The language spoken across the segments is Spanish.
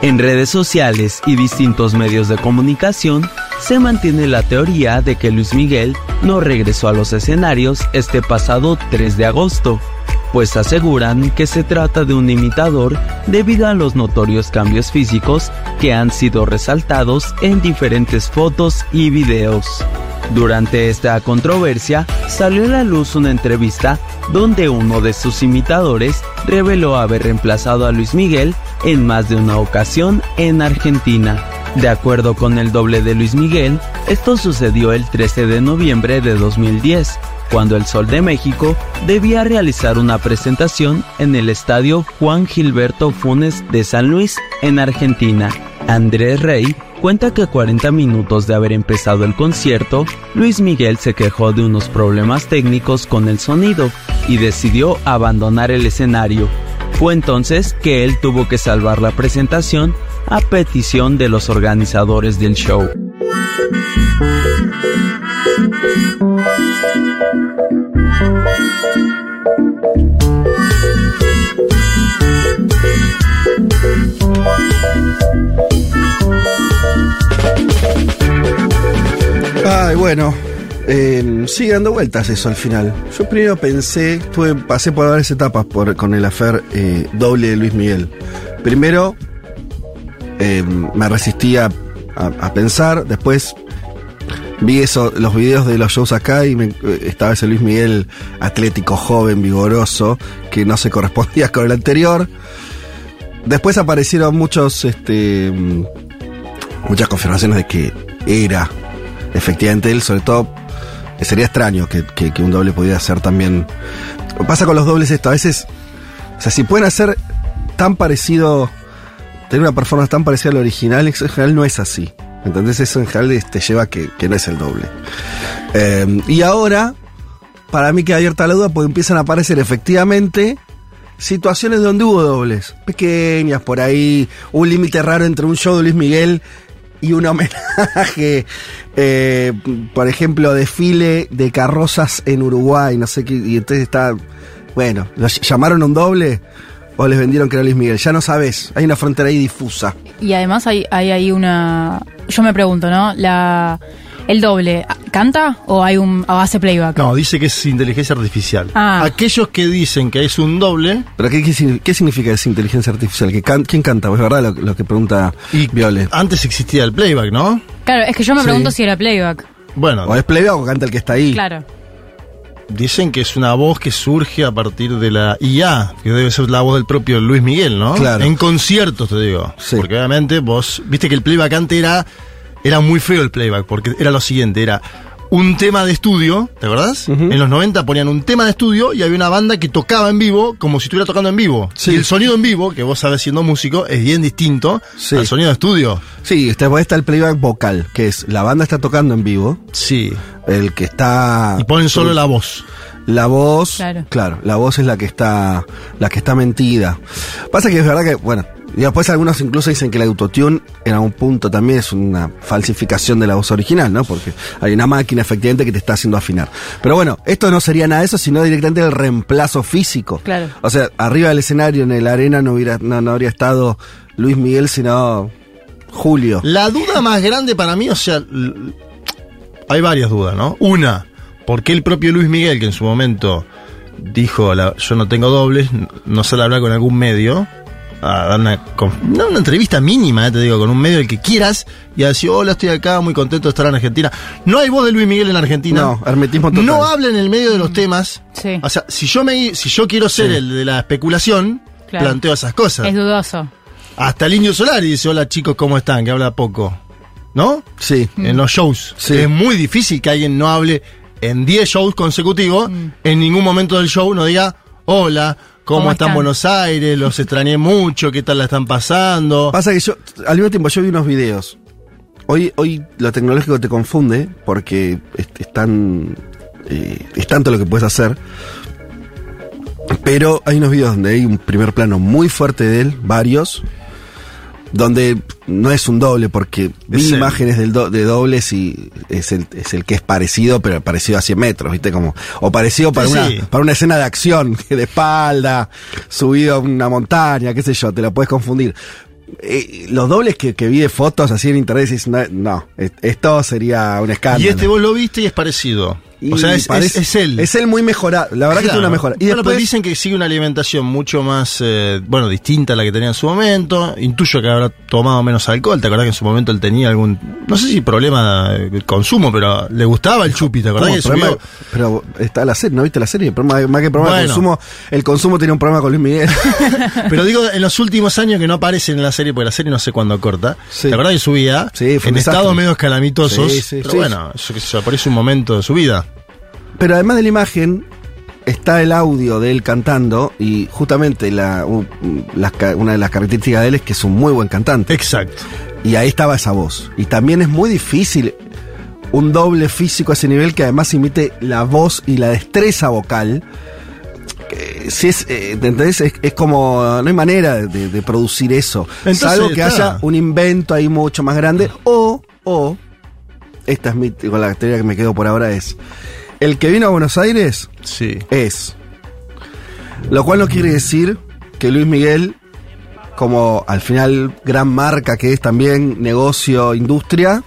En redes sociales y distintos medios de comunicación se mantiene la teoría de que Luis Miguel no regresó a los escenarios este pasado 3 de agosto, pues aseguran que se trata de un imitador debido a los notorios cambios físicos que han sido resaltados en diferentes fotos y videos. Durante esta controversia salió a la luz una entrevista donde uno de sus imitadores reveló haber reemplazado a Luis Miguel en más de una ocasión en Argentina. De acuerdo con el doble de Luis Miguel, esto sucedió el 13 de noviembre de 2010, cuando el Sol de México debía realizar una presentación en el estadio Juan Gilberto Funes de San Luis, en Argentina. Andrés Rey cuenta que 40 minutos de haber empezado el concierto, Luis Miguel se quejó de unos problemas técnicos con el sonido y decidió abandonar el escenario. Fue entonces que él tuvo que salvar la presentación a petición de los organizadores del show. Ay, bueno, eh, sigue dando vueltas eso al final. Yo primero pensé, tuve, pasé por varias etapas con el afer eh, doble de Luis Miguel. Primero, eh, me resistía a, pensar, después vi eso, los videos de los shows acá y me- eh, estaba ese Luis Miguel atlético, joven, vigoroso, que no se correspondía con el anterior. Después aparecieron muchos, este, muchas confirmaciones de que era efectivamente él, sobre todo eh, sería extraño que, que- un doble pudiera ser también. Pasa con los dobles esto, a veces, o sea, si pueden hacer tan parecido, tener una performance tan parecida al original, eso en general no es así. ¿Entendés? Eso en general te lleva a que, que no es el doble. Eh, y ahora, para mí queda abierta la duda porque empiezan a aparecer efectivamente situaciones donde hubo dobles, pequeñas por ahí, un límite raro entre un show de Luis Miguel y un homenaje, eh, por ejemplo, desfile de carrozas en Uruguay, no sé qué, y entonces está, bueno, ¿los llamaron un doble o les vendieron que era Luis Miguel? Ya no sabes, hay una frontera ahí difusa. Y además hay, hay ahí una... Yo me pregunto, ¿no? La, ¿El doble canta o hay un o hace playback? No, dice que es inteligencia artificial. Ah. Aquellos que dicen que es un doble, ¿Pero qué, qué, signi- qué significa esa inteligencia artificial? ¿Que can- ¿Quién canta? Es verdad lo, lo que pregunta y Viole. antes existía el playback, ¿no? Claro, es que yo me Sí. pregunto si era playback. Bueno, O es playback o canta el que está ahí. Claro. dicen que es una voz que surge a partir de la IA, que debe ser la voz del propio Luis Miguel, ¿no? Claro. En conciertos, te digo. Sí. Porque obviamente vos, viste que el playback antes era, era muy feo el playback, porque era lo siguiente, era un tema de estudio, ¿te acordás? En los 90 ponían un tema de estudio y había una banda que tocaba en vivo como si estuviera tocando en vivo. Sí. Y el sonido en vivo, que vos sabes siendo músico, es bien distinto Sí. al sonido de estudio. Sí, está, está el playback vocal, que es la banda está tocando en vivo, Sí. el que está... Y ponen solo la voz. La voz, Claro. claro. la voz es la que está, la que está mentida. Pasa que es verdad que, bueno, y después algunos incluso dicen que el autotune en algún punto también es una falsificación de la voz original, ¿no? Porque hay una máquina efectivamente que te está haciendo afinar. Pero bueno, esto no sería nada de eso, sino directamente el reemplazo físico. Claro. O sea, arriba del escenario en la arena no hubiera, no, no habría estado Luis Miguel, sino Julio. La duda más grande para mí, o sea, hay varias dudas, ¿no? Una, ¿por qué el propio Luis Miguel, que en su momento dijo, la- yo no tengo dobles, no sale a hablar con algún medio, a dar una, una entrevista mínima, eh, te digo, con un medio el que quieras, y a decir, hola, estoy acá, muy contento de estar en Argentina. No hay voz de Luis Miguel en Argentina. No, hermetismo total. No habla en el medio de los temas. Sí. O sea, si yo me si yo quiero ser Sí. el de la especulación, Claro. planteo esas cosas. Es dudoso. Hasta el Indio Solari dice, hola chicos, ¿cómo están? Que habla poco. ¿No? Sí. En los shows. Sí. Es muy difícil que alguien no hable en 10 shows consecutivos, en ningún momento del show no diga, hola, ¿cómo, ¿Cómo está están? Buenos Aires? Los extrañé mucho, ¿qué tal la están pasando? Pasa que yo, al mismo tiempo, yo vi unos videos. Hoy, hoy lo tecnológico te confunde porque es, es tan, eh, es tanto lo que puedes hacer. Pero hay unos videos donde hay un primer plano muy fuerte de él, varios, donde no es un doble porque vi Es imágenes del do- de dobles y es el, es el que es parecido, pero parecido a 100 metros, ¿viste? Como, o parecido para, Sí, una, sí. para una escena de acción, de espalda, subido a una montaña, qué sé yo, te lo puedes confundir. eh, los dobles que, que vi de fotos así en internet, dices, no, no, es- esto sería un escándalo. Y este vos lo viste y es parecido. Y o sea, es, parece- es- es él. Es él muy mejorado. La verdad que tiene una mejora. Y bueno, después, pero dicen que sigue una alimentación mucho más, eh, bueno, distinta a la que tenía en su momento. Intuyo que habrá tomado menos alcohol. ¿Te acordás que en su momento él tenía algún, no sé si problema de consumo, pero le gustaba el chupi? ¿Te acordás que Problema- pero está la serie, ¿no viste la serie? Problema- más que problema de consumo, el consumo tiene un problema con Luis Miguel. Pero digo, en los últimos años que no aparece en la serie, porque la serie no sé cuándo corta. Sí. ¿Te acordás que subía? Sí, fue en estados medio escalamitosos. Sí, sí, pero bueno, eso que se aparece un momento de su vida. Pero además de la imagen, está el audio de él cantando y justamente la, una de las características de él es que es un muy buen cantante. Exacto. Y ahí estaba esa voz. Y también es muy difícil un doble físico a ese nivel que además imite la voz y la destreza vocal. Que Si es, eh, ¿entendés? Es, es como, no hay manera de, de producir eso. Entonces, Salvo que está. haya un invento ahí mucho más grande. O, o, esta es mi, con la teoría que me quedo por ahora es, el que vino a Buenos Aires Sí. es. Lo cual no quiere decir que Luis Miguel, como al final gran marca que es también negocio, industria,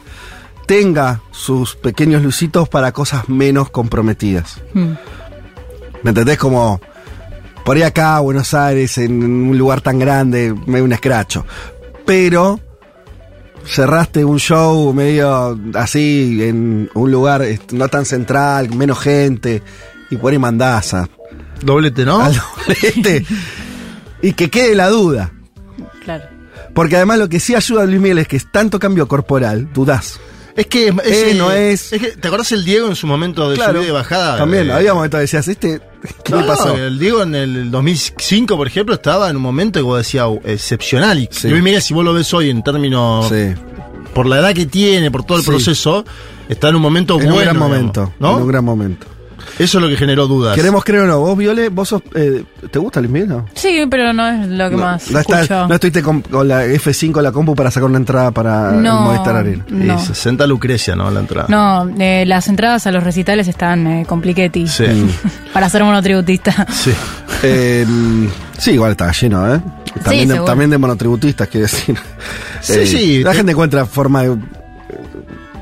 tenga sus pequeños lucitos para cosas menos comprometidas. Mm. ¿Me entendés? Como por ahí acá, Buenos Aires, en un lugar tan grande, medio un escracho. Pero cerraste un show medio así, en un lugar no tan central, menos gente, y por ahí mandás a, Doblete, ¿no? al doblete. y que quede la duda. Claro. Porque además lo que sí ayuda a Luis Miguel es que es tanto cambio corporal, dudás. Es que es, Eh, no es- que, ¿Te acordás el Diego en su momento de subida y de bajada? También, Eh, había momentos que decías, este, ¿qué no, le pasó? El Diego en el 2005, por ejemplo, estaba en un momento que vos decías "Uh, excepcional. Y Sí. Luis Miguel, si vos lo ves hoy en términos. Sí. Por la edad que tiene, por todo el Sí. proceso, está en un momento En bueno. un gran digamos, momento. ¿no? En un gran momento. Eso es lo que generó dudas. Queremos creer o no. Vos, Viole, vos sos. eh, ¿Te gusta Luis Miguel? No, Sí, pero no es lo que no, más no, escucho. está- no estuviste con, con la F5 de la compu para sacar una entrada para el No, Movistar Arena. Y no. 60 Lucrecia, ¿no? La entrada. No, eh, las entradas a los recitales están eh, compliquetti. Sí. Para ser monotributista. Sí. Eh, sí, igual está lleno, ¿eh? También, de, seguro. también de monotributistas, quiero decir. Sí, Eh, sí, La te- gente encuentra forma de.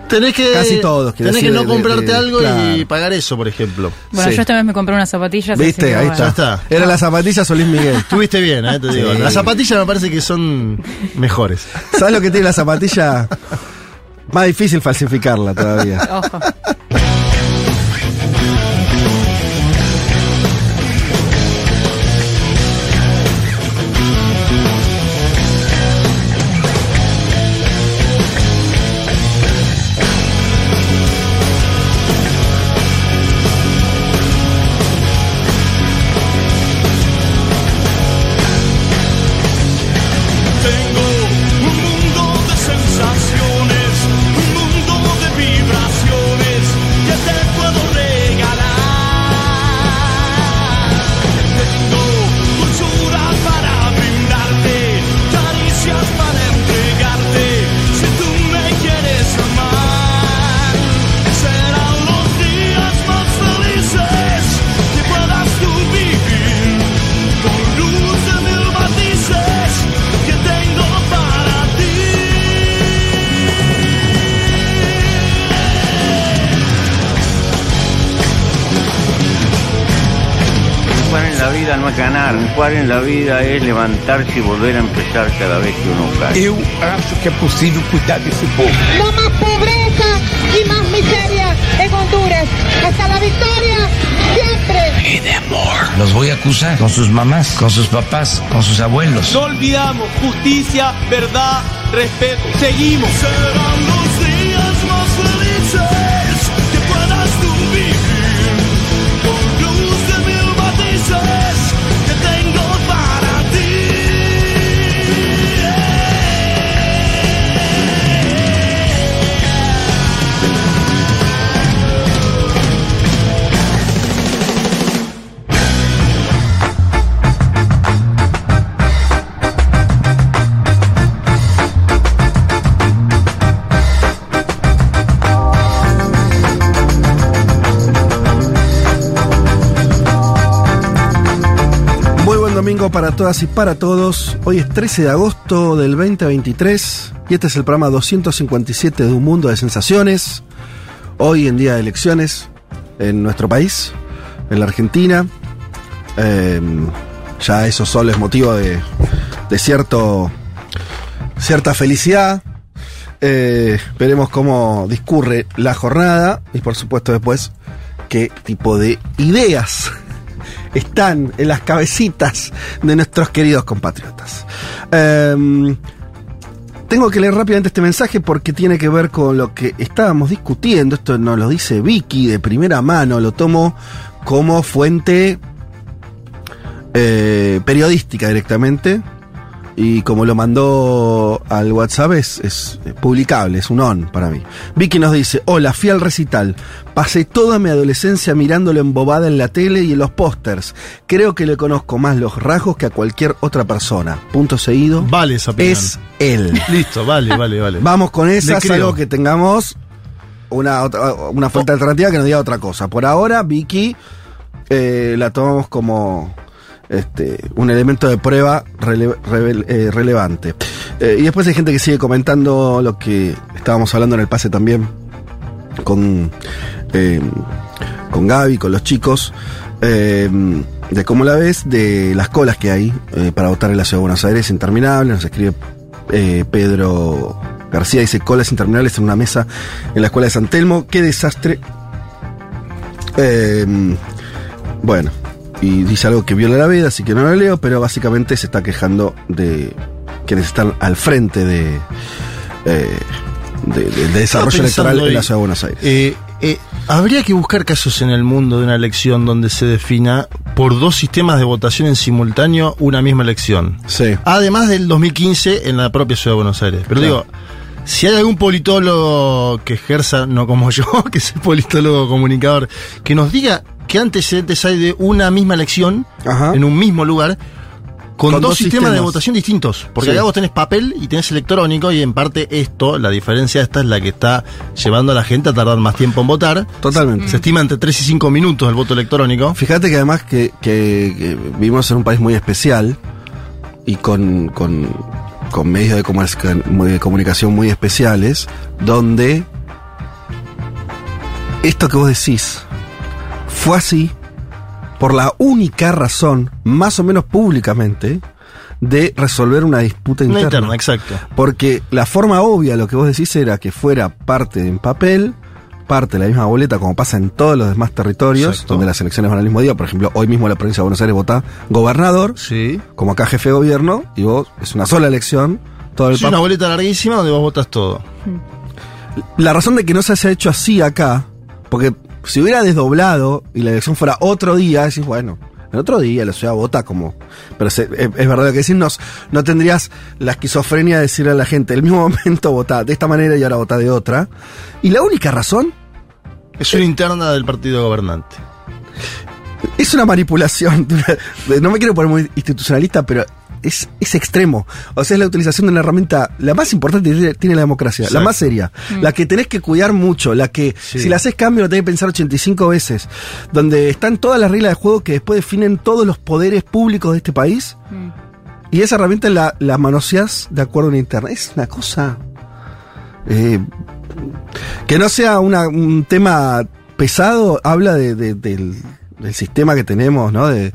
Tenés que. Casi todos, quiero Tenés decir, que no de- comprarte de- algo y pagar eso, por ejemplo. Bueno, Sí. yo esta vez me compré unas zapatillas. así ¿Viste? que Ahí bueno. está. Está. Era las zapatillas o Luis Miguel. Estuviste bien, ¿eh? Te digo. Sí. Las zapatillas me parece que son mejores. ¿Sabes lo que tiene la zapatilla? Más difícil falsificarla todavía. Ojo. En la vida es levantarse y volver a empezar cada vez que uno cae. Eu acho que é possível cuidar desse povo. No más pobreza y más miseria en Honduras. Hasta la victoria, siempre. Los voy a acusar con sus mamás, con sus papás, con sus abuelos. No olvidamos justicia, verdad, respeto. Seguimos. Para todas y para todos. Hoy es 13 de agosto del 2023 y este es el programa 257 de Un Mundo de Sensaciones. Hoy en día de elecciones en nuestro país, en la Argentina. Eh, ya eso solo es motivo de, de cierto, cierta felicidad. Eh, veremos cómo discurre la jornada y por supuesto después qué tipo de ideas están en las cabecitas de nuestros queridos compatriotas. Em, tengo que leer rápidamente este mensaje porque tiene que ver con lo que estábamos discutiendo. Esto nos lo dice Vicky de primera mano, lo tomo como fuente eh, periodística directamente. Y como lo mandó al WhatsApp, es, es publicable, es un on para mí. Vicky nos dice: Hola, fui al recital. Pasé toda mi adolescencia mirándolo embobada en la tele y en los pósters. Creo que le conozco más los rasgos que a cualquier otra persona. Punto seguido. Vale esa opinión. Es él. Listo, vale, vale, vale. Vamos con esa, salvo que tengamos una, otra- una fuente alternativa que nos diga otra cosa. Por ahora, Vicky eh, la tomamos como este, un elemento de prueba eh, relevante. Eh, y después hay gente que sigue comentando lo que estábamos hablando en el pase también con, eh, con Gaby, con los chicos. de cómo la ves, de las colas que hay para votar en la ciudad de Buenos Aires, interminables. Nos escribe Pedro García, dice colas interminables en una mesa en la escuela de San Telmo. Qué desastre. Bueno, y dice algo que viola la vida, así que no lo leo, pero básicamente se está quejando de quienes están al frente de, eh, de, de- de desarrollo electoral en la hoy, ciudad de Buenos Aires. eh, eh, habría que buscar casos en el mundo de una elección donde se defina por dos sistemas de votación en simultáneo una misma elección. Sí. Además del 2015 en la propia ciudad de Buenos Aires. Pero Claro. digo, si hay algún politólogo que ejerza, no como yo, que es el politólogo comunicador, que nos diga qué antecedentes hay de una misma elección Ajá. en un mismo lugar. Con, Con dos, dos sistemas, de votación distintos. Porque Sí. acá vos tenés papel y tenés electrónico, y en parte esto, la diferencia esta es la que está llevando a la gente a tardar más tiempo en votar. Totalmente. Se estima entre 3 y 5 minutos el voto electrónico. Fíjate que además que, que- que vivimos en un país muy especial y con, con, con medios de, de comunicación muy especiales, donde esto que vos decís fue así por la única razón, más o menos públicamente, de resolver una disputa Una interna. interna, exacto. Porque la forma obvia, lo que vos decís, era que fuera parte en papel, parte de la misma boleta, como pasa en todos los demás territorios, Exacto. donde las elecciones van al mismo día. Por ejemplo, hoy mismo la provincia de Buenos Aires vota gobernador, Sí. como acá jefe de gobierno, y vos, es una sola elección, todo el Es una boleta larguísima donde vos votas todo. La razón de que no se haya hecho así acá, porque si hubiera desdoblado y la elección fuera otro día, decís, bueno, el otro día la ciudad vota como. Pero se- es, es verdad que decís, no, no tendrías la esquizofrenia de decirle a la gente, el mismo momento vota de esta manera y ahora vota de otra. Y la única razón Es una interna del partido gobernante. es una manipulación. No me quiero poner muy institucionalista, pero es, es extremo. O sea, es la utilización de una herramienta, la más importante que tiene- la democracia, la más seria, la que tenés que cuidar mucho, la que Sí. si la haces cambio lo tenés que pensar 85 veces, donde están todas las reglas de juego que después definen todos los poderes públicos de este país. Y esa herramienta la, la manoseás de acuerdo a una interna. Es una cosa. eh, que no sea una- un tema pesado, habla de- de- del, del sistema que tenemos, ¿no? De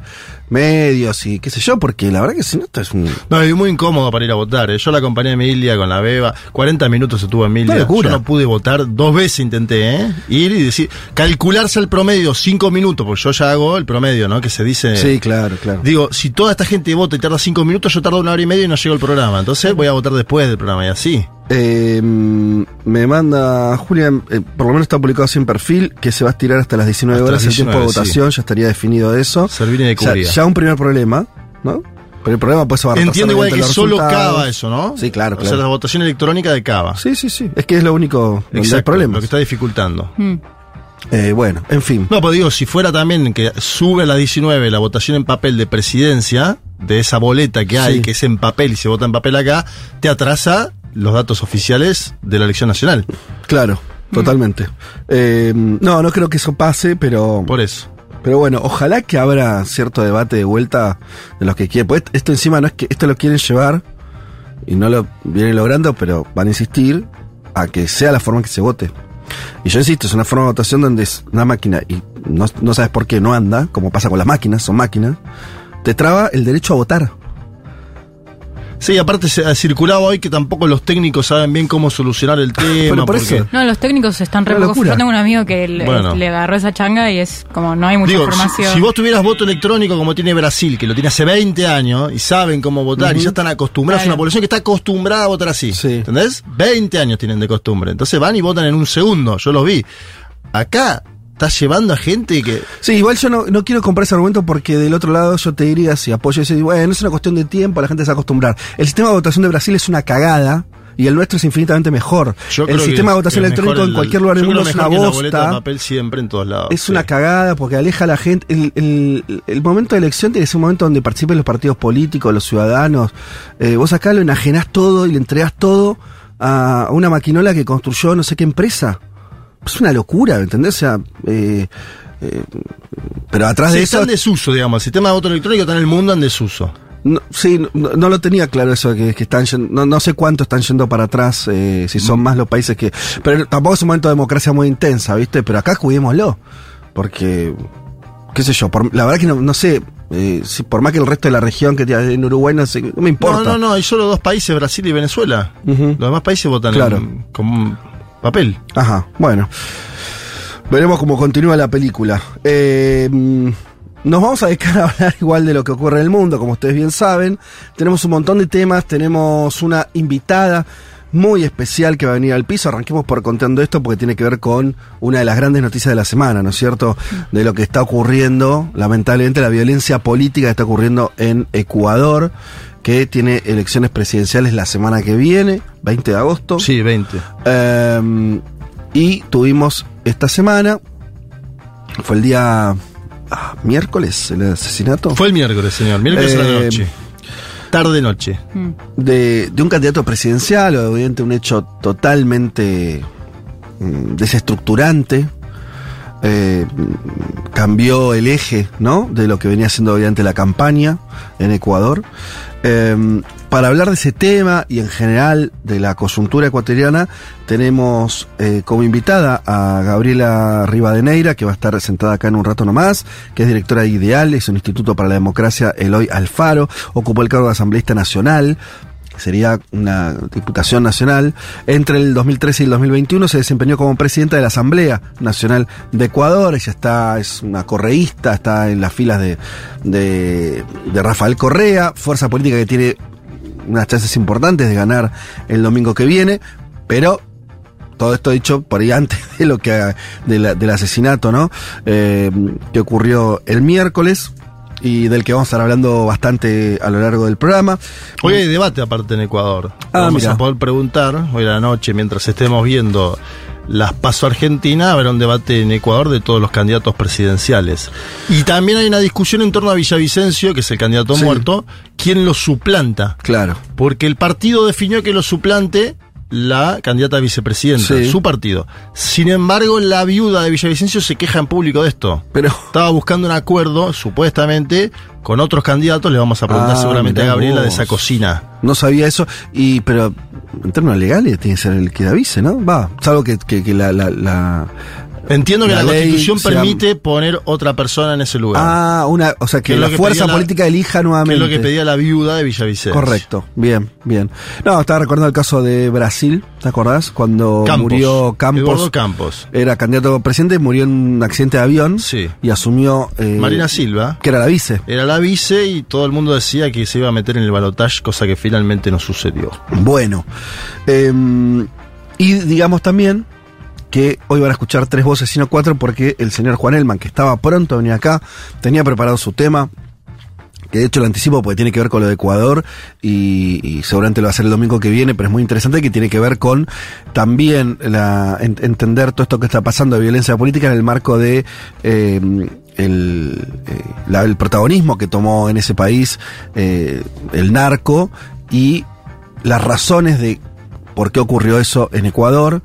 medios y qué sé yo, porque la verdad que si no, esto es un. No, es muy incómodo para ir a votar. ¿eh? Yo la acompañé a Emilia con la beba. 40 minutos se tuvo Emilia. Locura. Yo no pude votar. Dos veces intenté, ¿eh? Ir y decir, calcularse el promedio, 5 minutos, porque yo ya hago el promedio, ¿no? Que se dice. Sí, claro, claro. Digo, si toda esta gente vota y tarda 5 minutos, yo tardo una hora y media y no llego al programa. Entonces voy a votar después del programa y así. Eh, me manda Julián, eh, por lo menos está publicado así en perfil, que se va a estirar hasta las 19 Hasta horas el tiempo de 19, votación, ya estaría definido eso. Servini de Ya, cubría. ya un primer problema, ¿no? Pero el problema pues se va a Entiendo igual que solo. Cava eso, ¿no? Sí, claro, O sea, claro. la votación electrónica de Cava. Sí, sí, sí. Es que es lo único Exacto, problemas. Lo que está dificultando. Mm. Eh, bueno, en fin. No, pues digo, si fuera también que sube a las 19 la votación en papel de presidencia, de esa boleta que hay, Sí. que es en papel y se vota en papel acá, te atrasa los datos oficiales de la elección nacional. Claro, totalmente. Eh, no, no creo que eso pase, pero Por eso. Pero bueno, ojalá que abra cierto debate de vuelta de los que quieren. Pues esto encima no es que esto lo quieren llevar y no lo vienen logrando, pero van a insistir a que sea la forma en que se vote. Y yo insisto, es una forma de votación donde es una máquina y no, no sabes por qué no anda, como pasa con las máquinas, son máquinas, te traba el derecho a votar. Sí, aparte se ha circulado hoy que tampoco los técnicos saben bien cómo solucionar el tema. Pero por porque- eso. No, los técnicos están re. Yo tengo un amigo que le, Bueno. le agarró esa changa y es como no hay mucha Digo, información. si vos tuvieras voto electrónico como tiene Brasil, que lo tiene hace 20 años y saben cómo votar y ya están acostumbrados, es Claro. una población que está acostumbrada a votar así. Sí. ¿Entendés? 20 años tienen de costumbre. Entonces van y votan en un segundo. Yo los vi. Acá estás llevando a gente que. Sí, igual yo no, no quiero comprar ese argumento porque del otro lado yo te diría, si apoyo ese, bueno, es una cuestión de tiempo, la gente se va a acostumbrar. El sistema de votación de Brasil es una cagada y el nuestro es infinitamente mejor. Yo el creo que sistema de votación electrónico en cualquier lugar del mundo es una bosta. papel siempre en todos lados. Es sí. una cagada porque aleja a la gente. El, el- el momento de elección tiene que ser un momento donde participen los partidos políticos, los ciudadanos. Eh, vos acá lo enajenás todo y le entregás todo a una maquinola que construyó no sé qué empresa. Es una locura, ¿entendés? O sea, eh, eh, pero atrás Sí, de está eso. en desuso, digamos. El sistema de voto electrónico está en el mundo en desuso. No, sí, no, no lo tenía claro eso, que, que están yendo- no, no sé cuánto están yendo para atrás, eh, si son más los países que... Pero tampoco es un momento de democracia muy intensa, ¿viste? Pero acá cuidémoslo, porque, qué sé yo, por- la verdad que no, no sé, eh, si por más que el resto de la región que tiene en Uruguay, no sé, no me importa. No, no, no, hay solo dos países, Brasil y Venezuela. Los demás países votan Claro. en- con papel. Ajá, bueno. Veremos cómo continúa la película. Eh, nos vamos a dedicar a hablar igual de lo que ocurre en el mundo, como ustedes bien saben. Tenemos un montón de temas, tenemos una invitada muy especial que va a venir al piso. Arranquemos por contando esto porque tiene que ver con una de las grandes noticias de la semana, ¿no es cierto? De lo que está ocurriendo, lamentablemente, la violencia política que está ocurriendo en Ecuador, que tiene elecciones presidenciales la semana que viene, 20 de agosto. Sí, 20. Eh, y tuvimos esta semana, fue el día ah, miércoles, el asesinato Fue el miércoles, señor. Miércoles a la Eh, noche. Tarde noche. Mm. de, de un candidato presidencial, obviamente un hecho totalmente mm, desestructurante. Eh, cambió el eje, ¿no? De lo que venía siendo obviamente la campaña en Ecuador. Eh, para hablar de ese tema y en general de la coyuntura ecuatoriana, tenemos eh, como invitada a Gabriela Rivadeneira, que va a estar sentada acá en un rato nomás, que es directora de Ideal, es un Instituto para la Democracia Eloy Alfaro, ocupó el cargo de asambleísta nacional, sería una diputación nacional. Entre el 2013 y el 2021 se desempeñó como presidenta de la Asamblea Nacional de Ecuador. Ella está, es una correísta, está en las filas de, de, de Rafael Correa, fuerza política que tiene unas chances importantes de ganar el domingo que viene, pero todo esto dicho por ahí antes de lo que de del asesinato, ¿no? Eh, que ocurrió el miércoles y del que vamos a estar hablando bastante a lo largo del programa. Hoy hay debate aparte en Ecuador. Ah, Vamos mira. a poder preguntar hoy a la noche, mientras estemos viendo las PASO Argentina, habrá un debate en Ecuador de todos los candidatos presidenciales. Y también hay una discusión en torno a Villavicencio, que es el candidato Sí. muerto, quién lo suplanta. Claro. Porque el partido definió que lo suplante la candidata a vicepresidenta, Sí. su partido. Sin embargo, la viuda de Villavicencio se queja en público de esto. Pero Estaba buscando un acuerdo, supuestamente, con otros candidatos. Le vamos a preguntar Ah, seguramente a Gabriela de esa cocina. no sabía eso. Y, pero en términos legales tiene que ser el que avise, ¿no? Va, salvo que, que, que la, la, la- Entiendo que La constitución sea- permite poner otra persona en ese lugar. Ah, una, o sea, que, Que la que fuerza la- política elija que nuevamente. es lo que pedía la viuda de Villavicencio. Correcto, bien, bien. No, estaba recordando el caso de Brasil, ¿te acordás? Cuando Campos. murió Campos. Eduardo Campos. Era candidato a presidente, murió en un accidente de avión. Sí. Y asumió. eh, Marina Silva. Que era la vice. Era la vice y todo el mundo decía que se iba a meter en el balotaje, cosa que finalmente no sucedió. Bueno. eh, y digamos también que hoy van a escuchar tres voces, sino cuatro, porque el señor Juan Elman, que estaba pronto a venir acá, tenía preparado su tema. Que de hecho lo anticipo porque tiene que ver con lo de Ecuador y, seguramente lo va a hacer el domingo que viene, pero es muy interesante que tiene que ver con también entender todo esto que está pasando de violencia política en el marco de eh, el, eh, la- el protagonismo que tomó en ese país eh, el narco y las razones de por qué ocurrió eso en Ecuador,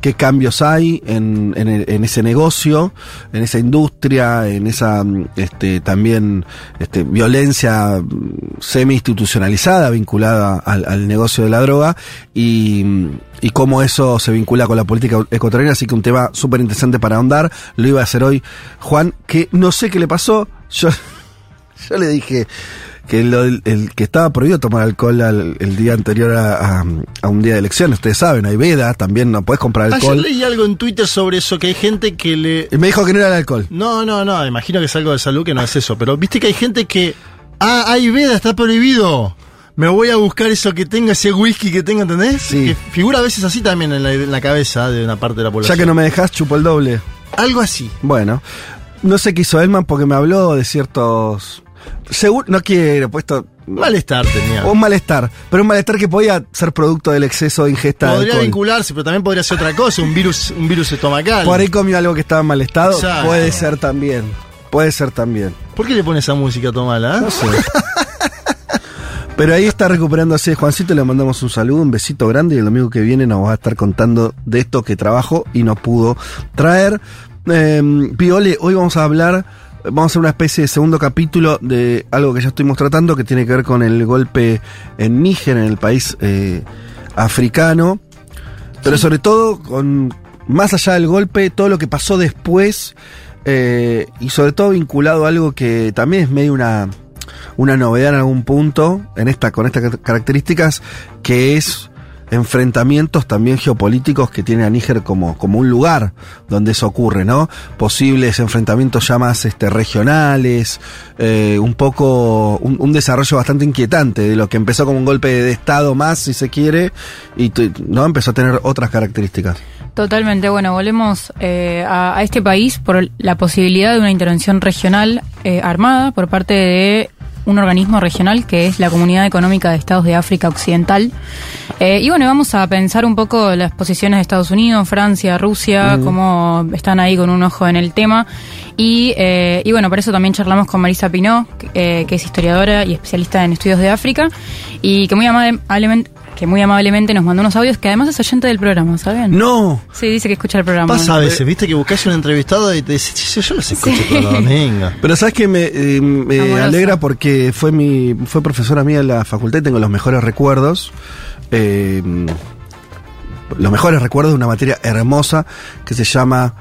qué cambios hay en, en el- en ese negocio, en esa industria, en esa mm, este, también este, violencia mm, semi-institucionalizada vinculada al, negocio de la droga y, mm, y cómo eso se vincula con la política ecuatoriana. Así que un tema súper interesante para ahondar. Lo iba a hacer hoy Juan, que no sé qué le pasó. Yo, yo le dije que lo- el, el que estaba prohibido tomar alcohol al- el día anterior a, a- a un día de elecciones. Ustedes saben, hay veda, también no puedes comprar alcohol. leí algo en Twitter sobre eso, que hay gente que le... Y me dijo que no era el alcohol. No, no, no, imagino que es algo de salud que no es eso, pero viste que hay gente que... Ah, hay veda, está prohibido. Me voy a buscar eso que tenga, ese whisky que tenga, ¿entendés? Sí. Que figura a veces así también en la, en la cabeza de una parte de la Ya población. que no me dejas, chupo el doble. Algo así. Bueno, no sé qué hizo Elman porque me habló de ciertos... Seguro, no quiero, puesto... Malestar tenía. Un malestar, pero un malestar que podía ser producto del exceso de ingesta de Podría vincularse, pero también podría ser otra cosa, un virus, un virus estomacal. Por ahí comió algo que estaba en mal estado. Exacto. Puede ser también. Puede ser también. ¿Por qué le pones esa música tomala? No sé. Pero ahí está recuperándose Juancito, le mandamos un saludo, un besito grande y el domingo que viene nos va a estar contando de esto que trabajó y no pudo traer. Eh, Viole, hoy vamos a hablar, vamos a hacer una especie de segundo capítulo de algo que ya estuvimos tratando que tiene que ver con el golpe en Níger, en el país eh, africano, pero sobre todo con más allá del golpe, todo lo que pasó después eh, y sobre todo vinculado a algo que también es medio una una novedad en algún punto en esta con estas car- características que es enfrentamientos también geopolíticos que tiene a Níger como, como un lugar donde eso ocurre, ¿no? Posibles enfrentamientos ya más este, regionales, eh, un poco, un, un desarrollo bastante inquietante de lo que empezó como un golpe de Estado más, si se quiere, y no empezó a tener otras características. Totalmente, bueno, volvemos eh, a, a este país por la posibilidad de una intervención regional eh, armada por parte de un organismo regional que es la Comunidad Económica de Estados de África Occidental. Eh, y bueno, vamos a pensar un poco las posiciones de Estados Unidos, Francia, Rusia, cómo están ahí con un ojo en el tema. Y, eh, y bueno, por eso también charlamos con Marisa Pinó, que, eh, que es historiadora y especialista en estudios de África, y que muy amablemente, que muy amablemente nos mandó unos audios que además es oyente del programa, ¿saben? No, Sí, dice que escucha el programa. Pasa a veces, viste que buscas un entrevistado y te dice, "Sí, yo los escucho todos los. Pero sabes que me, eh, me alegra porque fue mi fue profesora mía en la facultad y tengo los mejores recuerdos. eh, los mejores recuerdos de una materia hermosa que se llama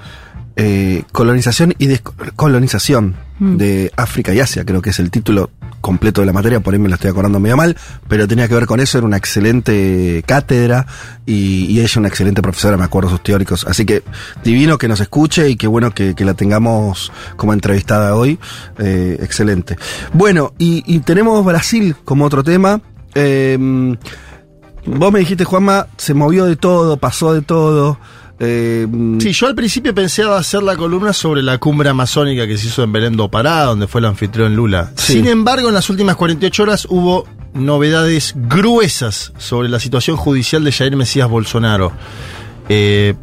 eh, colonización y descolonización de África y Asia, creo que es el título completo de la materia, por ahí me lo estoy acordando medio mal, pero tenía que ver con eso, era una excelente cátedra y, y ella una excelente profesora, me acuerdo sus teóricos, así que divino que nos escuche y qué bueno que, la tengamos como entrevistada hoy, eh, excelente. Bueno, y, y tenemos Brasil como otro tema. Eh, vos me dijiste, Juanma, se movió de todo, pasó de todo. Eh, Sí, yo al principio pensé hacer la columna sobre la cumbre amazónica que se hizo en Belén do Pará, donde fue el anfitrión Lula. Sí. Sin embargo, en las últimas 48 horas hubo novedades gruesas sobre la situación judicial de Jair Mesías Bolsonaro. Eh,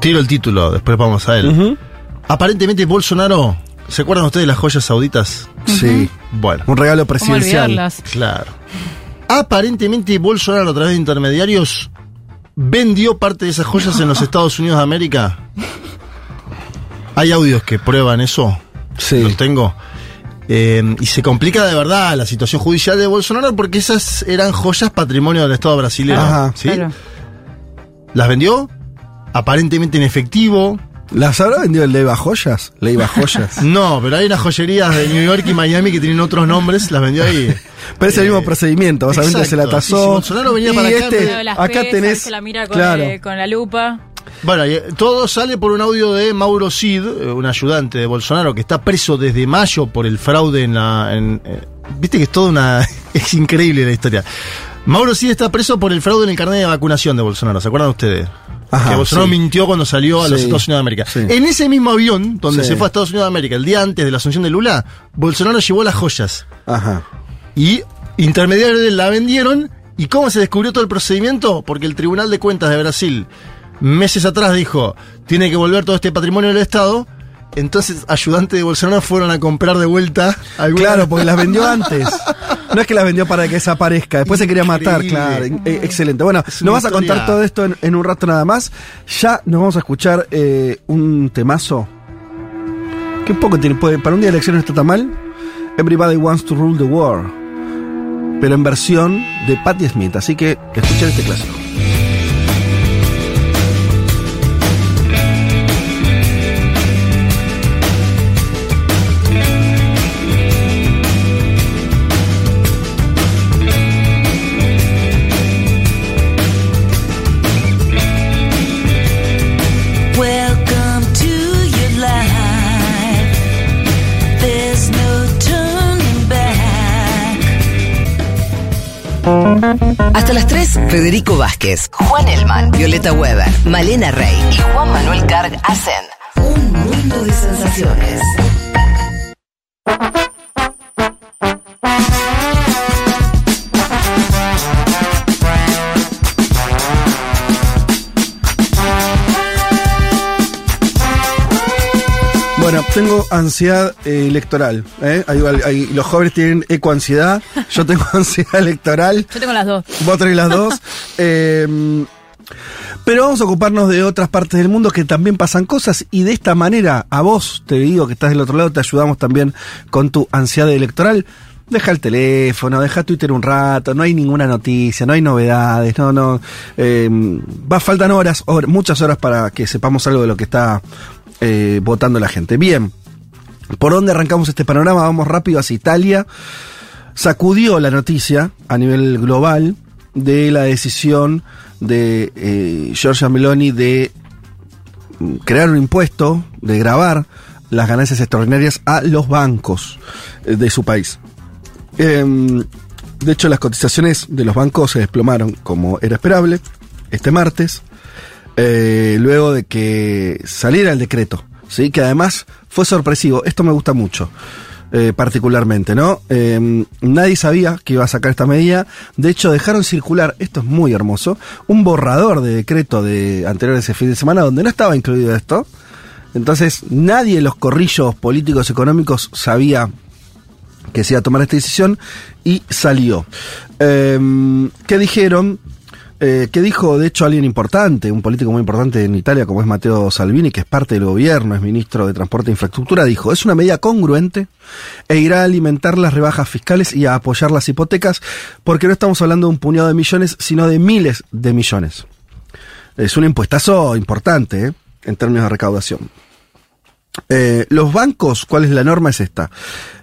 tiro el título, después vamos a él. Aparentemente Bolsonaro, ¿se acuerdan ustedes de las joyas sauditas? Sí, Bueno, un regalo ¿Cómo presidencial. claro. Aparentemente Bolsonaro a través de intermediarios vendió parte de esas joyas en los Estados Unidos de América. Hay audios que prueban eso. Sí. Los tengo. Eh, y se complica de verdad la situación judicial de Bolsonaro porque esas eran joyas patrimonio del Estado brasileño. Ajá. ¿sí? Claro. Las vendió aparentemente en efectivo. ¿Las habrá vendido el Leiva Joyas? Leiva Joyas. No, pero hay unas joyerías de New York y Miami que tienen otros nombres, las vendió ahí. Pero es el mismo procedimiento, básicamente se la exacto. Y si tasó. Bolsonaro venía y para acá, este, las acá pesas, tenés. Se la mira con, claro. eh, con la lupa. Bueno, eh, todo sale por un audio de Mauro Cid, eh, un ayudante de Bolsonaro que está preso desde mayo por el fraude en la. en, eh, Viste que es toda una. es increíble la historia. Mauro Cid está preso por el fraude en el carnet de vacunación de Bolsonaro, ¿se acuerdan ustedes? Ajá, que Bolsonaro sí. mintió cuando salió a los Sí, Estados Unidos de América. sí. En ese mismo avión, donde se fue a Estados Unidos de América, el día antes de la asunción de Lula, Bolsonaro llevó las joyas. Ajá. Y intermediarios la vendieron. ¿Y cómo se descubrió todo el procedimiento? Porque el Tribunal de Cuentas de Brasil meses atrás dijo, tiene que volver todo este patrimonio del Estado. Entonces ayudantes de Bolsonaro fueron a comprar de vuelta alguna- Claro, porque las vendió antes. No es que las vendió para que desaparezca, después se quería matar, claro. Eh, excelente. Bueno, nos vas a contar todo esto en, en un rato nada más. Ya nos vamos a escuchar eh, un temazo. Que un poco tiene, puede- para un día de elecciones no está tan mal. Everybody wants to rule the world. Pero en versión de Patti Smith. Así que escuchen este clásico. Hasta las 3, Federico Vázquez, Juan Elman, Violeta Weber, Malena Rey y Juan Manuel Carg hacen un mundo de sensaciones. Tengo ansiedad eh, electoral. ¿eh? Hay- hay- los jóvenes tienen ecoansiedad. Yo tengo ansiedad electoral. Yo tengo las dos. Vos tenés las dos. Eh, pero vamos a ocuparnos de otras partes del mundo que también pasan cosas y de esta manera a vos, te digo que estás del otro lado, te ayudamos también con tu ansiedad electoral. Deja el teléfono, deja Twitter un rato, no hay ninguna noticia, no hay novedades, no, no. eh, va, faltan horas, hor- muchas horas para que sepamos algo de lo que está eh, votando la gente. Bien, ¿por dónde arrancamos este panorama? Vamos rápido hacia Italia sacudió la noticia a nivel global de la decisión de eh, Giorgia Meloni de mm, crear un impuesto, de grabar las ganancias extraordinarias a los bancos eh, de su país. Em, de hecho, las cotizaciones de los bancos se desplomaron, como era esperable, este martes, eh, luego de que saliera el decreto, ¿sí? que además fue sorpresivo. Esto me gusta mucho, eh, particularmente, ¿no? Eh, nadie sabía que iba a sacar esta medida. De hecho, dejaron circular, esto es muy hermoso, un borrador de decreto de anterior ese fin de semana donde no estaba incluido esto. Entonces, nadie en los corrillos políticos económicos sabía que se iba a tomar esta decisión y salió. Eh, ¿Qué dijeron? Eh, ¿Qué dijo, de hecho, alguien importante, un político muy importante en Italia, como es Matteo Salvini, que es parte del gobierno, es ministro de Transporte e Infraestructura, dijo, es una medida congruente e irá a alimentar las rebajas fiscales y a apoyar las hipotecas, porque no estamos hablando de un puñado de millones, sino de miles de millones. Es un impuestazo importante, ¿eh? en términos de recaudación. Eh, los bancos, ¿cuál es la norma? Es esta.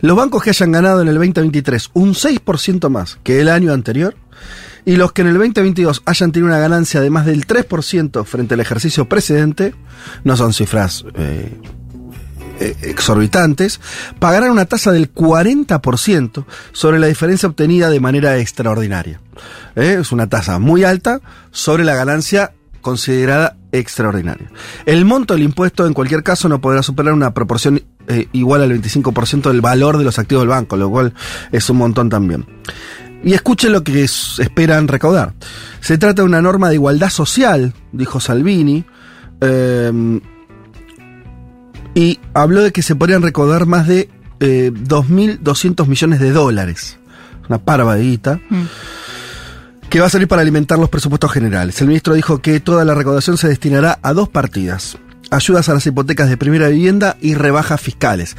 Los bancos que hayan ganado en el 2023 un 6% más que el año anterior y los que en el 2022 hayan tenido una ganancia de más del 3% frente al ejercicio precedente, no son cifras eh, eh, exorbitantes, pagarán una tasa del 40% sobre la diferencia obtenida de manera extraordinaria. Eh, Es una tasa muy alta sobre la ganancia considerada extraordinaria. El monto del impuesto en cualquier caso no podrá superar una proporción igual al 25% del valor de los activos del banco, lo cual es un montón también. Y escuchen lo que esperan recaudar. Se trata de una norma de igualdad social, dijo Salvini, eh, y habló de que se podrían recaudar más de eh, 2.200 millones de dólares. Una parva de guita que va a salir para alimentar los presupuestos generales. El ministro dijo que toda la recaudación se destinará a dos partidas. Ayudas a las hipotecas de primera vivienda y rebajas fiscales.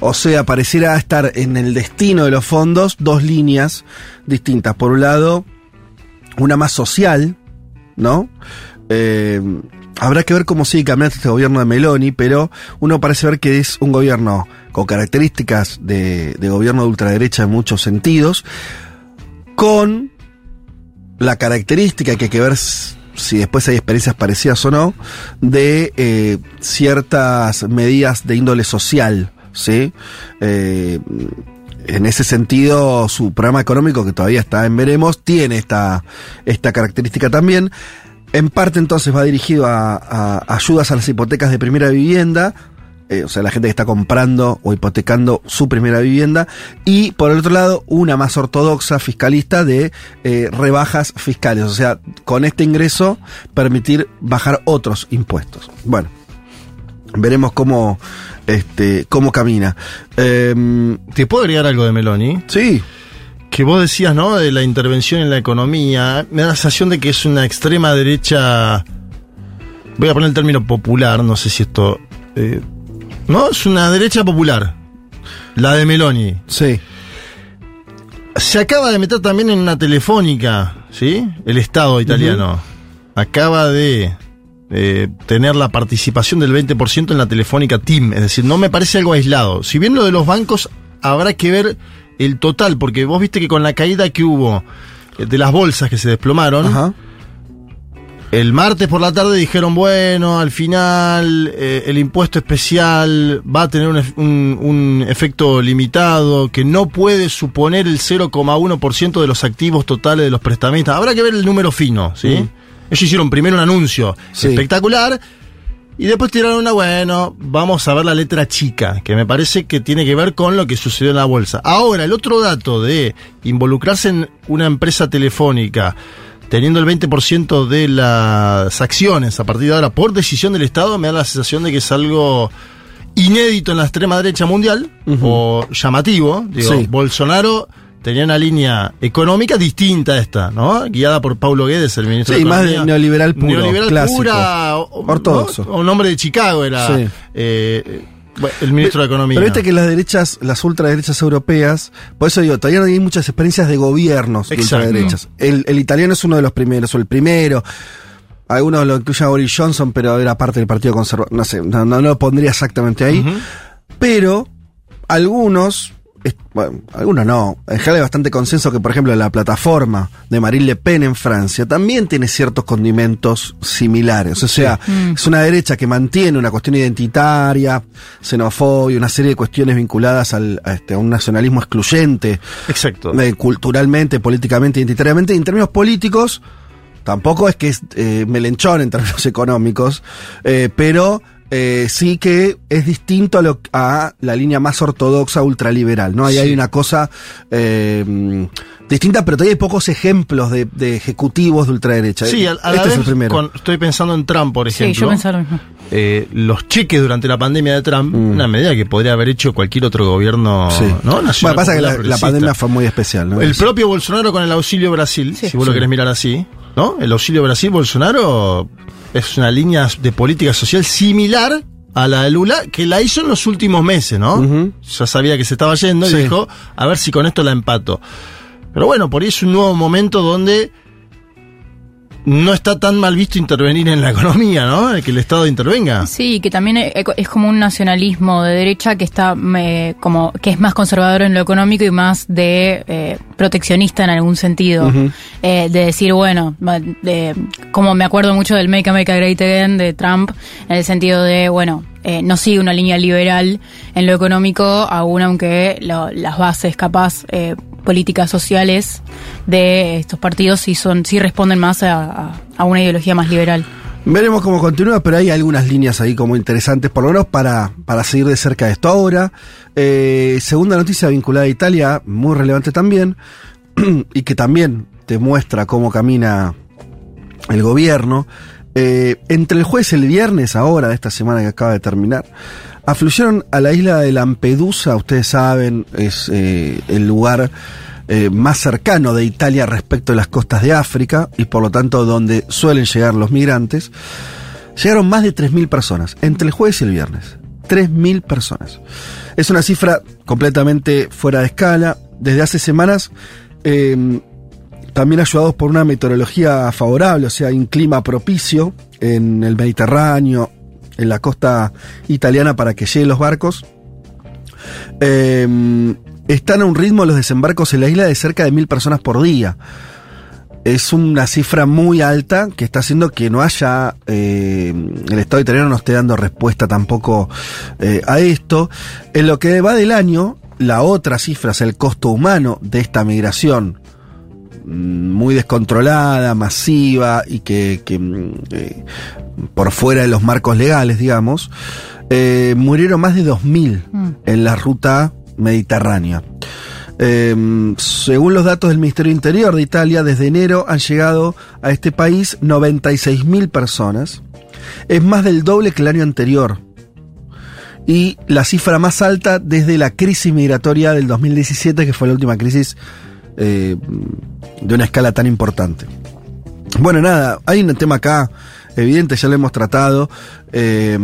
O sea, pareciera estar en el destino de los fondos dos líneas distintas. Por un lado, una más social, ¿no? Eh, habrá que ver cómo sigue cambiando este gobierno de Meloni, pero uno parece ver que es un gobierno con características de, gobierno de ultraderecha en muchos sentidos, con la característica que hay que ver si después hay experiencias parecidas o no, de eh, ciertas medidas de índole social, ¿sí? Eh, en ese sentido, su programa económico, que todavía está en veremos, tiene esta, esta característica también. En parte entonces va dirigido a, a ayudas a las hipotecas de primera vivienda, eh, o sea, la gente que está comprando o hipotecando su primera vivienda, y por el otro lado, una más ortodoxa fiscalista de eh, rebajas fiscales, o sea, con este ingreso permitir bajar otros impuestos. Bueno, Veremos cómo, este, cómo camina. Em, ¿Te puedo agregar algo de Meloni? sí, Que vos decías, ¿no? De la intervención en la economía. Me da la sensación de que es una extrema derecha. Voy a poner el término popular, no sé si esto. eh, no, es una derecha popular. La de Meloni. sí. Se acaba de meter también en una telefónica, ¿sí? El Estado italiano. Acaba de eh, tener la participación del 20% en la telefónica TIM. Es decir, no me parece algo aislado. Si bien lo de los bancos habrá que ver el total, porque vos viste que con la caída que hubo eh, de las bolsas que se desplomaron, Ajá. El martes por la tarde dijeron, bueno, al final eh, el impuesto especial va a tener un, un- un efecto limitado, que no puede suponer el 0,1% de los activos totales de los prestamistas. Habrá que ver el número fino, ¿sí? Mm. Ellos hicieron primero un anuncio Sí. espectacular y después tiraron una, bueno, vamos a ver la letra chica, que me parece que tiene que ver con lo que sucedió en la bolsa. Ahora, el otro dato de involucrarse en una empresa telefónica, teniendo el 20% de las acciones a partir de ahora por decisión del Estado, me da la sensación de que es algo inédito en la extrema derecha mundial, o llamativo. Digo, Sí. Bolsonaro tenía una línea económica distinta a esta, ¿no? Guiada por Paulo Guedes, el ministro Sí, de más Economía. neoliberal puro, Neoliberal clásico, pura, ortodoxo. ¿no? Un hombre de Chicago era Sí. eh, bueno, el ministro de Economía. Pero viste que las derechas, las ultraderechas europeas, por eso digo, todavía no hay muchas experiencias de gobiernos de ultraderechas. El, el italiano es uno de los primeros, o el primero. Algunos lo incluyen a Boris Johnson, pero era parte del Partido Conservador. No sé, no, no lo pondría exactamente ahí. Pero algunos, es- bueno, algunos no, en general hay bastante consenso que, por ejemplo, la plataforma de Marine Le Pen en Francia también tiene ciertos condimentos similares. O sea, es una derecha que mantiene una cuestión identitaria, xenofobia, una serie de cuestiones vinculadas al, a, este, a un nacionalismo excluyente, Exacto. eh, culturalmente, políticamente, identitariamente. Y en términos políticos, tampoco es que es eh, melenchón en términos económicos, eh, pero eh, sí que es distinto a, lo, a la línea más ortodoxa ultraliberal, ¿no? Ahí hay Sí. una cosa eh, distinta, pero todavía hay pocos ejemplos de, de ejecutivos de ultraderecha. Sí, a, a la este vez, es el primero. con- estoy pensando en Trump, por Sí, ejemplo. yo pensaba lo mismo. Eh, los cheques durante la pandemia de Trump, Mm. una medida que podría haber hecho cualquier otro gobierno Sí. ¿no? Bueno, nacional. pasa que la, pandemia fue muy especial, ¿no? El propio Bolsonaro con el auxilio Brasil, Sí. si vos lo Sí. querés mirar así, ¿no? El auxilio Brasil, Bolsonaro es una línea de política social similar a la de Lula, que la hizo en los últimos meses, ¿no? Ya sabía que se estaba yendo y Sí. dijo, a ver si con esto la empato. Pero bueno, por ahí es un nuevo momento donde no está tan mal visto intervenir en la economía, ¿no? Que el Estado intervenga. Sí, que también e- es como un nacionalismo de derecha que está me- como que es más conservador en lo económico y más de eh, proteccionista en algún sentido. Eh, de decir, bueno, de- como me acuerdo mucho del Make America Great Again de Trump, en el sentido de, bueno, eh, no sigue una línea liberal en lo económico, aún aunque lo- las bases capaz eh, políticas sociales de estos partidos sí son sí responden más a, a- una ideología más liberal. Veremos cómo continúa, pero hay algunas líneas ahí como interesantes, por lo menos para, para seguir de cerca esto. Ahora, eh, segunda noticia vinculada a Italia, muy relevante también, y que también te muestra cómo camina el gobierno. Eh, entre el jueves y el viernes, ahora de esta semana que acaba de terminar, afluyeron a la isla de Lampedusa, ustedes saben, es eh, el lugar eh, más cercano de Italia respecto a las costas de África y por lo tanto donde suelen llegar los migrantes. Llegaron más de 3.000 personas, entre el jueves y el viernes. 3.000 personas. Es una cifra completamente fuera de escala. Desde hace semanas, eh, también ayudados por una meteorología favorable, o sea, un clima propicio en el Mediterráneo, en la costa italiana para que lleguen los barcos. Eh, están a un ritmo los desembarcos en la isla de cerca de mil personas por día. Es una cifra muy alta que está haciendo que no haya, eh, el Estado italiano no esté dando respuesta tampoco eh, a esto. En lo que va del año, la otra cifra es el costo humano de esta migración muy descontrolada, masiva y que, que, mm, eh, por fuera de los marcos legales, digamos, eh, murieron más de 2.000 Mm. en la ruta mediterránea. Eh, según los datos del Ministerio Interior de Italia, desde enero han llegado a este país 96.000 personas. Es más del doble que el año anterior. y la cifra más alta desde la crisis migratoria del 2017, que fue la última crisis eh, de una escala tan importante. Bueno, nada, hay un tema acá evidente, ya lo hemos tratado. Eh,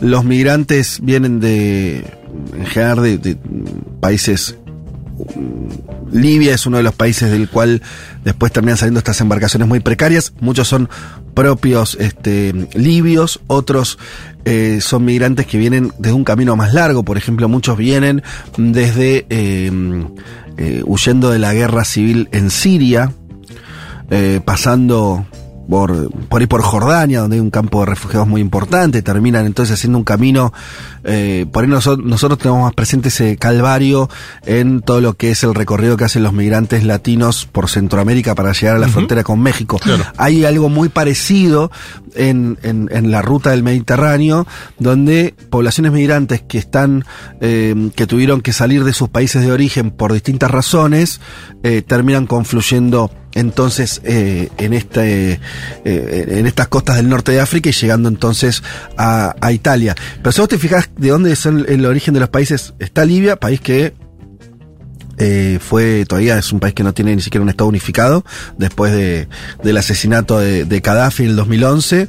los migrantes vienen de, en general, de, países Libia es uno de los países del cual después terminan saliendo estas embarcaciones muy precarias. Muchos son propios este, libios, otros eh, son migrantes que vienen desde un camino más largo. Por ejemplo, muchos vienen desde eh, huyendo de la guerra civil en Siria, eh, pasando por, por ahí por Jordania, donde hay un campo de refugiados muy importante, terminan entonces haciendo un camino, eh, por ahí nosotros, nosotros tenemos más presente ese calvario en todo lo que es el recorrido que hacen los migrantes latinos por Centroamérica para llegar a la frontera con México. Hay algo muy parecido en, en, en la ruta del Mediterráneo, donde poblaciones migrantes que están, eh, que tuvieron que salir de sus países de origen por distintas razones, eh, terminan confluyendo entonces eh, en este eh, en estas costas del norte de África y llegando entonces a, a Italia. Pero si vos te fijas de dónde es el, origen de los países, está Libia, país que eh, fue todavía es un país que no tiene ni siquiera un estado unificado después de, del asesinato de, de Gaddafi en el 2011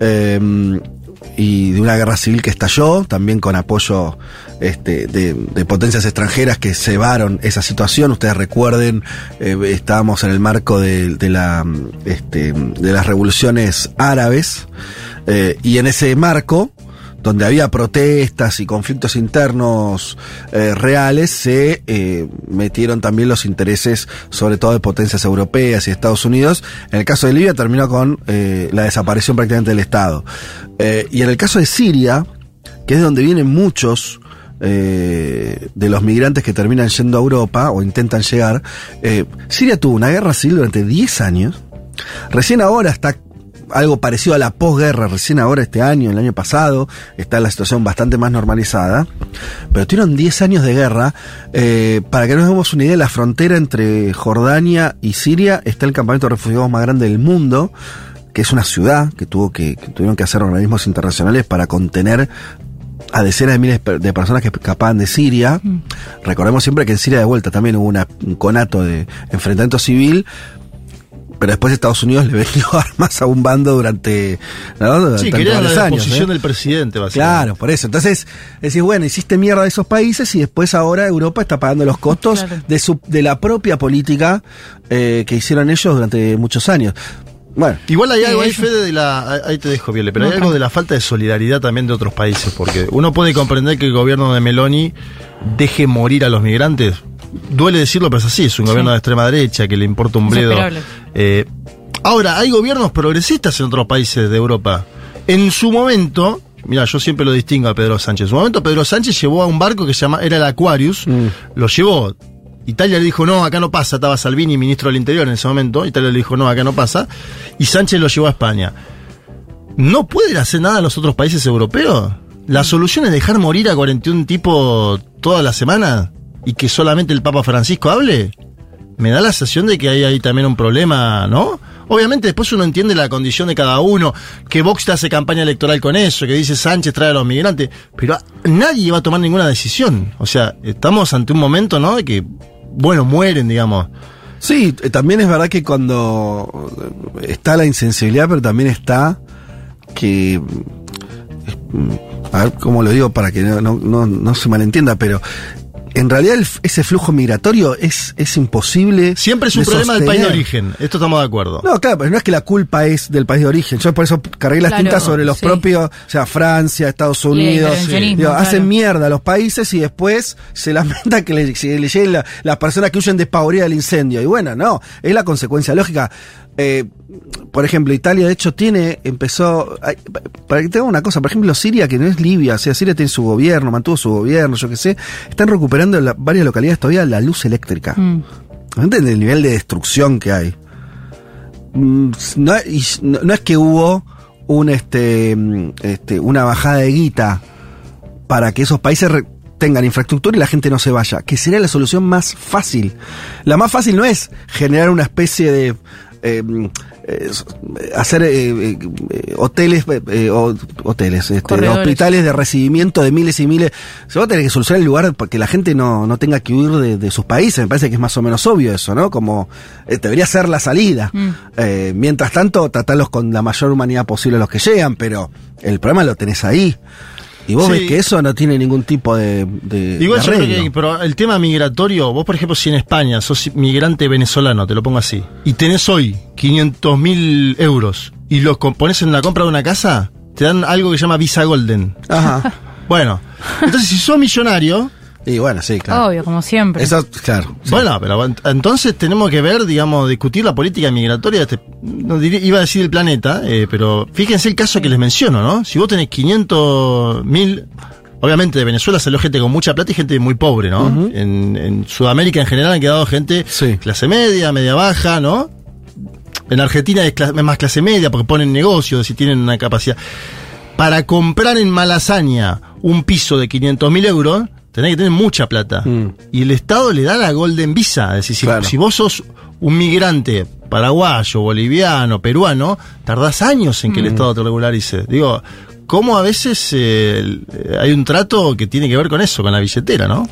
eh, y de una guerra civil que estalló también con apoyo este, de, de potencias extranjeras que cebaron esa situación. Ustedes recuerden eh, estábamos en el marco de, la este, de las revoluciones árabes eh, y en ese marco donde había protestas y conflictos internos eh, reales, se eh, metieron también los intereses, sobre todo de potencias europeas y Estados Unidos. En el caso de Libia terminó con eh, la desaparición prácticamente del Estado. Eh, y en el caso de Siria, que es de donde vienen muchos eh, de los migrantes que terminan yendo a Europa o intentan llegar, eh, Siria tuvo una guerra civil durante 10 años. Recién ahora está algo parecido a la posguerra, recién ahora este año, el año pasado, está la situación bastante más normalizada, pero tuvieron 10 años de guerra. Eh, para que nos demos una idea, la frontera entre Jordania y Siria está el campamento de refugiados más grande del mundo, que es una ciudad que tuvo que, que tuvieron que hacer organismos internacionales para contener a decenas de miles de personas que escapaban de Siria. Recordemos siempre que en Siria de vuelta también hubo una- un conato de enfrentamiento civil, pero después Estados Unidos le vendió armas a un bando durante, ¿no? durante Sí, querían la varios años. disposición ¿eh? del presidente, básicamente. Claro, por eso. Entonces, decís, bueno, hiciste mierda de esos países y después ahora Europa está pagando los costos Claro. de, su, de la propia política eh, que hicieron ellos durante muchos años. Bueno, Igual hay algo ahí. Fede, de la. Ahí te dejo, Viole, pero No, hay algo de la falta de solidaridad también de otros países, porque uno puede comprender que el gobierno de Meloni deje morir a los migrantes. Duele decirlo, pero es así, es un Sí. gobierno de extrema derecha que le importa un bledo. Eh, ahora, hay gobiernos progresistas en otros países de Europa. En su momento, mira, yo siempre lo distingo a Pedro Sánchez. En su momento, Pedro Sánchez llevó a un barco que se llama, era el Aquarius, lo llevó. Italia le dijo, no, acá no pasa, estaba Salvini, ministro del Interior en ese momento. Italia le dijo, no, acá no pasa. Y Sánchez lo llevó a España. ¿No pueden hacer nada los otros países europeos? ¿La solución es dejar morir a 41 tipos toda la semana y que solamente el Papa Francisco hable? Me da la sensación de que hay ahí también un problema, ¿no? Obviamente después uno entiende la condición de cada uno, que Vox te hace campaña electoral con eso, que dice Sánchez trae a los migrantes, pero nadie va a tomar ninguna decisión. O sea, estamos ante un momento, ¿no? De que, bueno, mueren, digamos. Sí, también es verdad que cuando eh, está la insensibilidad, pero también está que. mm, A ver cómo lo digo para que no, no, no- no se malentienda, pero en realidad el ese flujo migratorio es, es imposible. Siempre es un de problema del país de origen. Esto estamos de acuerdo. No, claro, pero no es que la culpa es del país de origen. Yo por eso cargué las Claro, tintas sobre los sí. propios, o sea, Francia, Estados Unidos. intervencionismo, Digo, claro. Hacen mierda a los países y después se lamenta que le, que le lleguen la- las personas que huyen despavoridas del incendio. Y bueno, no, es la consecuencia lógica. Eh, por ejemplo, Italia de hecho tiene, empezó, para que tenga una cosa, por ejemplo, Siria, que no es Libia, o sea, Siria tiene su gobierno, mantuvo su gobierno, yo qué sé, están recuperando en la- varias localidades todavía la luz eléctrica. Mm. ¿No entienden el nivel de destrucción que hay? Mm, No, y no- no es que hubo un este, mm, este, una bajada de guita para que esos países tengan infraestructura y la gente no se vaya, que sería la solución más fácil. La más fácil no es generar una especie de eh, mm, eh, hacer eh, eh, hoteles, eh, o- hoteles, este, hospitales de recibimiento de miles y miles. Se va a tener que solucionar el lugar para que la gente no, no tenga que huir de, de sus países. Me parece que es más o menos obvio eso, ¿no? Como eh, debería ser la salida. Mm. Eh, mientras tanto, tratarlos con la mayor humanidad posible los que llegan, pero el problema lo tenés ahí. Y vos Sí. ves que eso no tiene ningún tipo de, de- Igual de yo creo que pero el tema migratorio, vos por ejemplo si en España sos migrante venezolano, te lo pongo así, y tenés hoy 500 mil euros y los pones en la compra de una casa, te dan algo que se llama Visa Golden. Ajá. Bueno, entonces si sos millonario, Y bueno, sí, claro. Obvio, como siempre. Eso, claro. sí. bueno, pero ent- entonces tenemos que ver, digamos, discutir la política migratoria de este, no iba a decir el planeta, eh, pero fíjense el caso que les menciono, ¿no? Si vos tenés 500 mil, obviamente de Venezuela salió gente con mucha plata y gente muy pobre, ¿no? en, en Sudamérica en general han quedado gente Sí. clase media, media baja, ¿no? En Argentina es, es más clase media porque ponen negocios y tienen una capacidad. Para comprar en Malasaña un piso de 500 mil euros, tenés que tener mucha plata. Mm. Y el Estado le da la Golden Visa. Es decir, si, Claro. si vos sos un migrante paraguayo, boliviano, peruano, tardás años en que el Mm. Estado te regularice. Digo, ¿cómo a veces eh, eh, hay un trato que tiene que ver con eso, con la billetera, no?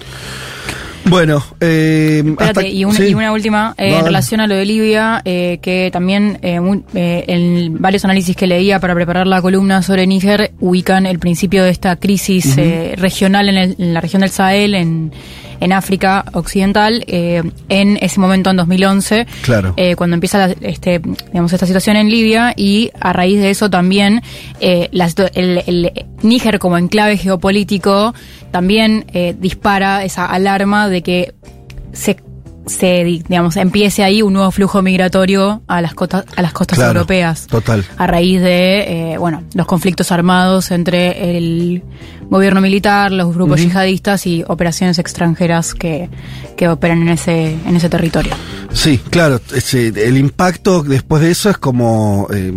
Bueno, eh, Espérate, hasta- y, una, sí. y una última, eh, en relación a lo de Libia, eh, que también eh, mu- eh, en varios análisis que leía para preparar la columna sobre Níger, ubican el principio de esta crisis eh, regional en, el- en la región del Sahel, en, en África Occidental, eh, en ese momento, en 2011, Claro. eh, cuando empieza la- este, digamos, esta situación en Libia, y a raíz de eso también eh, la el, el Níger como enclave geopolítico también eh, dispara esa alarma de que se, se di- digamos empiece ahí un nuevo flujo migratorio a las costas a las costas Claro, europeas Total. a raíz de eh, bueno los conflictos armados entre el gobierno militar los grupos yihadistas y operaciones extranjeras que, que operan en ese en ese territorio Sí, claro. ese- el impacto después de eso es como eh,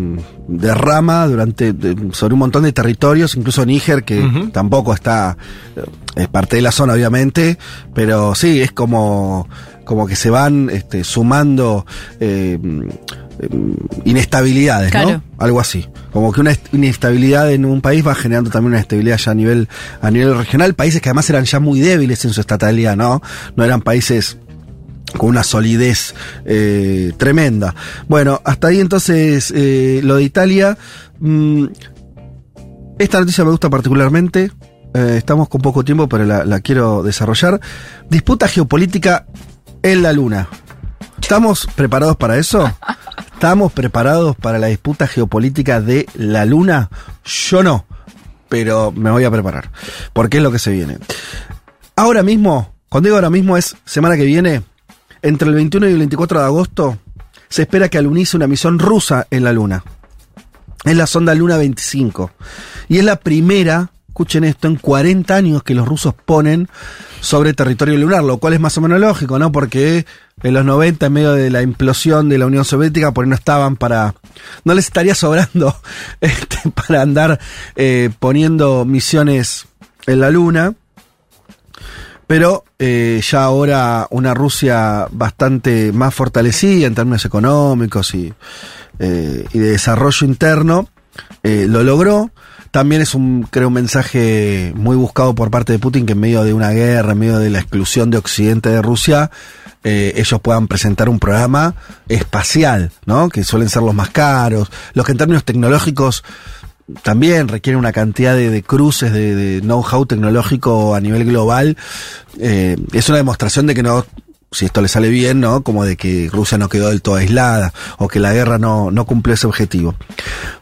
derrama durante de- sobre un montón de territorios, incluso Níger, que tampoco está eh, es parte de la zona, obviamente, pero sí es como como que se van este, sumando eh, eh, inestabilidades, Claro. ¿no? Algo así. Como que una est- inestabilidad en un país va generando también una estabilidad ya a nivel a nivel regional. Países que además eran ya muy débiles en su estatalidad, ¿no? No eran países con una solidez eh, tremenda. Bueno, hasta ahí entonces eh, lo de Italia. mm, esta noticia me gusta particularmente. eh, estamos con poco tiempo, pero la, la quiero desarrollar. Disputa geopolítica en la Luna. ¿Estamos preparados para eso? ¿Estamos preparados para la disputa geopolítica de la Luna? Yo no, pero me voy a preparar, porque es lo que se viene. Ahora mismo, cuando digo ahora mismo es semana que viene, entre el 21 y el 24 de agosto, se espera que alunice una misión rusa en la Luna. Es la sonda Luna 25. Y es la primera, escuchen esto, en 40 años que los rusos ponen sobre territorio lunar, lo cual es más o menos lógico, ¿no? Porque en los 90, en medio de la implosión de la Unión Soviética, por ahí no estaban para... No les estaría sobrando este, para andar eh, poniendo misiones en la Luna. Pero eh, ya ahora una Rusia bastante más fortalecida en términos económicos y, eh, de desarrollo interno lo logró. También es un, creo, un mensaje muy buscado por parte de Putin que en medio de una guerra, en medio de la exclusión de Occidente de Rusia, eh, ellos puedan presentar un programa espacial, ¿no? Que suelen ser los más caros, los que en términos tecnológicos también requieren una cantidad de, cruces de, de know-how tecnológico a nivel global. Eh, es una demostración de que no, si esto le sale bien, ¿no? Como de que Rusia no quedó del todo aislada o que la guerra no, no cumplió ese objetivo.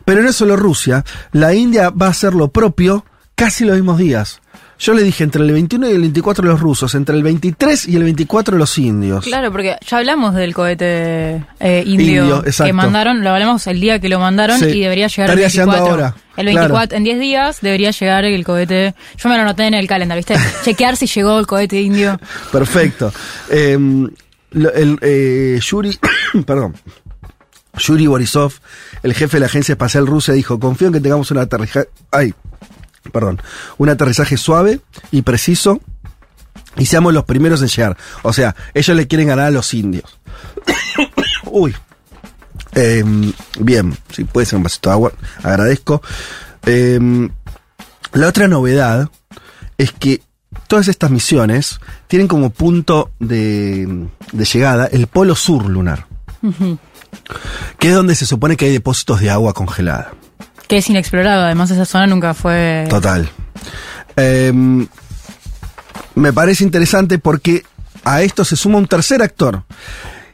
Pero no es solo Rusia, la India va a hacer lo propio casi los mismos días. Yo le dije entre el 21 y el 24 los rusos, entre el 23 y el 24 los indios. Claro, porque ya hablamos del cohete eh, indio, Indio, que mandaron, lo hablamos el día que lo mandaron Sí. y debería llegar el Estaría llegando 24. ahora, El 24, en 10 días debería llegar el cohete. Yo me lo anoté en el calendario, ¿viste? Chequear si llegó el cohete indio. Perfecto. Eh, lo- el, eh, Yuri, perdón. Yuri Borisov, el jefe de la Agencia Espacial Rusa, dijo, confío en que tengamos un aterrizaje, ay, perdón, un aterrizaje suave y preciso y seamos los primeros en llegar. O sea, ellos le quieren ganar a los indios. Uy. Eh, bien, si puede ser un vasito de agua, agradezco. Eh, la otra novedad es que todas estas misiones tienen como punto de, de llegada el polo sur lunar, que es donde se supone que hay depósitos de agua congelada. Que es inexplorado, además esa zona nunca fue... Total. Eh, me parece interesante porque a esto se suma un tercer actor.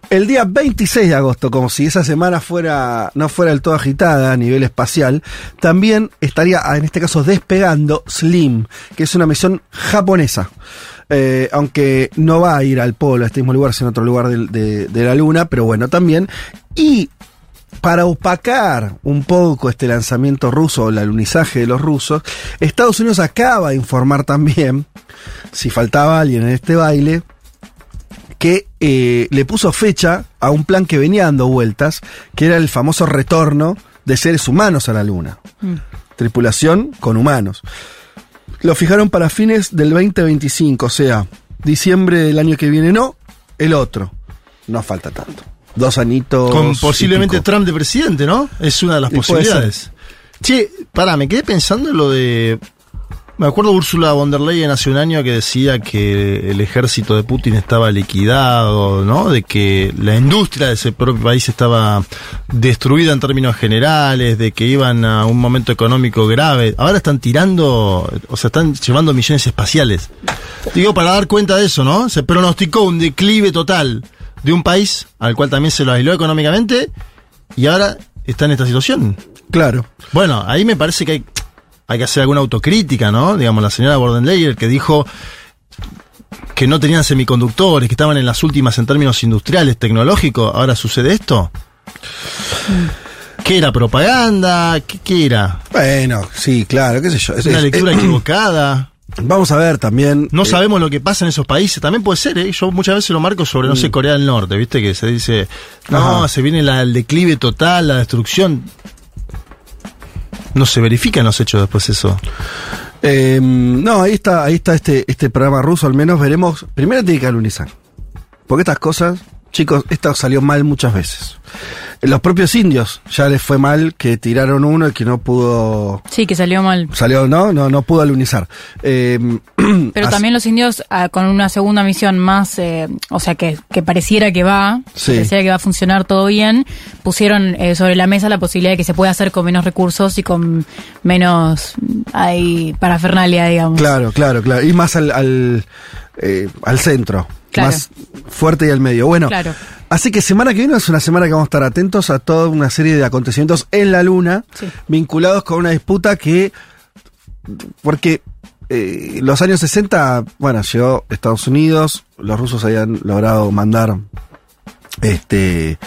El día 26 de agosto, como si esa semana fuera no fuera del todo agitada a nivel espacial, también estaría, en este caso, despegando Slim, que es una misión japonesa. Eh, aunque no va a ir al polo, a este mismo lugar, sino a otro lugar de, de la Luna, pero bueno, también. Y para opacar un poco este lanzamiento ruso o el alunizaje de los rusos, Estados Unidos acaba de informar también, si faltaba alguien en este baile, que eh, le puso fecha a un plan que venía dando vueltas, que era el famoso retorno de seres humanos a la Luna. Mm. Tripulación con humanos. Lo fijaron para fines del 2025, o sea, diciembre del año que viene, no, el otro. No falta tanto. Dos añitos. Con posiblemente. Trump de presidente, ¿no? Es una de las Y posibilidades. Che, pará, me quedé pensando en lo de. Me acuerdo Úrsula von der Leyen hace un año que decía que el ejército de Putin estaba liquidado, ¿no? De que la industria de ese propio país estaba destruida en términos generales, de que iban a un momento económico grave. Ahora están tirando, o sea, están llevando misiones espaciales. Digo, para dar cuenta de eso, ¿no? Se pronosticó un declive total de un país al cual también se lo aisló económicamente y ahora está en esta situación. Claro. Bueno, ahí me parece que hay, hay que hacer alguna autocrítica, ¿no? Digamos, la señora Bordenleyer que dijo que no tenían semiconductores, que estaban en las últimas en términos industriales, tecnológicos, ahora sucede esto. ¿Qué era propaganda? ¿Qué, qué era? Bueno, sí, claro, qué sé yo. ¿Es una lectura equivocada? Vamos a ver también. No eh, sabemos lo que pasa en esos países. También puede ser, ¿eh? Yo muchas veces lo marco sobre, no sé, Corea del Norte, ¿viste? Que se dice, no, Mm. Ajá. se viene la- el declive total, la destrucción. No se verifican los hechos después eso. eh, no, ahí está, ahí está este, este programa ruso, al menos veremos. Primero tiene que alunizar. Porque estas cosas, chicos, esto salió mal muchas veces. Los propios indios ya les fue mal que tiraron uno y que no pudo. Sí, que salió mal. Salió, no, no, no pudo alunizar. Eh, Pero también los indios, ah, con una segunda misión más, eh, o sea, que, que pareciera que va, Sí. que pareciera que va a funcionar todo bien, pusieron eh, sobre la mesa la posibilidad de que se pueda hacer con menos recursos y con menos ahí parafernalia, digamos. Claro, claro, claro. Y más al, al, eh, al centro. Claro. Más fuerte y al medio. Bueno, Claro. Así que semana que viene es una semana que vamos a estar atentos a toda una serie de acontecimientos en la Luna Sí. vinculados con una disputa que. Porque eh, los años 60, bueno, llegó Estados Unidos, los rusos habían logrado mandar este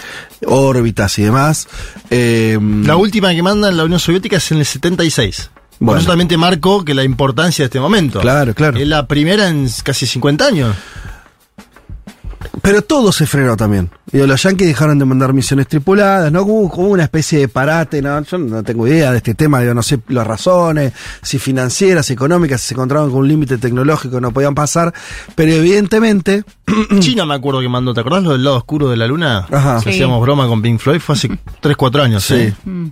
órbitas y demás. Eh, La última que mandan la Unión Soviética es en el 76. Por Bueno. eso también te marco que la importancia de este momento. Claro, claro. Es la primera en casi 50 años. Pero todo se frenó también. Digo, los yankees dejaron de mandar misiones tripuladas, ¿no? Hubo como una especie de parate, ¿no? Yo no tengo idea de este tema, digo, no sé las razones, si financieras, económicas, si se encontraban con un límite tecnológico, no podían pasar. Pero evidentemente, China me acuerdo que mandó, ¿te acordás lo del lado oscuro de la luna? Ajá. Sí. hacíamos broma con Pink Floyd, fue hace 3, 4 años. Sí. ¿eh? Mm.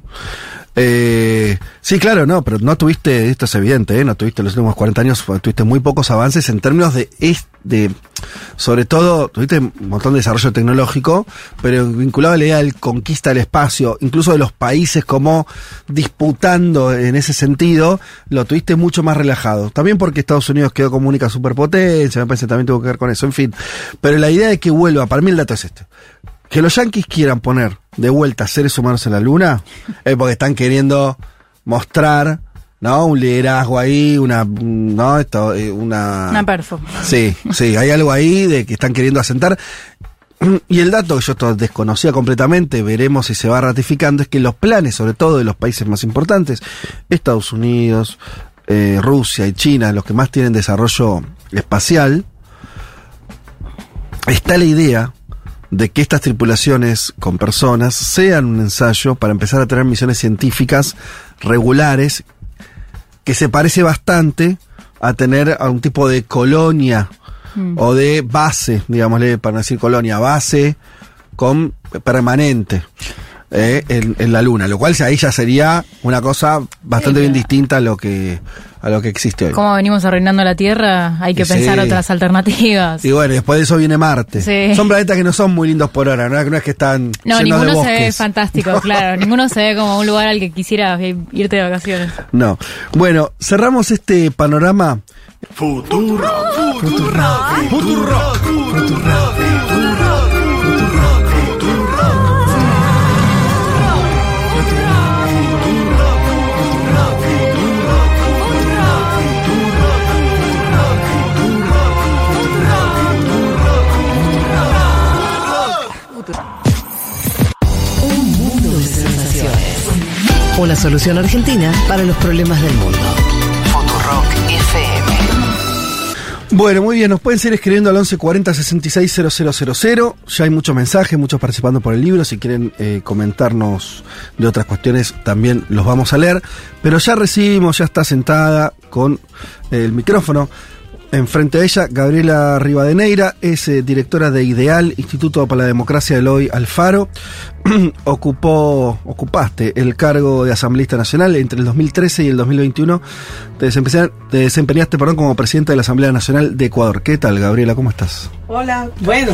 Eh, sí, claro, no, pero no tuviste, esto es evidente, ¿eh? no tuviste los últimos 40 años, fue- tuviste muy pocos avances en términos de, de sobre todo, tuviste un montón de desarrollo tecnológico, pero vinculado a la idea del conquista del espacio, incluso de los países como disputando en ese sentido, lo tuviste mucho más relajado. También porque Estados Unidos quedó como única superpotencia, me parece que también tuvo que ver con eso, en fin. Pero la idea de que vuelva, para mí el dato es este. Que los yanquis quieran poner de vuelta seres humanos en la luna es porque están queriendo mostrar, ¿no? Un liderazgo ahí, una, ¿no? Esto, eh, una... Una perfo. Sí, sí, hay algo ahí de que están queriendo asentar. Y el dato que yo esto desconocía completamente, veremos si se va ratificando, es que los planes, sobre todo de los países más importantes, Estados Unidos, eh, Rusia y China, los que más tienen desarrollo espacial, está la idea de que estas tripulaciones con personas sean un ensayo para empezar a tener misiones científicas regulares que se parece bastante a tener a un tipo de colonia o de base, digámosle, para decir colonia, base con permanente. Eh, en, en la luna, lo cual ahí ya sería una cosa bastante bien distinta a lo que a lo que existe hoy. Como venimos arruinando la Tierra, hay que Sí. pensar otras alternativas. Y bueno, después de eso viene Marte. Sí. Son planetas que no son muy lindos por ahora, no, no es que están No, llenos de ninguno se ve fantástico, claro. Ninguno se ve como un lugar al que quisiera irte de vacaciones. No. Bueno, cerramos este panorama. Futuro, futuro, futuro, futuro, Una solución argentina para los problemas del mundo. Futurock FM. Bueno, muy bien, nos pueden seguir escribiendo al 1140 66 000. Ya hay muchos mensajes, muchos participando por el libro. Si quieren eh, comentarnos de otras cuestiones, también los vamos a leer. Pero ya recibimos, ya está sentada con eh, el micrófono. Enfrente a ella, Gabriela Rivadeneira, es eh, directora de Ideal, Instituto para la Democracia del Hoy Alfaro. Ocupó, ocupaste el cargo de asambleísta nacional entre el 2013 y el 2021. Te, desempeña- te desempeñaste perdón, como presidenta de la Asamblea Nacional de Ecuador. ¿Qué tal, Gabriela? ¿Cómo estás? Hola, bueno,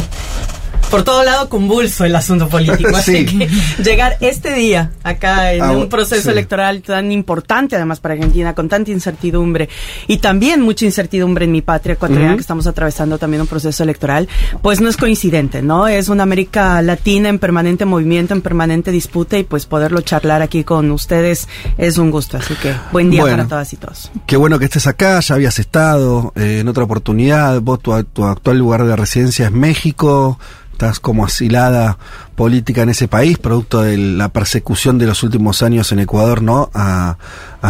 por todo lado convulso el asunto político, así Sí. que llegar este día acá en Ah, un proceso sí. electoral tan importante además para Argentina, con tanta incertidumbre y también mucha incertidumbre en mi patria ecuatoriana Ujú. que estamos atravesando también un proceso electoral, pues no es coincidente, ¿no? Es una América Latina en permanente movimiento, en permanente disputa y pues poderlo charlar aquí con ustedes es un gusto, así que buen día Bueno. para todas y todos. Qué bueno que estés acá, ya habías estado eh, en otra oportunidad. Vos, tu, tu actual lugar de residencia es México. Estás como asilada política en ese país, producto de la persecución de los últimos años en Ecuador, ¿no? A,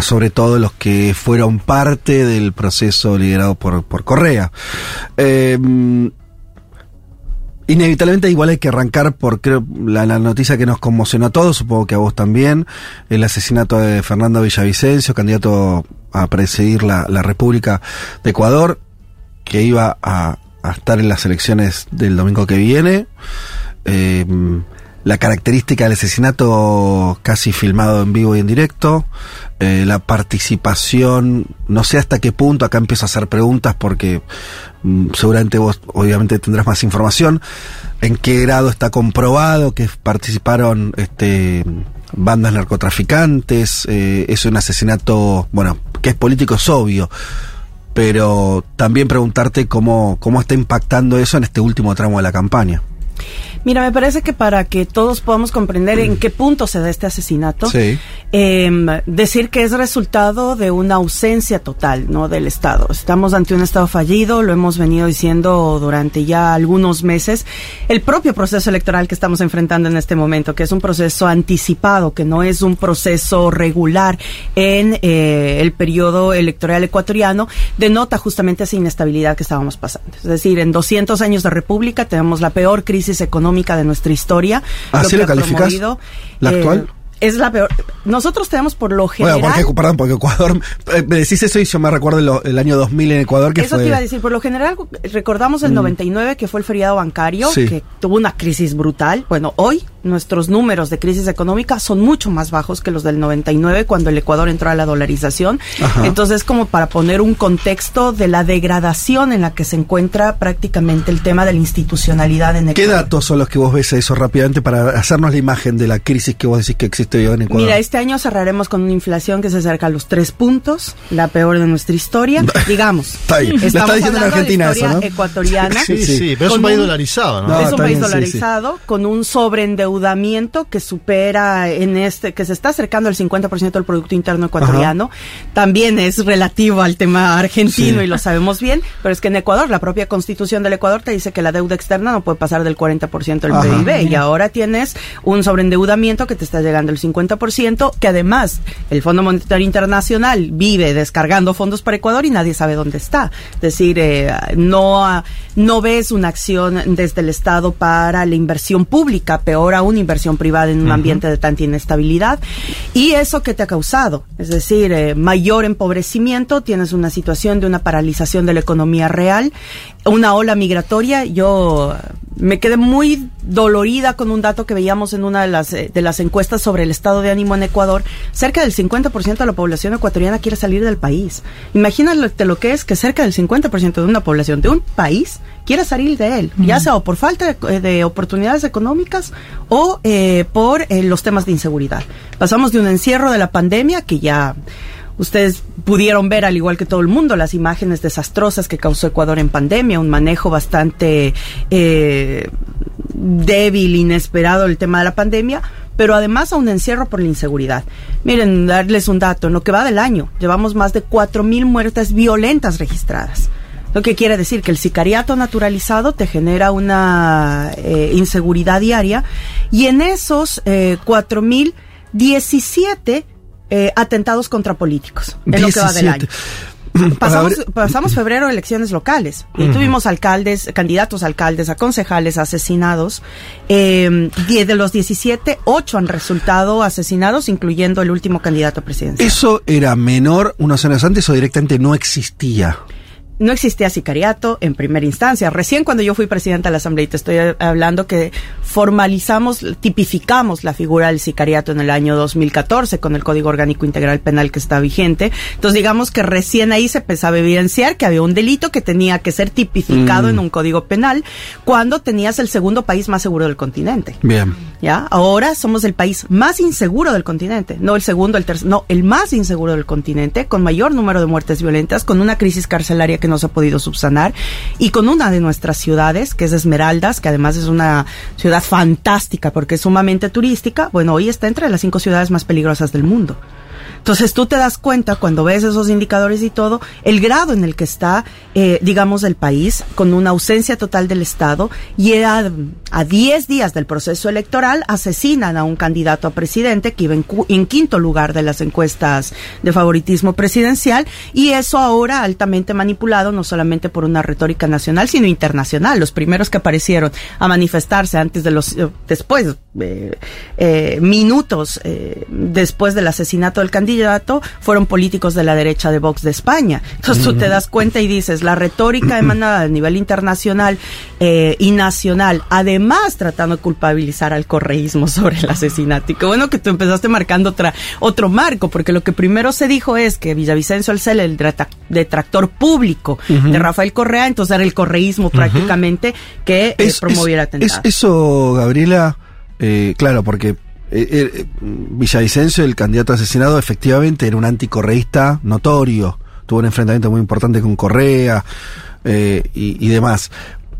sobre todo los que fueron parte del proceso liderado por, por Correa. Eh, Inevitablemente igual hay que arrancar por creo, la, la noticia que nos conmocionó a todos, supongo que a vos también, el asesinato de Fernando Villavicencio, candidato a presidir la, la República de Ecuador, que iba a, a estar en las elecciones del domingo que viene. Eh, la característica del asesinato casi filmado en vivo y en directo, eh, la participación, no sé hasta qué punto, acá empiezo a hacer preguntas porque mm, seguramente vos obviamente tendrás más información, en qué grado está comprobado que participaron este bandas narcotraficantes, eh, es un asesinato, bueno, que es político es obvio, pero también preguntarte cómo, cómo está impactando eso en este último tramo de la campaña. Mira, me parece que para que todos podamos comprender en qué punto se da este asesinato, Sí. em, decir que es resultado de una ausencia total no del Estado. Estamos ante un Estado fallido, lo hemos venido diciendo durante ya algunos meses. El propio proceso electoral que estamos enfrentando en este momento, que es un proceso anticipado, que no es un proceso regular en eh, el periodo electoral ecuatoriano, denota justamente esa inestabilidad que estábamos pasando. Es decir, en 200 años de república tenemos la peor crisis económica de nuestra historia. ¿Así que lo promovido, ¿La eh, actual? Es la peor. Nosotros tenemos por lo general. Bueno, porque, perdón, porque Ecuador, eh, me decís eso y yo me recuerdo el, el año 2000 en Ecuador que Eso fue... te iba a decir, por lo general recordamos el Mm. 99 que fue el feriado bancario, Sí. que tuvo una crisis brutal. Bueno, hoy nuestros números de crisis económica son mucho más bajos que los del 99 cuando el Ecuador entró a la dolarización. Ajá. Entonces, como para poner un contexto de la degradación en la que se encuentra prácticamente el tema de la institucionalidad en ¿Qué Ecuador. datos son los que vos ves eso rápidamente para hacernos la imagen de la crisis que vos decís que existe hoy en Ecuador? Mira, este año cerraremos con una inflación que se acerca a los tres puntos, la peor de nuestra historia. Digamos, Está ahí. Lo está estamos diciendo en hablando de Argentina eso, ecuatoriana. Sí, sí, pero es Con un país dolarizado, ¿no? No, es un país bien, sí, dolarizado con un sobreendeudamiento que supera en este, que se está acercando al 50% del Producto Interno Ecuatoriano. También es relativo al tema argentino Sí. y lo sabemos bien, pero es que en Ecuador, la propia constitución del Ecuador te dice que la deuda externa no puede pasar del 40% del Ajá. PIB y ahora tienes un sobreendeudamiento que te está llegando al 50%, que además el Fondo Monetario Internacional vive descargando fondos para Ecuador y nadie sabe dónde está. Es decir, eh, no, no ves una acción desde el Estado para la inversión pública, peor aún inversión privada en un ambiente de tanta inestabilidad. Y eso que te ha causado, es decir, eh, mayor empobrecimiento, tienes una situación de una paralización de la economía real, una ola migratoria. Yo me quedé muy dolorida con un dato que veíamos en una de las, eh, de las encuestas sobre el estado de ánimo en Ecuador. Cerca del 50% de la población ecuatoriana quiere salir del país. Imagínate lo que es que cerca del 50% de una población de un país quiere salir de él, ya sea o por falta de, de oportunidades económicas o eh, por eh, los temas de inseguridad. Pasamos de un encierro de la pandemia que ya Ustedes pudieron ver, al igual que todo el mundo, las imágenes desastrosas que causó Ecuador en pandemia, un manejo bastante eh, débil, inesperado el tema de la pandemia, pero además a un encierro por la inseguridad. Miren, darles un dato, en lo que va del año, llevamos más de 4.000 muertes violentas registradas. Lo que quiere decir que el sicariato naturalizado te genera una eh, inseguridad diaria y en esos eh, 4.017 eh, atentados contra políticos en lo que va del año. 17. Pasamos, pasamos febrero elecciones locales y tuvimos alcaldes, candidatos a alcaldes, a concejales asesinados. Eh, die- de los 17, 8 han resultado asesinados, incluyendo el último candidato presidencial. ¿Eso era menor unos años antes o directamente no existía? No existía sicariato en primera instancia. Recién cuando yo fui presidenta de la Asamblea, y te estoy hablando que formalizamos, tipificamos la figura del sicariato en el año 2014 con el Código Orgánico Integral Penal que está vigente. Entonces digamos que recién ahí se empezaba a evidenciar que había un delito que tenía que ser tipificado Mm. en un código penal cuando tenías el segundo país más seguro del continente. Bien. ¿Ya? Ahora somos el país más inseguro del continente. No el segundo, el tercero, no, el más inseguro del continente, con mayor número de muertes violentas, con una crisis carcelaria que no se ha podido subsanar y con una de nuestras ciudades, que es Esmeraldas, que además es una ciudad fantástica porque es sumamente turística. Bueno, hoy está entre las cinco ciudades más peligrosas del mundo. Entonces tú te das cuenta cuando ves esos indicadores y todo, el grado en el que está, eh, digamos, el país, con una ausencia total del Estado, y a, a 10 días del proceso electoral asesinan a un candidato a presidente que iba en, en quinto lugar de las encuestas de favoritismo presidencial, y eso ahora altamente manipulado no solamente por una retórica nacional, sino internacional. Los primeros que aparecieron a manifestarse antes de los, eh, después, eh, eh, minutos eh, después del asesinato del candidato, fueron políticos de la derecha de Vox de España. Entonces tú te das cuenta y dices, la retórica emanada a nivel internacional eh, y nacional, además tratando de culpabilizar al correísmo sobre el asesinato. Y qué bueno que tú empezaste marcando otra, otro marco, porque lo que primero se dijo es que Villavicencio Alcel, el detra- detractor público de Rafael Correa, entonces era el correísmo prácticamente que eh, Es- promoviera es- atentados. es- eso, Gabriela, eh, claro, porque eh, eh, Villavicencio, el candidato asesinado, efectivamente era un anticorreísta notorio. Tuvo un enfrentamiento muy importante con Correa eh, y, demás.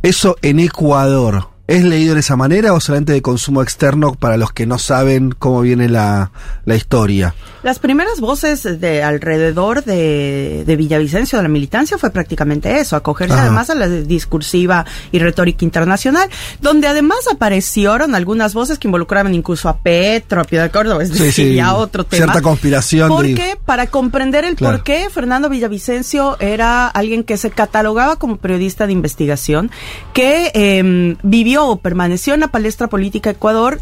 Eso en Ecuador, ¿es leído de esa manera o solamente de consumo externo para los que no saben cómo viene la, la historia? Las primeras voces de alrededor de, de Villavicencio, de la militancia, fue prácticamente eso, acogerse Ajá. además a la discursiva y retórica internacional, donde además aparecieron algunas voces que involucraban incluso a Petro, a Piedad Córdoba, es decir, sí, ya otro tema. cierta conspiración de- Porque para comprender el Claro. por qué Fernando Villavicencio era alguien que se catalogaba como periodista de investigación, que eh, vivió o permaneció en la palestra política de Ecuador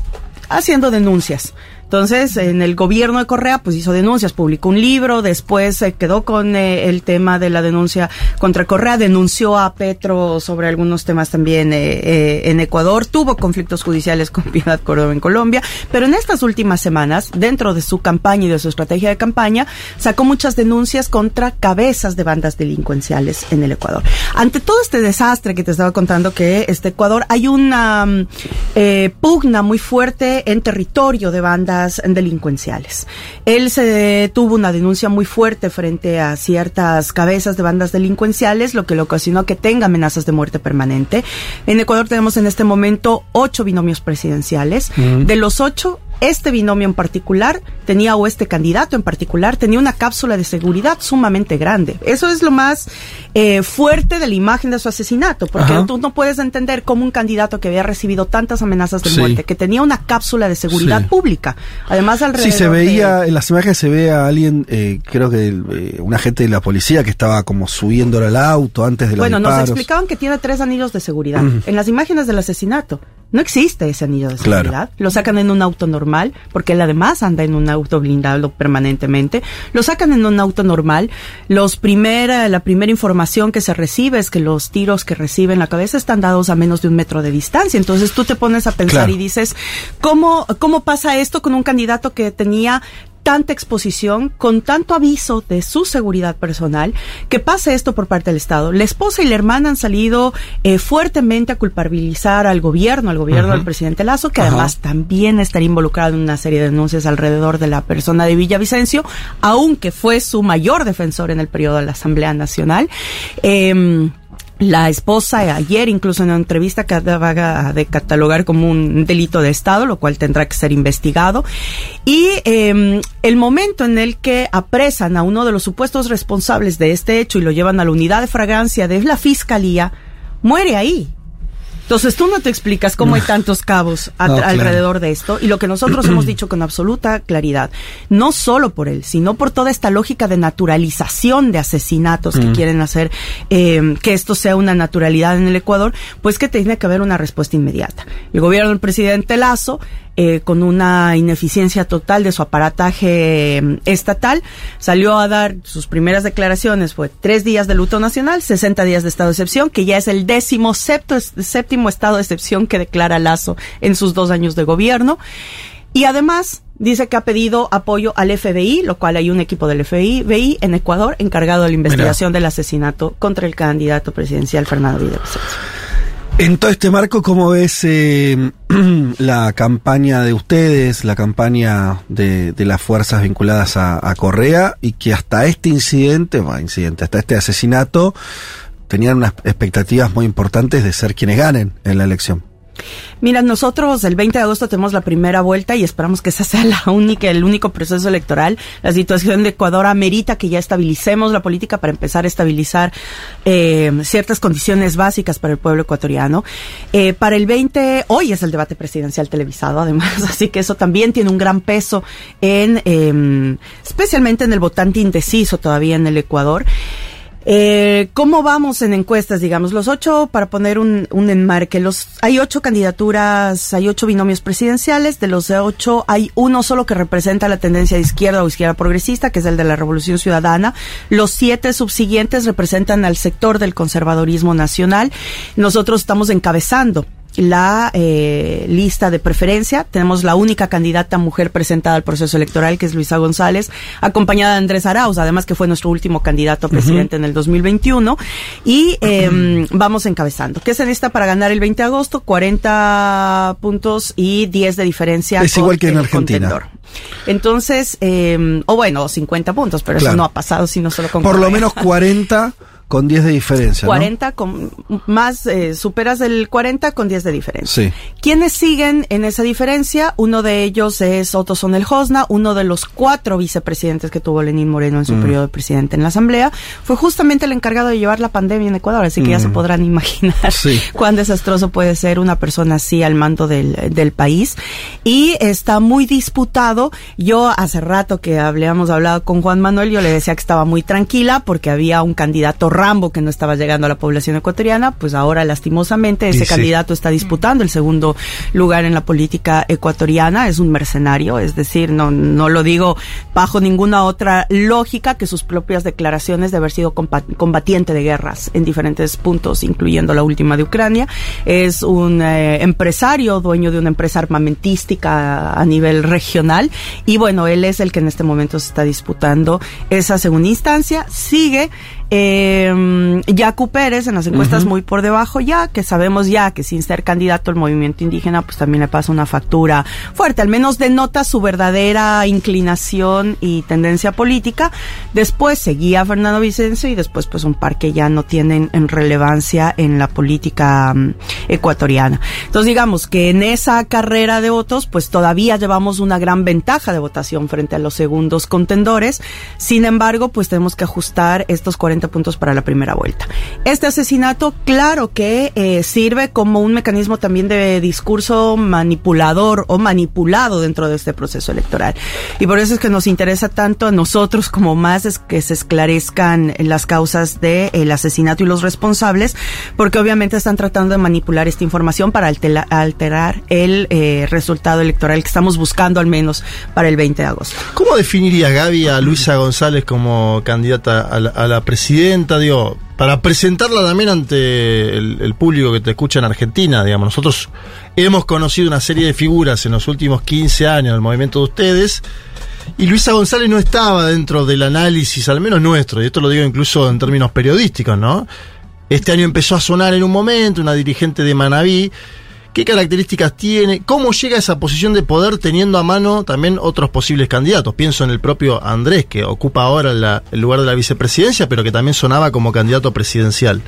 haciendo denuncias. Entonces, en el gobierno de Correa, pues hizo denuncias, publicó un libro, después se quedó con eh, el tema de la denuncia contra Correa, denunció a Petro sobre algunos temas también eh, eh, en Ecuador, tuvo conflictos judiciales con Piedad Córdoba en Colombia, pero en estas últimas semanas, dentro de su campaña y de su estrategia de campaña, sacó muchas denuncias contra cabezas de bandas delincuenciales en el Ecuador. Ante todo este desastre que te estaba contando que este Ecuador, hay una mm, pugna muy fuerte en territorio de bandas delincuenciales. Él se tuvo una denuncia muy fuerte frente a ciertas cabezas de bandas delincuenciales, lo que le ocasionó que tenga amenazas de muerte permanente. En Ecuador tenemos en este momento ocho binomios presidenciales. Mm. De los ocho, este binomio en particular tenía, o este candidato en particular, tenía una cápsula de seguridad sumamente grande. Eso es lo más eh, fuerte de la imagen de su asesinato, porque Ajá. tú no puedes entender cómo un candidato que había recibido tantas amenazas de Sí. muerte, que tenía una cápsula de seguridad Sí. pública, además alrededor Sí, se de- veía, en las imágenes se ve a alguien, eh, creo que eh, un agente de la policía que estaba como subiéndolo al auto antes de los Bueno, nos explicaban que tiene tres anillos de seguridad en las imágenes del asesinato. No existe ese anillo de Claro. seguridad. Lo sacan en un auto normal, porque él además anda en un auto blindado permanentemente. Lo sacan en un auto normal. Los primera, la primera información que se recibe es que los tiros que recibe en la cabeza están dados a menos de un metro de distancia. Entonces tú te pones a pensar Claro. y dices, ¿cómo, ¿cómo pasa esto con un candidato que tenía tanta exposición, con tanto aviso de su seguridad personal, que pase esto por parte del Estado. La esposa y la hermana han salido eh, fuertemente a culpabilizar al gobierno, al gobierno Ajá. del presidente Lazo, que además también estaría involucrado en una serie de denuncias alrededor de la persona de Villavicencio, aunque fue su mayor defensor en el periodo de la Asamblea Nacional. Em, la esposa ayer, incluso en una entrevista, acaba de catalogar como un delito de Estado, lo cual tendrá que ser investigado. Y eh, el momento en el que apresan a uno de los supuestos responsables de este hecho y lo llevan a la unidad de fragancia de la fiscalía, muere ahí. Entonces tú no te explicas cómo hay tantos cabos a- No, claro. alrededor de esto y lo que nosotros hemos dicho con absoluta claridad, no solo por él, sino por toda esta lógica de naturalización de asesinatos que Mm. quieren hacer eh, que esto sea una naturalidad en el Ecuador, pues que tiene que haber una respuesta inmediata. El gobierno del presidente Lazo eh, con una ineficiencia total de su aparataje eh, estatal, salió a dar sus primeras declaraciones, fue tres días de luto nacional, 60 días de estado de excepción, que ya es el décimo septo- séptimo estado de excepción que declara Lazo en sus dos años de gobierno. Y además dice que ha pedido apoyo al FBI, lo cual hay un equipo del FBI en Ecuador encargado de la investigación del asesinato contra el candidato presidencial Fernando Villavicencio. En todo este marco, ¿cómo ves eh, la campaña de ustedes, la campaña de, de las fuerzas vinculadas a, Correa y que hasta este incidente, bueno, incidente, hasta este asesinato, tenían unas expectativas muy importantes de ser quienes ganen en la elección? Mira, nosotros el 20 de agosto tenemos la primera vuelta y esperamos que esa sea la única, el único proceso electoral. La situación de Ecuador amerita que ya estabilicemos la política para empezar a estabilizar eh, ciertas condiciones básicas para el pueblo ecuatoriano. Eh, para el 20, hoy es el debate presidencial televisado, además, así que eso también tiene un gran peso en, eh, especialmente en el votante indeciso todavía en el Ecuador. Eh, ¿Cómo vamos en encuestas, digamos? Los ocho, para poner un, un enmarque, los, hay ocho candidaturas, hay ocho binomios presidenciales, de los ocho hay uno solo que representa la tendencia de izquierda o izquierda progresista, que es el de la Revolución Ciudadana. Los siete subsiguientes representan al sector del conservadorismo nacional. Nosotros estamos encabezando la eh, lista de preferencia. Tenemos la única candidata mujer presentada al proceso electoral, que es Luisa González, acompañada de Andrés Arauz, además que fue nuestro último candidato a presidente en el 2021. Y eh, vamos encabezando. ¿Qué se necesita para ganar el 20 de agosto? 40 puntos y 10 de diferencia. Es con igual que en Argentina. contendor. Entonces, eh, o bueno, 50 puntos, pero Claro. eso no ha pasado sino solo con Por lo menos 40 con 10 de diferencia, ¿no? 40 con más, eh, superas el 40 con 10 de diferencia. Sí. ¿Quiénes siguen en esa diferencia? Uno de ellos es Otto Sonel Hosna, uno de los cuatro vicepresidentes que tuvo Lenín Moreno en su Mm. periodo de presidente en la Asamblea. Fue justamente el encargado de llevar la pandemia en Ecuador, así que ya Mm. se podrán imaginar Sí. cuán desastroso puede ser una persona así al mando del, del país. Y está muy disputado. Yo hace rato que habíamos hablado con Juan Manuel, yo le decía que estaba muy tranquila porque había un candidato Rambo que no estaba llegando a la población ecuatoriana, pues ahora lastimosamente ese sí. candidato está disputando el segundo lugar en la política ecuatoriana, es un mercenario, es decir, no, no lo digo bajo ninguna otra lógica que sus propias declaraciones de haber sido combatiente de guerras en diferentes puntos, incluyendo la última de Ucrania. Es un eh, empresario, dueño de una empresa armamentística a nivel regional y bueno, él es el que en este momento se está disputando esa segunda instancia. Sigue eh, Yacu Pérez en las encuestas muy por debajo ya, que sabemos ya que sin ser candidato al movimiento indígena, pues también le pasa una factura fuerte, al menos denota su verdadera inclinación y tendencia política. Después seguía Fernando Vicencio y después pues un par que ya no tienen en relevancia en la política mm, ecuatoriana. Entonces digamos que en esa carrera de votos pues todavía llevamos una gran ventaja de votación frente a los segundos contendores. Sin embargo, pues tenemos que ajustar estos 40 180 puntos para la primera vuelta. Este asesinato, claro que eh, sirve como un mecanismo también de discurso manipulador o manipulado dentro de este proceso electoral. Y por eso es que nos interesa tanto a nosotros como más es que se esclarezcan las causas del asesinato y los responsables, porque obviamente están tratando de manipular esta información para alterar el eh, resultado electoral que estamos buscando al menos para el 20 de agosto. ¿Cómo definiría Gaby a Luisa González como candidata a la, a la presidenta? Digo, para presentarla también ante el, público que te escucha en Argentina, digamos, nosotros hemos conocido una serie de figuras en los últimos 15 años del movimiento de ustedes. Y Luisa González no estaba dentro del análisis, al menos nuestro, y esto lo digo incluso en términos periodísticos, ¿no? Este año empezó a sonar en un momento una dirigente de Manabí. ¿Qué características tiene? ¿Cómo llega a esa posición de poder teniendo a mano también otros posibles candidatos? Pienso en el propio Andrés, que ocupa ahora la- el lugar de la vicepresidencia, pero que también sonaba como candidato presidencial.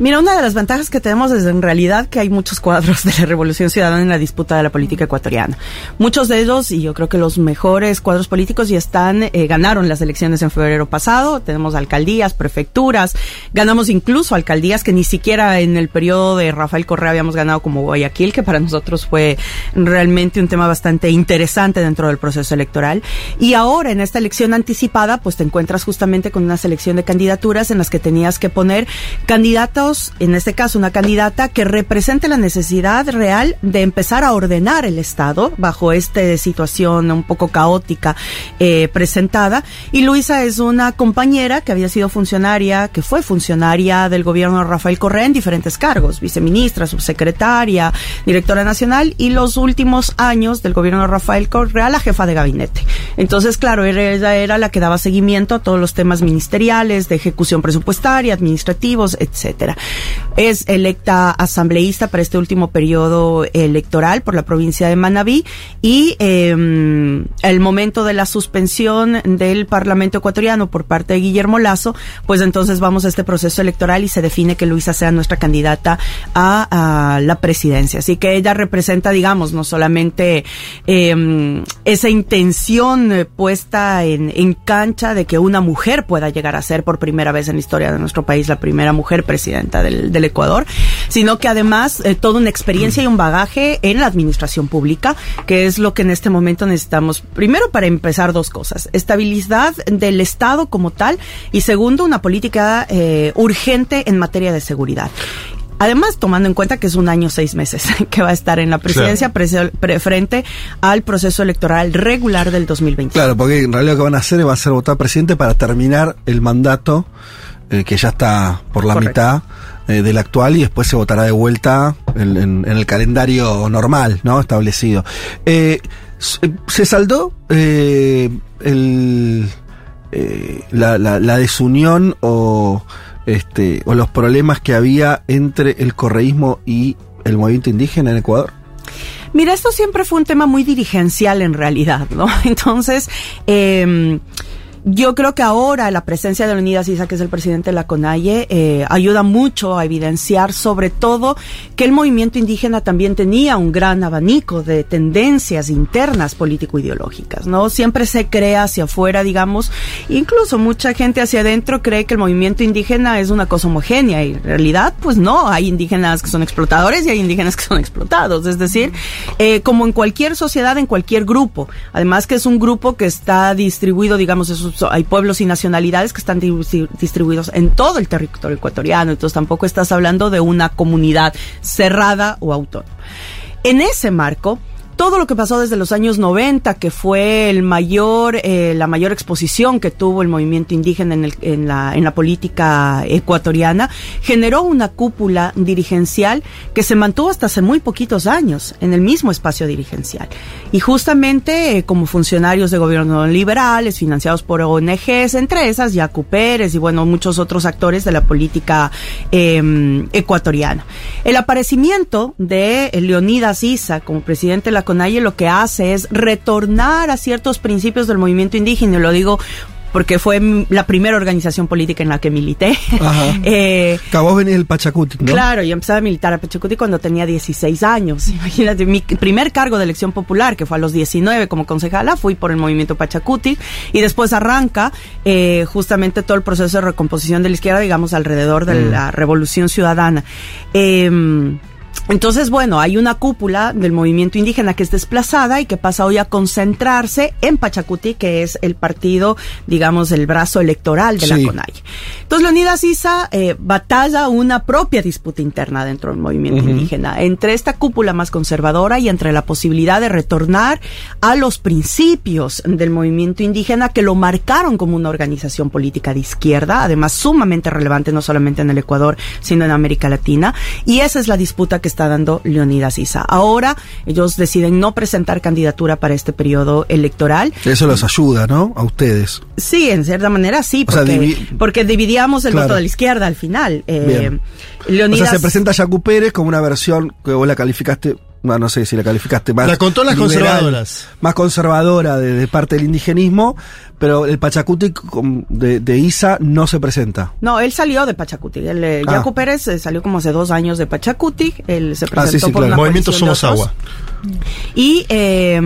Mira, una de las ventajas que tenemos es en realidad que hay muchos cuadros de la Revolución Ciudadana en la disputa de la política ecuatoriana. Muchos de ellos, y yo creo que los mejores cuadros políticos ya están, eh, ganaron las elecciones en febrero pasado. Tenemos alcaldías, prefecturas, ganamos incluso alcaldías que ni siquiera en el periodo de Rafael Correa habíamos ganado como Guayaquil, que para nosotros fue realmente un tema bastante interesante dentro del proceso electoral. Y ahora en esta elección anticipada, pues te encuentras justamente con una selección de candidaturas en las que tenías que poner candidatos, en este caso una candidata que represente la necesidad real de empezar a ordenar el Estado bajo esta situación un poco caótica eh, presentada. Y Luisa es una compañera que había sido funcionaria, que fue funcionaria del gobierno de Rafael Correa en diferentes cargos, viceministra, subsecretaria, directora nacional y los últimos años del gobierno de Rafael Correa la jefa de gabinete. Entonces, claro, ella era la que daba seguimiento a todos los temas ministeriales, de ejecución presupuestaria, administrativos, etcétera. Es electa asambleísta para este último periodo electoral por la provincia de Manabí y eh, el momento de la suspensión del Parlamento ecuatoriano por parte de Guillermo Lazo, pues entonces vamos a este proceso electoral y se define que Luisa sea nuestra candidata a, la presidencia. Así que ella representa, digamos, no solamente eh, esa intención eh, puesta en, en cancha de que una mujer pueda llegar a ser por primera vez en la historia de nuestro país la primera mujer presidenta del, del Ecuador, sino que además eh, toda una experiencia y un bagaje en la administración pública, que es lo que en este momento necesitamos. Primero, para empezar, dos cosas. Estabilidad del Estado como tal y segundo, una política eh, urgente en materia de seguridad. Además, tomando en cuenta que es un año seis meses que va a estar en la presidencia pre- frente al proceso electoral regular del 2020. Claro, porque en realidad lo que van a hacer va a ser votar presidente para terminar el mandato eh, que ya está por la Correcto. mitad eh, del actual y después se votará de vuelta en, en- en el calendario normal, ¿no? Establecido. Eh, se saldó el, la, la- la desunión o, este, o los problemas que había entre el correísmo y el movimiento indígena en Ecuador. Mira, esto siempre fue un tema muy dirigencial en realidad, ¿no? Entonces, eh, yo creo que ahora la presencia de Leonidas Isa, que es el presidente de la CONAIE, eh, ayuda mucho a evidenciar sobre todo que el movimiento indígena también tenía un gran abanico de tendencias internas político-ideológicas, ¿no? Siempre se crea hacia afuera, digamos, incluso mucha gente hacia adentro cree que el movimiento indígena es una cosa homogénea y en realidad, pues no, hay indígenas que son explotadores y hay indígenas que son explotados, es decir, eh, como en cualquier sociedad, en cualquier grupo, además que es un grupo que está distribuido, digamos, esos- hay pueblos y nacionalidades que están di- distribuidos en todo el territorio ecuatoriano, entonces tampoco estás hablando de una comunidad cerrada o autónoma. En ese marco, todo lo que pasó desde los años 90, que fue el mayor, eh, la mayor exposición que tuvo el movimiento indígena en, el- en la, en la política ecuatoriana, generó una cúpula dirigencial que se mantuvo hasta hace muy poquitos años en el mismo espacio dirigencial. Y justamente eh, como funcionarios de gobierno liberales, financiados por ONGs, entre esas Yacu Pérez y bueno, muchos otros actores de la política eh, ecuatoriana. El aparecimiento de Leonidas Issa como presidente de la CONAIE lo que hace es retornar a ciertos principios del movimiento indígena, y lo digo porque fue la primera organización política en la que milité. Ajá. Eh, venís del Pachacuti, ¿no? Claro, yo empecé a militar a Pachacuti cuando tenía 16 años. Imagínate, mi primer cargo de elección popular, que fue a los 19 como concejala, fui por el movimiento Pachacuti y después arranca eh, justamente todo el proceso de recomposición de la izquierda, digamos, alrededor de Mm. la revolución ciudadana. Em, entonces, bueno, hay una cúpula del movimiento indígena que es desplazada y que pasa hoy a concentrarse en Pachacuti, que es el partido, digamos, el brazo electoral de Sí. la CONAI. Entonces, Leonidas Issa eh, batalla una propia disputa interna dentro del movimiento indígena, entre esta cúpula más conservadora y entre la posibilidad de retornar a los principios del movimiento indígena que lo marcaron como una organización política de izquierda, además sumamente relevante no solamente en el Ecuador, sino en América Latina. Y esa es la disputa que está dando Leonidas Issa. Ahora ellos deciden no presentar candidatura para este periodo electoral. Eso los ayuda, ¿no? A ustedes. Sí, en cierta manera sí, O sea, porque, divi- porque dividíamos el Claro. voto de la izquierda al final. Eh, Bien. Leonidas, O sea, se presenta Yacu Pérez como una versión que vos la calificaste, no, no sé si la calificaste más. La contó las liberal, conservadoras. Más conservadora de, de parte del indigenismo, pero el Pachacuti de, de Isa no se presenta. No, él salió de Pachacuti. El, eh, Ah. Yacu Pérez eh, salió como hace dos años de Pachacuti. Él se Ah, presentó sí, sí, por claro. una Movimiento Somos. Agua. Y eh,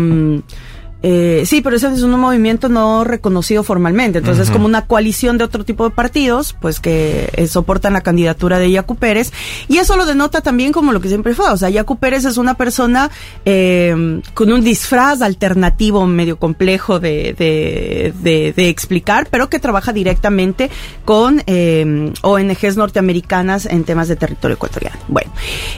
eh, sí, pero ese es un movimiento no reconocido formalmente. Entonces es como una coalición de otro tipo de partidos, pues que eh, soportan la candidatura de Yacu Pérez. Y eso lo denota también como lo que siempre fue. O sea, Yacu Pérez es una persona eh, con un disfraz alternativo medio complejo de, de, de- de explicar, pero que trabaja directamente con eh, ONGs norteamericanas en temas de territorio ecuatoriano. Bueno,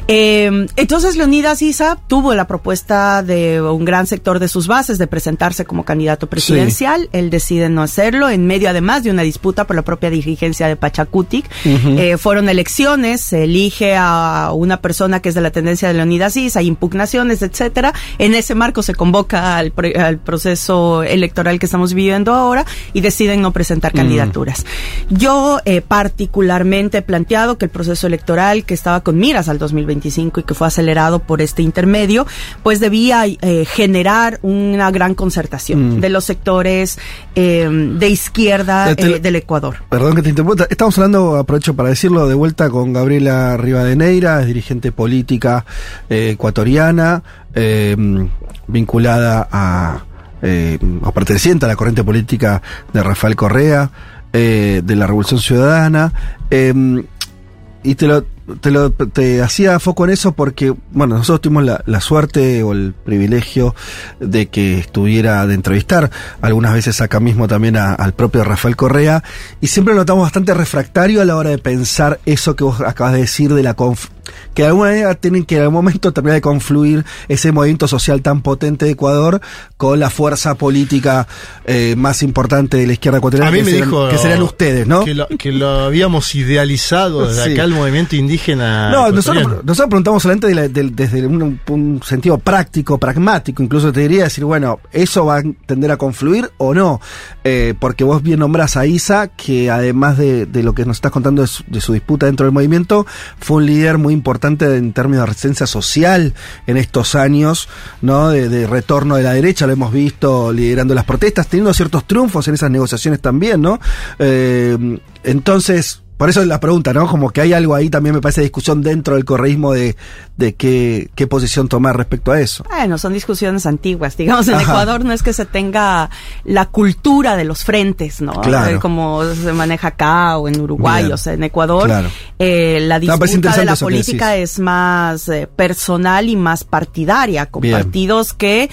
eh, entonces Leonidas Issa tuvo la propuesta de un gran sector de sus bases de presentarse como candidato presidencial. Él decide no hacerlo en medio además de una disputa por la propia dirigencia de Pachacutic. Eh, fueron elecciones, se elige a una persona que es de la tendencia de Leonidas Issa, hay impugnaciones, etcétera. En ese marco se convoca al, pre- al proceso electoral que estamos viviendo ahora y deciden no presentar Mm. candidaturas. Yo eh, particularmente he planteado que el proceso electoral que estaba con miras al 2025 y que fue acelerado por este intermedio, pues debía eh, generar una gran concertación Mm. de los sectores eh, de izquierda Te- eh, del Ecuador. Perdón que te interrumpa. Estamos hablando, aprovecho para decirlo, de vuelta con Gabriela Rivadeneira, es dirigente política eh, ecuatoriana, eh, vinculada a, eh, o perteneciente a la corriente política de Rafael Correa, eh, de la Revolución Ciudadana. eh, y te lo, te lo te hacía foco en eso porque, bueno, nosotros tuvimos la, la suerte o el privilegio de que estuviera de entrevistar algunas veces acá mismo también a- al propio Rafael Correa y siempre lo notamos bastante refractario a la hora de pensar eso que vos acabas de decir de la conf que de alguna manera tienen que en algún momento terminar de confluir ese movimiento social tan potente de Ecuador con la fuerza política eh, más importante de la izquierda ecuatoriana A mí que me serán- dijo que serán ustedes, ¿no? Que lo, que lo habíamos idealizado desde Sí. acá el movimiento indígena. No, nosotros, nosotros preguntamos solamente de la- del- desde un, un sentido práctico, pragmático, incluso te diría decir, bueno, ¿eso va a tender a confluir o no? Eh, porque vos bien nombrás a Isa, que además de, de lo que nos estás contando de su, de su disputa dentro del movimiento, fue un líder muy importante en términos de resistencia social en estos años, ¿no? De, de retorno de la derecha, lo hemos visto liderando las protestas, teniendo ciertos triunfos en esas negociaciones también, ¿no? Eh, entonces, por eso la pregunta, ¿no? Como que hay algo ahí también me parece discusión dentro del correísmo de, de qué, qué posición tomar respecto a eso. Bueno, son discusiones antiguas. Digamos, en Ajá. Ecuador no es que se tenga la cultura de los frentes, ¿no? Claro. Eh, Como se maneja acá o en Uruguay, Bien. o sea, en Ecuador. Claro. eh, la No, disputa de la política es más eh, personal y más partidaria, con Bien. partidos que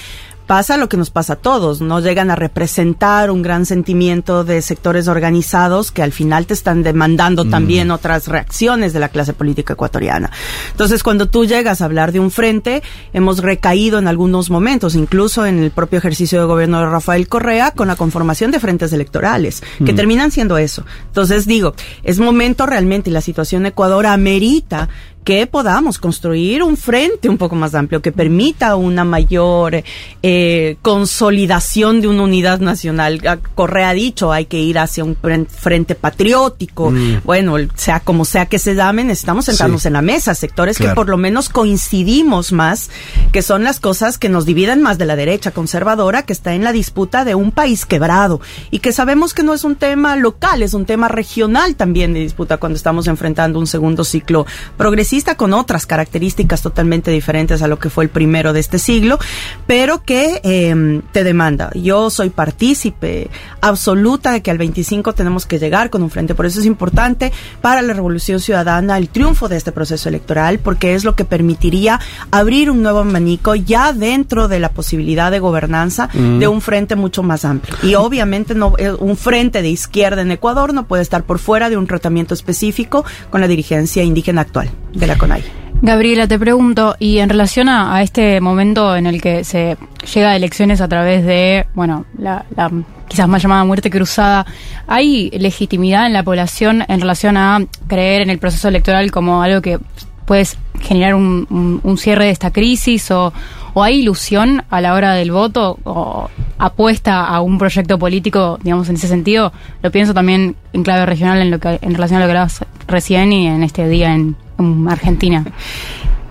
pasa lo que nos pasa a todos, no llegan a representar un gran sentimiento de sectores organizados que al final te están demandando Mm. también otras reacciones de la clase política ecuatoriana. Entonces, cuando tú llegas a hablar de un frente, hemos recaído en algunos momentos, incluso en el propio ejercicio de gobierno de Rafael Correa, con la conformación de frentes electorales, que Mm. terminan siendo eso. Entonces, digo, es momento realmente, y la situación en Ecuador amerita que podamos construir un frente un poco más amplio que permita una mayor eh, consolidación de una unidad nacional. Ah, Correa ha dicho, hay que ir hacia un fren- frente patriótico. Mm. Bueno, sea como sea que se llame, necesitamos sentarnos Sí. en la mesa, sectores que por lo menos coincidimos más, que son las cosas que nos dividen más de la derecha conservadora, que está en la disputa de un país quebrado y que sabemos que no es un tema local, es un tema regional también de disputa cuando estamos enfrentando un segundo ciclo progresista con otras características totalmente diferentes a lo que fue el primero de este siglo, pero que eh, te demanda. Yo soy partícipe absoluta de que al 25 tenemos que llegar con un frente, por eso es importante para la Revolución Ciudadana el triunfo de este proceso electoral, porque es lo que permitiría abrir un nuevo abanico ya dentro de la posibilidad de gobernanza Mm. de un frente mucho más amplio. Y obviamente no eh, un frente de izquierda en Ecuador no puede estar por fuera de un tratamiento específico con la dirigencia indígena actual de la CONAI. Gabriela, te pregunto, y en relación a, este momento en el que se llega a elecciones a través de, bueno, la, quizás más llamada muerte cruzada, ¿hay legitimidad en la población en relación a creer en el proceso electoral como algo que puede generar un, cierre de esta crisis o, hay ilusión a la hora del voto o apuesta a un proyecto político, digamos, en ese sentido? Lo pienso también en clave regional en, lo que, en relación a lo que hablabas recién y en este día en Argentina.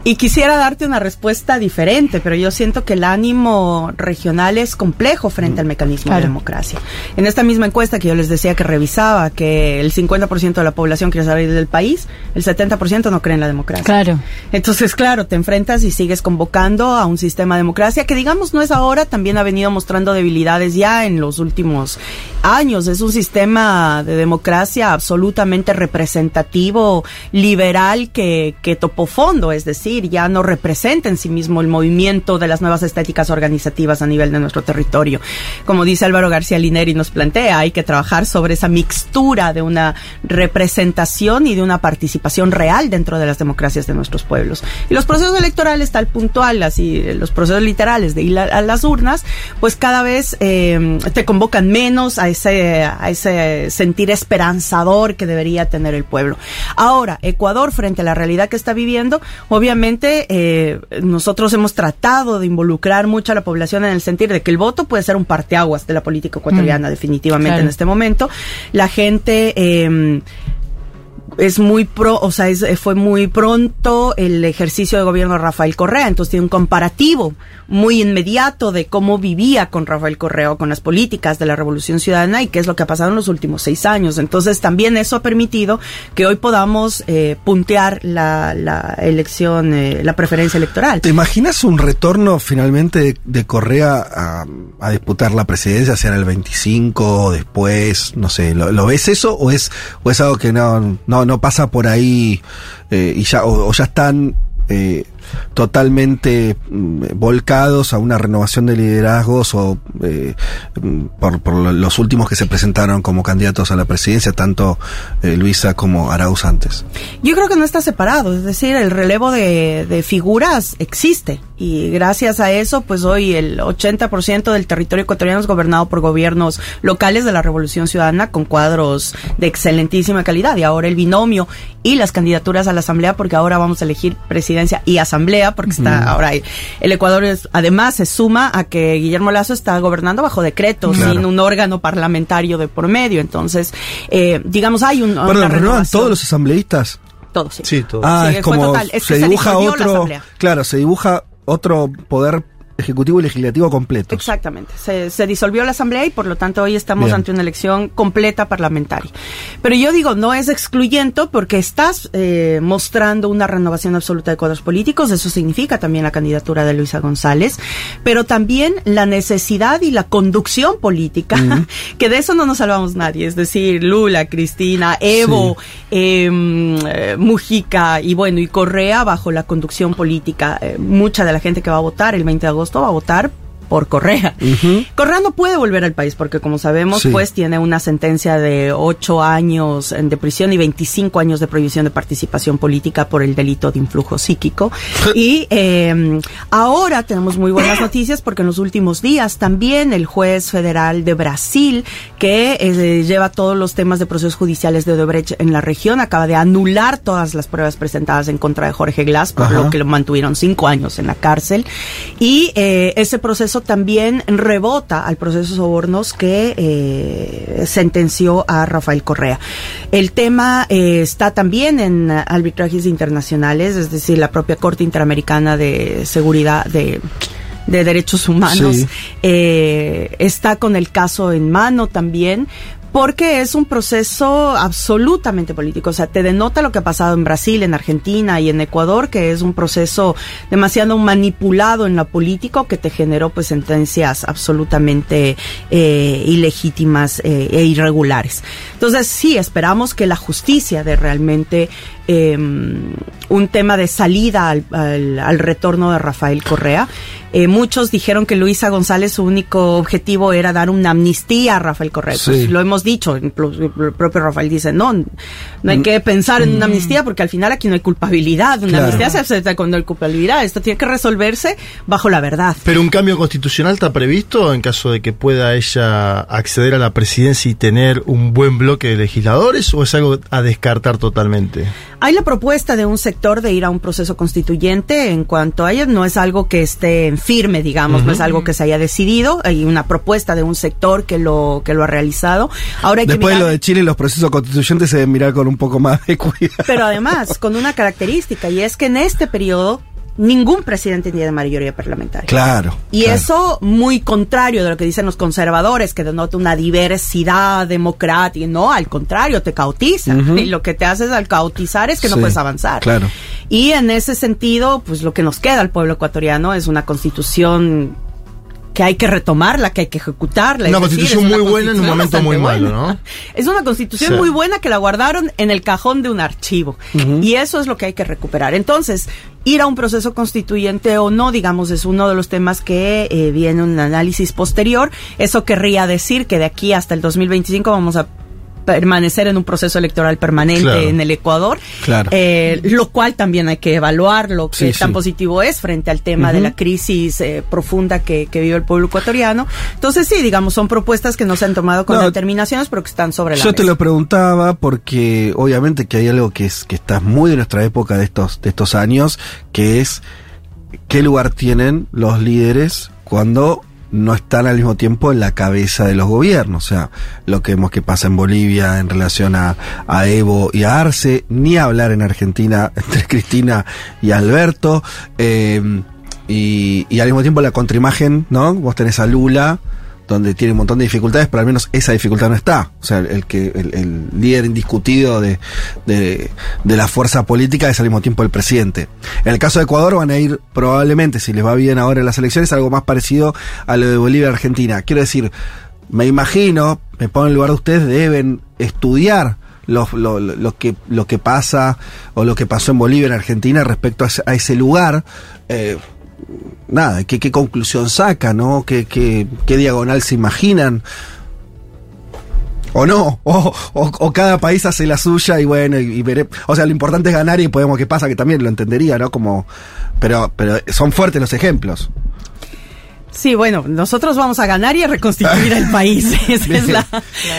Y quisiera darte una respuesta diferente, pero yo siento que el ánimo regional es complejo frente al mecanismo de democracia. En esta misma encuesta que yo les decía que revisaba, que el 50% de la población quiere salir del país, el 70% no cree en la democracia. Claro. Entonces, claro, te enfrentas y sigues convocando a un sistema de democracia que, digamos, no es ahora, también ha venido mostrando debilidades ya en los últimos años. Es un sistema de democracia absolutamente representativo, liberal, que, que topó fondo, es decir, ya no representa en sí mismo el movimiento de las nuevas estéticas organizativas a nivel de nuestro territorio. Como dice Álvaro García Lineri nos plantea, hay que trabajar sobre esa mixtura de una representación y de una participación real dentro de las democracias de nuestros pueblos. Y los procesos electorales tal puntual, así los procesos literales de ir a, a las urnas, pues cada vez eh, te convocan menos a ese, a ese sentir esperanzador que debería tener el pueblo. Ahora, Ecuador, frente a la realidad que está viviendo, obviamente eh, nosotros hemos tratado de involucrar mucho a la población en el sentir de que el voto puede ser un parteaguas de la política ecuatoriana, Mm. definitivamente Claro. en este momento. La gente eh, es muy pro, o sea, es- fue muy pronto el ejercicio de gobierno de Rafael Correa, entonces tiene un comparativo muy inmediato de cómo vivía con Rafael Correa o con las políticas de la Revolución Ciudadana y qué es lo que ha pasado en los últimos seis años. Entonces también eso ha permitido que hoy podamos eh, puntear la, la elección, eh, la preferencia electoral. ¿Te imaginas un retorno finalmente de, de Correa a, a disputar la presidencia, sea en el 25 o después? No sé, ¿lo, lo ves eso o es, o es algo que no, no, no pasa por ahí eh, y ya, o, o ya están eh, totalmente mm, volcados a una renovación de liderazgos o eh, mm, por, por lo- los últimos que se presentaron como candidatos a la presidencia, tanto eh, Luisa como Arauz antes? Yo creo que no está separado, es decir, el relevo de, de figuras existe y gracias a eso, pues hoy el 80% del territorio ecuatoriano es gobernado por gobiernos locales de la Revolución Ciudadana con cuadros de excelentísima calidad y ahora el binomio y las candidaturas a la Asamblea porque ahora vamos a elegir presidencia y Asamblea porque está Mm. ahora el Ecuador es, además se suma a que Guillermo Lazo está gobernando bajo decreto Claro. sin un órgano parlamentario de por medio, entonces eh, digamos hay un, Perdón, ¿renuevan todos los asambleístas? Todos, sí. Sí, todo. Ah, Sí, es como total. Es que se se dibuja otro, asamblea. claro, se dibuja otro poder ejecutivo y legislativo completo. Exactamente. Se, se disolvió la asamblea y por lo tanto hoy estamos Bien. ante una elección completa parlamentaria. Pero yo digo, no es excluyente porque estás eh, mostrando una renovación absoluta de cuadros políticos. Eso significa también la candidatura de Luisa González, pero también la necesidad y la conducción política, que de eso no nos salvamos nadie. Es decir, Lula, Cristina, Evo, eh, eh, Mujica y bueno, y Correa bajo la conducción política. Eh, mucha de la gente que va a votar el 20 de agosto va a votar por Correa. Correa no puede volver al país porque, como sabemos, Sí. pues tiene una sentencia de ocho años eh, de prisión y 25 años de prohibición de participación política por el delito de influjo psíquico. y eh, ahora tenemos muy buenas noticias porque en los últimos días también el juez federal de Brasil, que eh, lleva todos los temas de procesos judiciales de Odebrecht en la región, acaba de anular todas las pruebas presentadas en contra de Jorge Glass, por Ajá. lo que lo mantuvieron cinco años en la cárcel. Y eh, ese proceso también rebota al proceso de sobornos que eh, sentenció a Rafael Correa. El tema eh, está también en arbitrajes internacionales, es decir, la propia Corte Interamericana de Seguridad de de derechos humanos Sí. eh, está con el caso en mano también porque es un proceso absolutamente político. O sea, te denota lo que ha pasado en Brasil, en Argentina y en Ecuador, que es un proceso demasiado manipulado en lo político que te generó pues sentencias absolutamente eh, ilegítimas eh, e irregulares. Entonces, sí, esperamos que la justicia de realmente eh, un tema de salida al, al- al retorno de Rafael Correa. Eh, muchos dijeron que Luisa González su único objetivo era dar una amnistía a Rafael Correa. Sí. Pues lo hemos dicho, el propio Rafael dice, no, no hay que pensar en una amnistía porque al final aquí no hay culpabilidad. Una Claro. amnistía se acepta cuando hay culpabilidad. Esto tiene que resolverse bajo la verdad. Pero un cambio constitucional está previsto en caso de que pueda ella acceder a la presidencia y tener un buen bloque de legisladores o es algo a descartar totalmente. Hay la propuesta de un sector de ir a un proceso constituyente en cuanto a ello. No es algo que esté en firme, digamos, no es algo que se haya decidido. Hay una propuesta de un sector que lo, que lo ha realizado. Ahora hay que Después de lo de Chile, los procesos constituyentes se deben mirar con un poco más de cuidado. Pero además, con una característica, y es que en este periodo ningún presidente tiene mayoría parlamentaria. Claro. Y claro. eso muy contrario de lo que dicen los conservadores, que denota una diversidad democrática. No, al contrario, te cautiza. Y lo que te haces al cautizar es que no puedes avanzar. Claro. Y en ese sentido, pues lo que nos queda al pueblo ecuatoriano es una constitución que hay que retomarla, que hay que ejecutarla. Una decir, constitución una muy buena en un momento muy malo, buena. ¿no? Es una constitución Sí. muy buena que la guardaron en el cajón de un archivo. Y eso es lo que hay que recuperar. Entonces, ir a un proceso constituyente o no, digamos, es uno de los temas que eh, viene un análisis posterior. Eso querría decir que de aquí hasta el 2025 vamos a permanecer en un proceso electoral permanente Claro. en el Ecuador, Claro. eh, lo cual también hay que evaluar lo que Sí, tan sí. positivo es frente al tema de la crisis eh, profunda que, que vive el pueblo ecuatoriano. Entonces sí, digamos, son propuestas que no se han tomado con No, determinaciones, pero que están sobre la Yo te lo preguntaba porque obviamente que hay algo que es que está muy de nuestra época de estos de estos años, que es qué lugar tienen los líderes cuando no están al mismo tiempo en la cabeza de los gobiernos. O sea, lo que vemos que pasa en Bolivia en relación a, a Evo y a Arce, ni hablar en Argentina entre Cristina y Alberto. eh, y, y al mismo tiempo la contraimagen, ¿no? Vos tenés a Lula, donde tiene un montón de dificultades, pero al menos esa dificultad no está. O sea, el que el, el líder indiscutido de, de, de la fuerza política es al mismo tiempo el presidente. En el caso de Ecuador van a ir probablemente, si les va bien ahora en las elecciones, algo más parecido a lo de Bolivia y Argentina. Quiero decir, me imagino, me pongo en el lugar de ustedes, deben estudiar lo, lo, lo- que, lo que pasa o lo que pasó en Bolivia en Argentina respecto a ese, a ese lugar. Eh, nada, ¿qué, qué conclusión saca, ¿no? ¿Qué, qué, qué diagonal se imaginan? O no, o, o- o cada país hace la suya y bueno, y, y veré. O sea, lo importante es ganar y podemos qué pasa, que también lo entendería, ¿no? Como, pero, pero son fuertes los ejemplos. Sí, bueno, nosotros vamos a ganar y a reconstituir el país. Esa es la,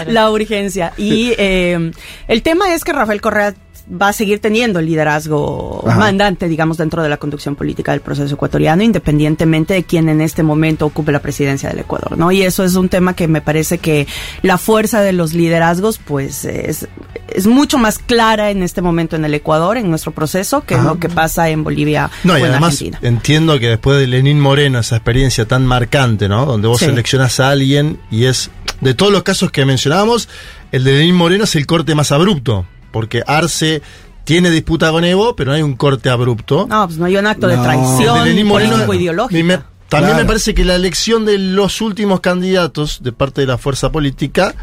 la urgencia. Y eh, el tema es que Rafael Correa va a seguir teniendo el liderazgo Ajá. mandante, digamos, dentro de la conducción política del proceso ecuatoriano, independientemente de quién en este momento ocupe la presidencia del Ecuador, ¿no? Y eso es un tema que me parece que la fuerza de los liderazgos, pues, es, es mucho más clara en este momento en el Ecuador, en nuestro proceso, que Ajá. lo que pasa en Bolivia No, o y en además Argentina. entiendo que después de Lenín Moreno, esa experiencia tan marcante, ¿no? Donde vos Sí. seleccionás a alguien y es, de todos los casos que mencionábamos, el de Lenín Moreno es el corte más abrupto, porque Arce tiene disputa con Evo, pero no hay un corte abrupto. No, pues no hay un acto de No. traición de político-ideológica. También Claro. me parece que la elección de los últimos candidatos de parte de la fuerza política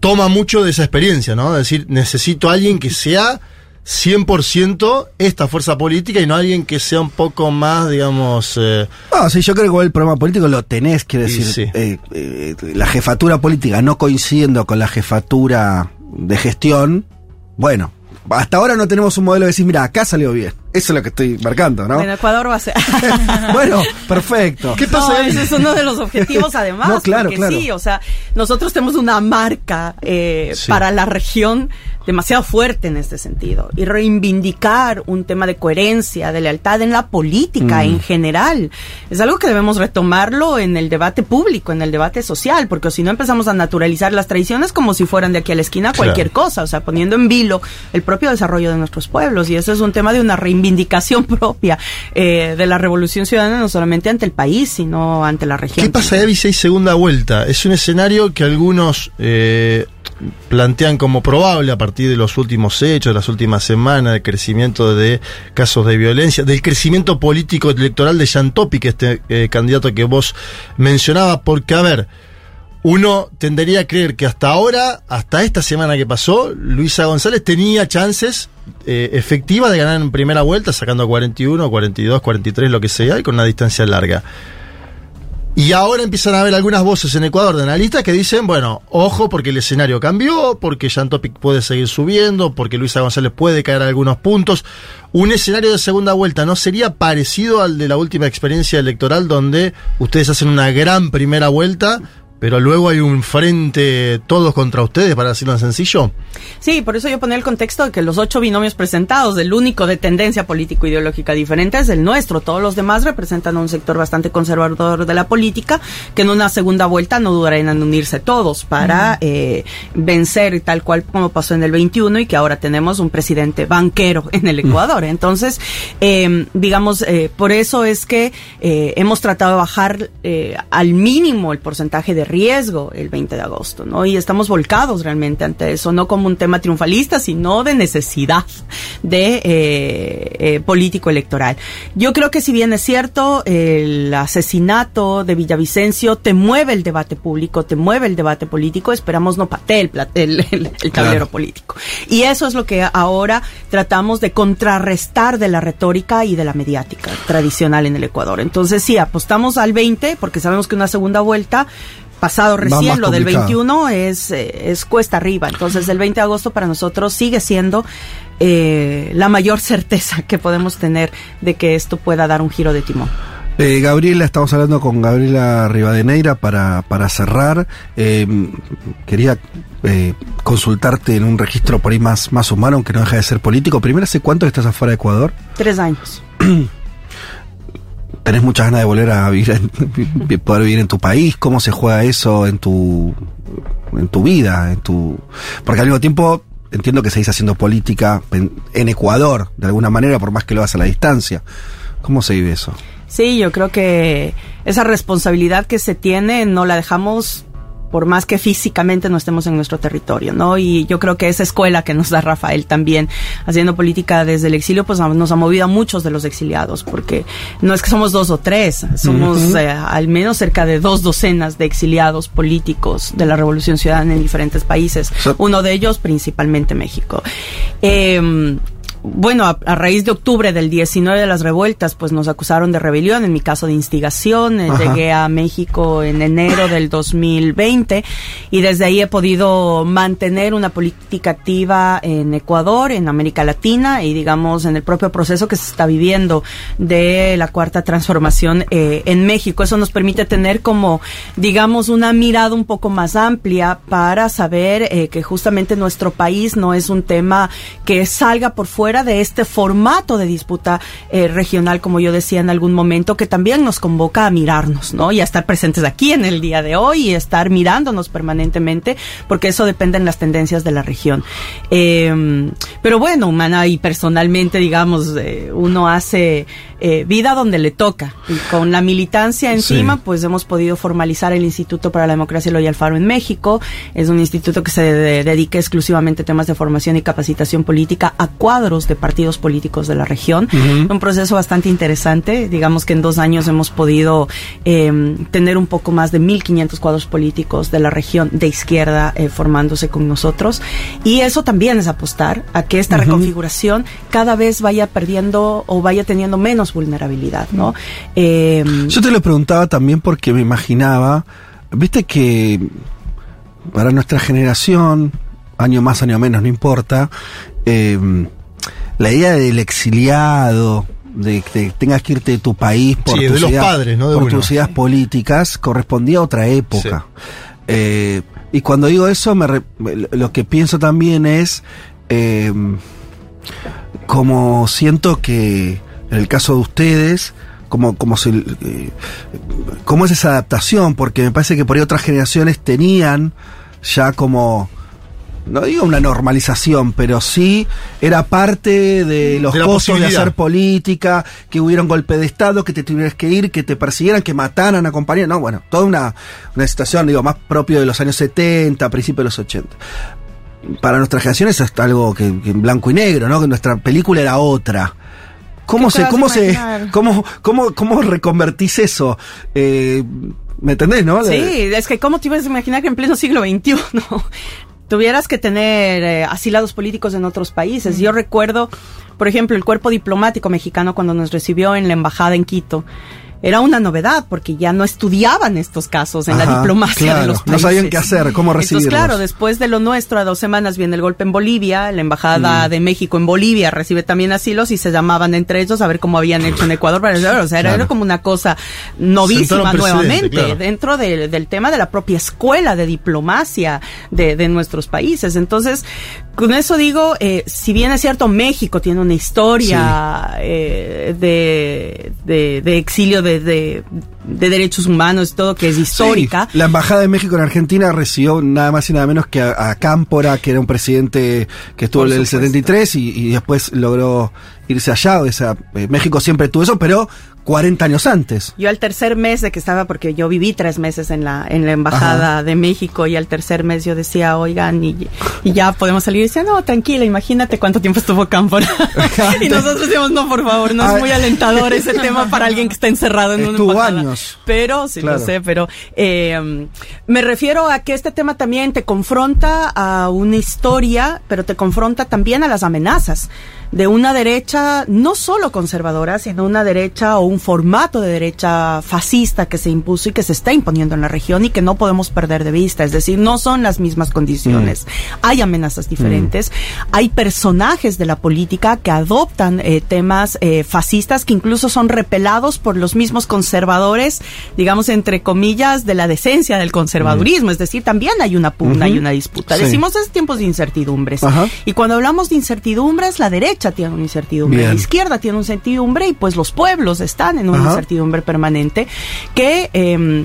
toma mucho de esa experiencia, ¿no? Es decir, necesito a alguien que sea 100% esta fuerza política y no alguien que sea un poco más, digamos... eh, No, sí, yo creo que el problema político lo tenés, quiero decir, sí. eh, eh, la jefatura política no coincidiendo con la jefatura de gestión, bueno, hasta ahora no tenemos un modelo de decir, mira, acá salió bien. Eso es lo que estoy marcando, ¿no? En Ecuador va a ser. bueno, perfecto. ¿Qué pasa No, ahí? ese es uno de los objetivos, además. No, claro, porque claro. Sí, o sea, nosotros tenemos una marca eh, Sí. para la región demasiado fuerte en este sentido. Y reivindicar un tema de coherencia, de lealtad en la política Mm. en general. Es algo que debemos retomarlo en el debate público, en el debate social, porque si no empezamos a naturalizar las tradiciones como si fueran de aquí a la esquina cualquier cosa, o sea, poniendo en vilo el propio desarrollo de nuestros pueblos. Y eso es un tema de una reivindicación propia eh, de la revolución ciudadana, no solamente ante el país, sino ante la región. ¿Qué pasa, si hay segunda vuelta? Es un escenario que algunos eh, plantean como probable a partir de los últimos hechos, de las últimas semanas, del crecimiento de casos de violencia, del crecimiento político electoral de Jan Topic, este eh, candidato que vos mencionabas, porque, a ver, uno tendería a creer que hasta ahora, hasta esta semana que pasó, Luisa González tenía chances eh, efectivas de ganar en primera vuelta, sacando 41, 42, 43, lo que sea, y con una distancia larga. Y ahora empiezan a haber algunas voces en Ecuador de analistas que dicen, bueno, ojo porque el escenario cambió, porque Jan Topic puede seguir subiendo, porque Luisa González puede caer algunos puntos. Un escenario de segunda vuelta no sería parecido al de la última experiencia electoral donde ustedes hacen una gran primera vuelta, pero luego hay un frente todos contra ustedes, para decirlo en sencillo. Sí, por eso yo ponía el contexto de que los ocho binomios presentados, el único de tendencia político-ideológica diferente es el nuestro. Todos los demás representan un sector bastante conservador de la política, que en una segunda vuelta no dudarán en unirse todos para eh, vencer tal cual como pasó en el 21 y que ahora tenemos un presidente banquero en el Ecuador. Entonces, eh, digamos, eh, por eso es que eh, hemos tratado de bajar eh, al mínimo el porcentaje de riesgo el 20 de agosto, ¿no? Y estamos volcados realmente ante eso, no como un tema triunfalista, sino de necesidad de eh, eh, político electoral. Yo creo que si bien es cierto, el asesinato de Villavicencio te mueve el debate público, te mueve el debate político, esperamos no patee el, el, el- el tablero Claro. político. Y eso es lo que ahora tratamos de contrarrestar de la retórica y de la mediática tradicional en el Ecuador. Entonces sí, apostamos al 20 porque sabemos que una segunda vuelta pasado recién, lo del complicado. 21 es, eh, es cuesta arriba. Entonces el 20 de agosto para nosotros sigue siendo eh, la mayor certeza que podemos tener de que esto pueda dar un giro de timón. Eh, Gabriela, estamos hablando con Gabriela Rivadeneira para, para cerrar. Eh, quería eh, consultarte en un registro por ahí más, más humano, aunque no deja de ser político. Primero, ¿hace cuánto estás afuera de Ecuador? Tres años. ¿Tenés muchas ganas de volver a vivir poder vivir en tu país? ¿Cómo se juega eso en tu, en tu vida? Porque al mismo tiempo entiendo que seguís haciendo política en Ecuador, de alguna manera, por más que lo hagas a la distancia. ¿Cómo se vive eso? Sí, yo creo que esa responsabilidad que se tiene no la dejamos por más que físicamente no estemos en nuestro territorio, ¿no? Y yo creo que esa escuela que nos da Rafael también, haciendo política desde el exilio, pues nos ha movido a muchos de los exiliados, porque no es que somos dos o tres, somos eh, al menos cerca de dos docenas de exiliados políticos de la Revolución Ciudadana en diferentes países, uno de ellos principalmente México. Eh, bueno, a, a raíz de octubre del 19 de las revueltas, pues nos acusaron de rebelión, en mi caso de instigación. Eh, Ajá. Llegué a México en enero del 2020 y desde ahí he podido mantener una política activa en Ecuador, en América Latina y digamos en el propio proceso que se está viviendo de la cuarta transformación eh, en México. Eso nos permite tener como, digamos, una mirada un poco más amplia para saber eh, que justamente nuestro país no es un tema que salga por fuera de este formato de disputa eh, regional, como yo decía en algún momento, que también nos convoca a mirarnos, ¿no? Y a estar presentes aquí en el día de hoy y estar mirándonos permanentemente, porque eso depende en las tendencias de la región. Eh, pero bueno, humana y personalmente, digamos, eh, uno hace eh, vida donde le toca. Y con la militancia encima, pues hemos podido formalizar el Instituto para la Democracia Eloy Alfaro en México. Es un instituto que se de- dedica exclusivamente a temas de formación y capacitación política a cuadros de partidos políticos de la región. Ujú. Un proceso bastante interesante. Digamos que en dos años hemos podido eh, tener un poco más de 1.500 cuadros políticos de la región de izquierda eh, formándose con nosotros. Y eso también es apostar a que esta Ujú. reconfiguración cada vez vaya perdiendo o vaya teniendo menos vulnerabilidad, ¿no? Eh, Yo te lo preguntaba también porque me imaginaba, viste que para nuestra generación, año más, año menos, no importa, eh, la idea del exiliado, de que tengas que irte de tu país por, Sí, tus, de los ideas, padres, no de por uno. tus ideas políticas, correspondía a otra época. Eh, y cuando digo eso, me re- lo que pienso también es eh, como siento que en el caso de ustedes, se, eh, cómo es esa adaptación, porque me parece que por ahí otras generaciones tenían ya como no digo una normalización, pero sí era parte de los De costos de hacer política, que hubiera un golpe de Estado, que te tuvieras que ir, que te persiguieran, que mataran a compañeros. No, bueno, toda una, una situación, digo, más propio de los años 70, principios de los 80. Para nuestra generación eso es algo que, que en blanco y negro, ¿no? Que nuestra película era otra. ¿Cómo ¿Qué te se, cómo se, cómo, cómo, cómo reconvertís eso? Eh, ¿Me entendés, no? Sí, es que ¿cómo te ibas a imaginar que en pleno siglo XXI tuvieras que tener eh, asilados políticos en otros países? Yo recuerdo, por ejemplo, el cuerpo diplomático mexicano cuando nos recibió en la embajada en Quito. Era una novedad porque ya no estudiaban estos casos en la diplomacia claro, de los no países. sabían qué hacer, cómo Entonces, recibirlos. claro, después de lo nuestro, a dos semanas viene el golpe en Bolivia, la embajada Mm. de México en Bolivia recibe también asilos y se llamaban entre ellos a ver cómo habían hecho en Ecuador. Para, o sea, era, Claro. era como una cosa novísima nuevamente claro. dentro del, del tema de la propia escuela de diplomacia de, de nuestros países. Entonces, con eso digo, eh, si bien es cierto, México tiene una historia eh, de, de, de exilio de, de, de derechos humanos y todo que es histórica. Sí, la Embajada de México en Argentina recibió nada más y nada menos que a, a Cámpora, que era un presidente que estuvo en el supuesto. 73 y, y después logró irse allá. O sea, eh, México siempre tuvo eso, pero 40 años antes. Yo al tercer mes de que estaba, porque yo viví tres meses en la, en la embajada de México y al tercer mes yo decía, oigan, y, y ya podemos salir. Y decía, no, tranquila, imagínate cuánto tiempo estuvo Cámpora. y nosotros decíamos, no, por favor, no Ah. es muy alentador ese tema para alguien que está encerrado en una Estuvo embajada. años. Pero, sí Claro. lo sé, pero eh, me refiero a que este tema también te confronta a una historia, pero te confronta también a las amenazas de una derecha no solo conservadora, sino una derecha o un formato de derecha fascista que se impuso y que se está imponiendo en la región y que no podemos perder de vista. Es decir, no son las mismas condiciones. Hay amenazas diferentes. Hay personajes de la política que adoptan eh, temas eh, fascistas que incluso son repelados por los mismos conservadores, digamos, entre comillas, de la decencia del conservadurismo. Es decir, también hay una pugna y una disputa. Sí. Decimos es tiempos de incertidumbres. Ajá. Y cuando hablamos de incertidumbres, la derecha tiene una incertidumbre, Bien. la izquierda tiene una incertidumbre y pues los pueblos están en una Ajá. incertidumbre permanente que eh,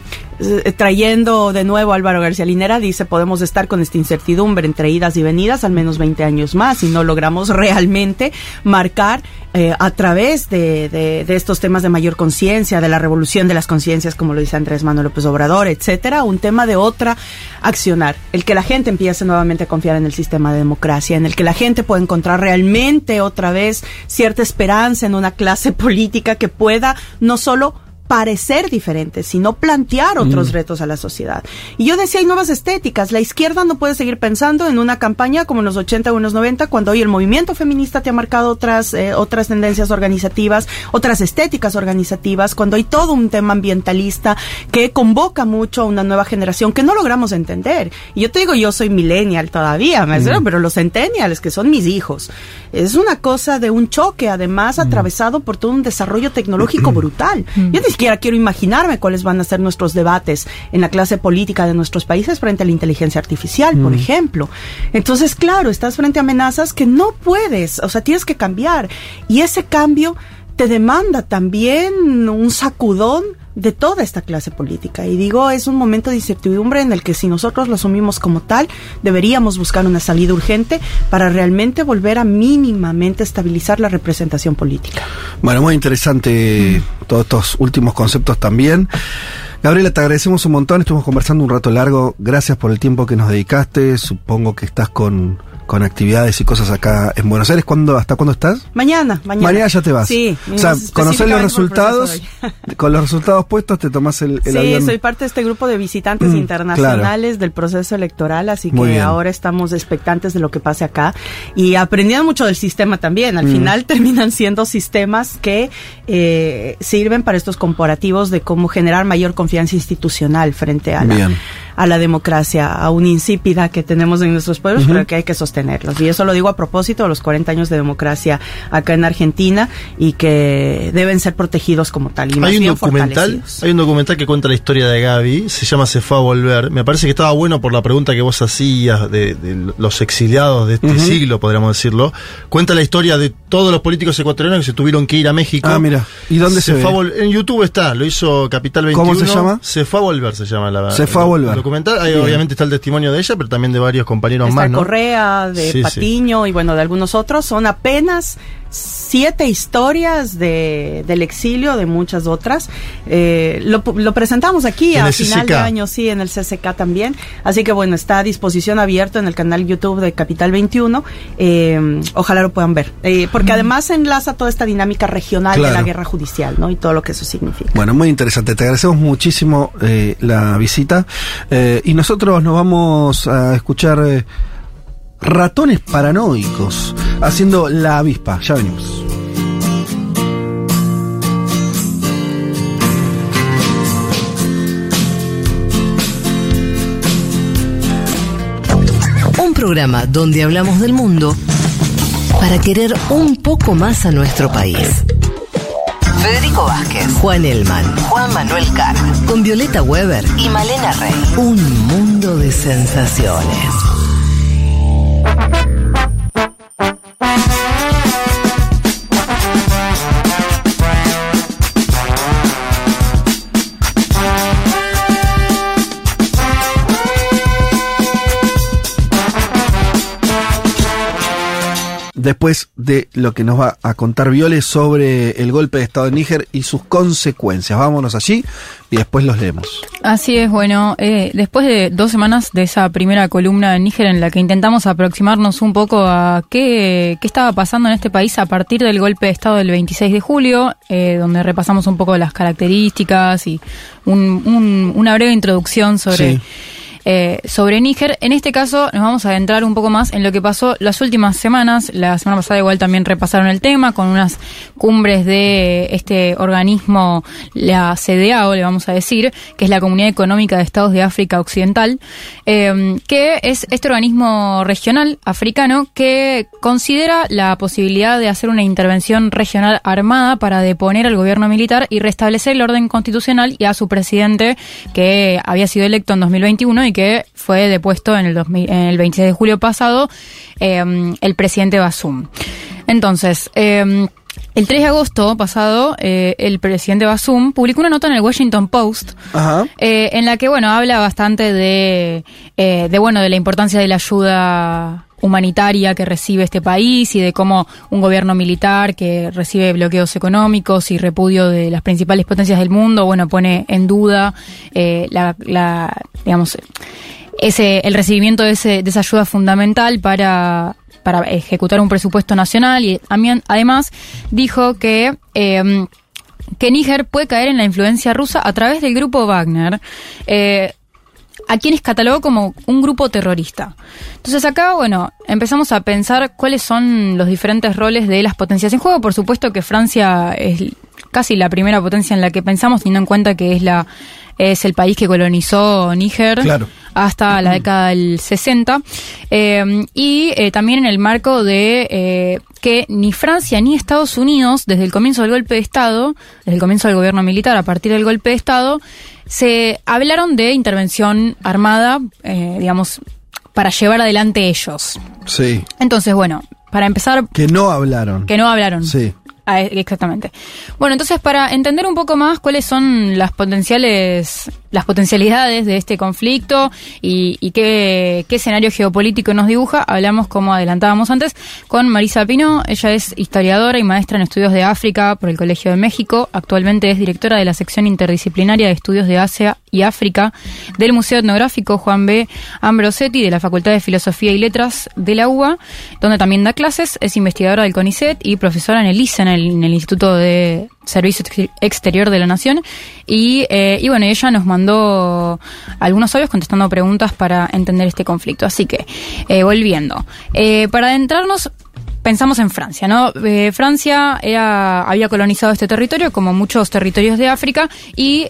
trayendo de nuevo Álvaro García Linera dice podemos estar con esta incertidumbre entre idas y venidas al menos 20 años más y no logramos realmente marcar eh, a través de, de- de estos temas de mayor conciencia, de la revolución de las conciencias, como lo dice Andrés Manuel López Obrador, etcétera, un tema de otra accionar, el que la gente empiece nuevamente a confiar en el sistema de democracia, en el que la gente pueda encontrar realmente otra vez cierta esperanza en una clase política que pueda no solo parecer diferente, sino plantear otros Mm. retos a la sociedad. Y yo decía, hay nuevas estéticas. La izquierda no puede seguir pensando en una campaña como en los 80 o en los 90, cuando hoy el movimiento feminista te ha marcado otras, eh, otras tendencias organizativas, otras estéticas organizativas, cuando hay todo un tema ambientalista que convoca mucho a una nueva generación que no logramos entender. Y yo te digo, yo soy millennial todavía, me Mm. pero los centennials, que son mis hijos, es una cosa de un choque, además, atravesado por todo un desarrollo tecnológico brutal. Yo ni siquiera quiero imaginarme cuáles van a ser nuestros debates en la clase política de nuestros países frente a la inteligencia artificial, por Mm. ejemplo. Entonces, claro, estás frente a amenazas que no puedes, o sea, tienes que cambiar. Y ese cambio te demanda también un sacudón de toda esta clase política. Y digo, es un momento de incertidumbre en el que si nosotros lo asumimos como tal, deberíamos buscar una salida urgente para realmente volver a mínimamente estabilizar la representación política. Bueno, muy interesante todos estos últimos conceptos también. Gabriela, te agradecemos un montón, estuvimos conversando un rato largo, gracias por el tiempo que nos dedicaste, supongo que estás con, con actividades y cosas acá en Buenos Aires, ¿Cuándo, ¿hasta cuándo estás? Mañana, mañana. Mañana ya te vas. Sí. O sea, conocer los resultados, con los resultados puestos te tomas el, el Sí, avión. soy parte de este grupo de visitantes Mm, internacionales del proceso electoral, así Muy que bien. ahora estamos expectantes de lo que pase acá y aprendiendo mucho del sistema también. Al Mm. final terminan siendo sistemas que eh, sirven para estos comparativos de cómo generar mayor confianza institucional frente a la, Bien. a la democracia, aún insípida que tenemos en nuestros pueblos, pero que hay que Y eso lo digo a propósito de los 40 años de democracia acá en Argentina y que deben ser protegidos como tal y más Hay un bien documental, hay un documental que cuenta la historia de Gaby, se llama Se fue a volver. Me parece que estaba bueno por la pregunta que vos hacías de, de los exiliados de este siglo, podríamos decirlo. Cuenta la historia de todos los políticos ecuatorianos que se tuvieron que ir a México. Ah, mira. ¿Y dónde se ve? fue a vol- En YouTube está, lo hizo Capital 21. ¿Cómo se llama? Se fue a volver, se llama la Se fue a volver. el documental. Ahí obviamente está el testimonio de ella, pero también de varios compañeros Está más, ¿no? Correa, de Sí, sí. Patiño y bueno, de algunos otros. Son apenas siete historias de, del exilio, de muchas otras. Eh, lo, lo presentamos aquí En a final CCK. de año, sí, en el CCK también. Así que bueno, está a disposición abierto en el canal YouTube de Capital 21. Eh, ojalá lo puedan ver. Eh, porque además enlaza toda esta dinámica regional de la guerra judicial, ¿no? Y todo lo que eso significa. Bueno, muy interesante. Te agradecemos muchísimo eh, la visita. Eh, y nosotros nos vamos a escuchar ratones paranoicos haciendo la avispa. Ya venimos. Un programa donde hablamos del mundo para querer un poco más a nuestro país. Federico Vázquez, Juan Elman, Juan Manuel Carr, con Violeta Weber y Malena Rey. Un mundo de sensaciones. Bye. Después de lo que nos va a contar Viole sobre el golpe de Estado de Níger y sus consecuencias. Vámonos allí y después los leemos. Así es, bueno, eh, después de dos semanas de esa primera columna en Níger en la que intentamos aproximarnos un poco a qué, qué estaba pasando en este país a partir del golpe de Estado del 26 de julio, eh, donde repasamos un poco las características y un- un- una breve introducción sobre... Sí. Eh, sobre Níger. En este caso nos vamos a adentrar un poco más en lo que pasó las últimas semanas. La semana pasada igual también repasaron el tema con unas cumbres de este organismo, la CDAO, le vamos a decir, que es la Comunidad Económica de Estados de África Occidental, eh, que es este organismo regional africano que considera la posibilidad de hacer una intervención regional armada para deponer al gobierno militar y restablecer el orden constitucional y a su presidente que había sido electo en 2021 y que fue depuesto en el, 2000 en el 26 de julio pasado eh, el presidente Basum. Entonces, eh, el 3 de agosto pasado, eh, el presidente Basum publicó una nota en el Washington Post Ajá. eh, en la que bueno habla bastante de, eh, de bueno de la importancia de la ayuda humanitaria que recibe este país y de cómo un gobierno militar que recibe bloqueos económicos y repudio de las principales potencias del mundo bueno pone en duda eh, la, la digamos ese el recibimiento de, ese, de esa ayuda fundamental para para ejecutar un presupuesto nacional. Y además dijo que eh, que Níger puede caer en la influencia rusa a través del grupo Wagner, eh, a quienes catalogó como un grupo terrorista. Entonces acá, bueno, empezamos a pensar cuáles son los diferentes roles de las potencias en juego. Por supuesto que Francia es casi la primera potencia en la que pensamos, teniendo en cuenta que es la es el país que colonizó Níger Claro. hasta la década del 60 eh, y eh, también en el marco de eh, que ni Francia ni Estados Unidos desde el comienzo del golpe de Estado, desde el comienzo del gobierno militar a partir del golpe de Estado, se hablaron de intervención armada, digamos, para llevar adelante ellos. Sí. Entonces, bueno, para empezar, Que no hablaron. que no hablaron. Sí. Ah, eh, exactamente. Bueno, entonces para entender un poco más cuáles son las potenciales, las potencialidades de este conflicto y, qué, qué escenario geopolítico nos dibuja, hablamos, como adelantábamos antes, con Marisa Pino. Ella es historiadora y maestra en estudios de África por el Colegio de México. Actualmente es directora de la sección interdisciplinaria de estudios de Asia y África del Museo Etnográfico Juan B. Ambrosetti de la Facultad de Filosofía y Letras de la UBA, donde también da clases. Es investigadora del CONICET y profesora en el ICE, en el, en el Instituto de Servicio Ex- Exterior de la Nación. Y, eh, y bueno, ella nos mandó algunos audios contestando preguntas para entender este conflicto. Así que, eh, volviendo. Eh, para adentrarnos, pensamos en Francia, ¿no? Francia había colonizado este territorio, como muchos territorios de África, y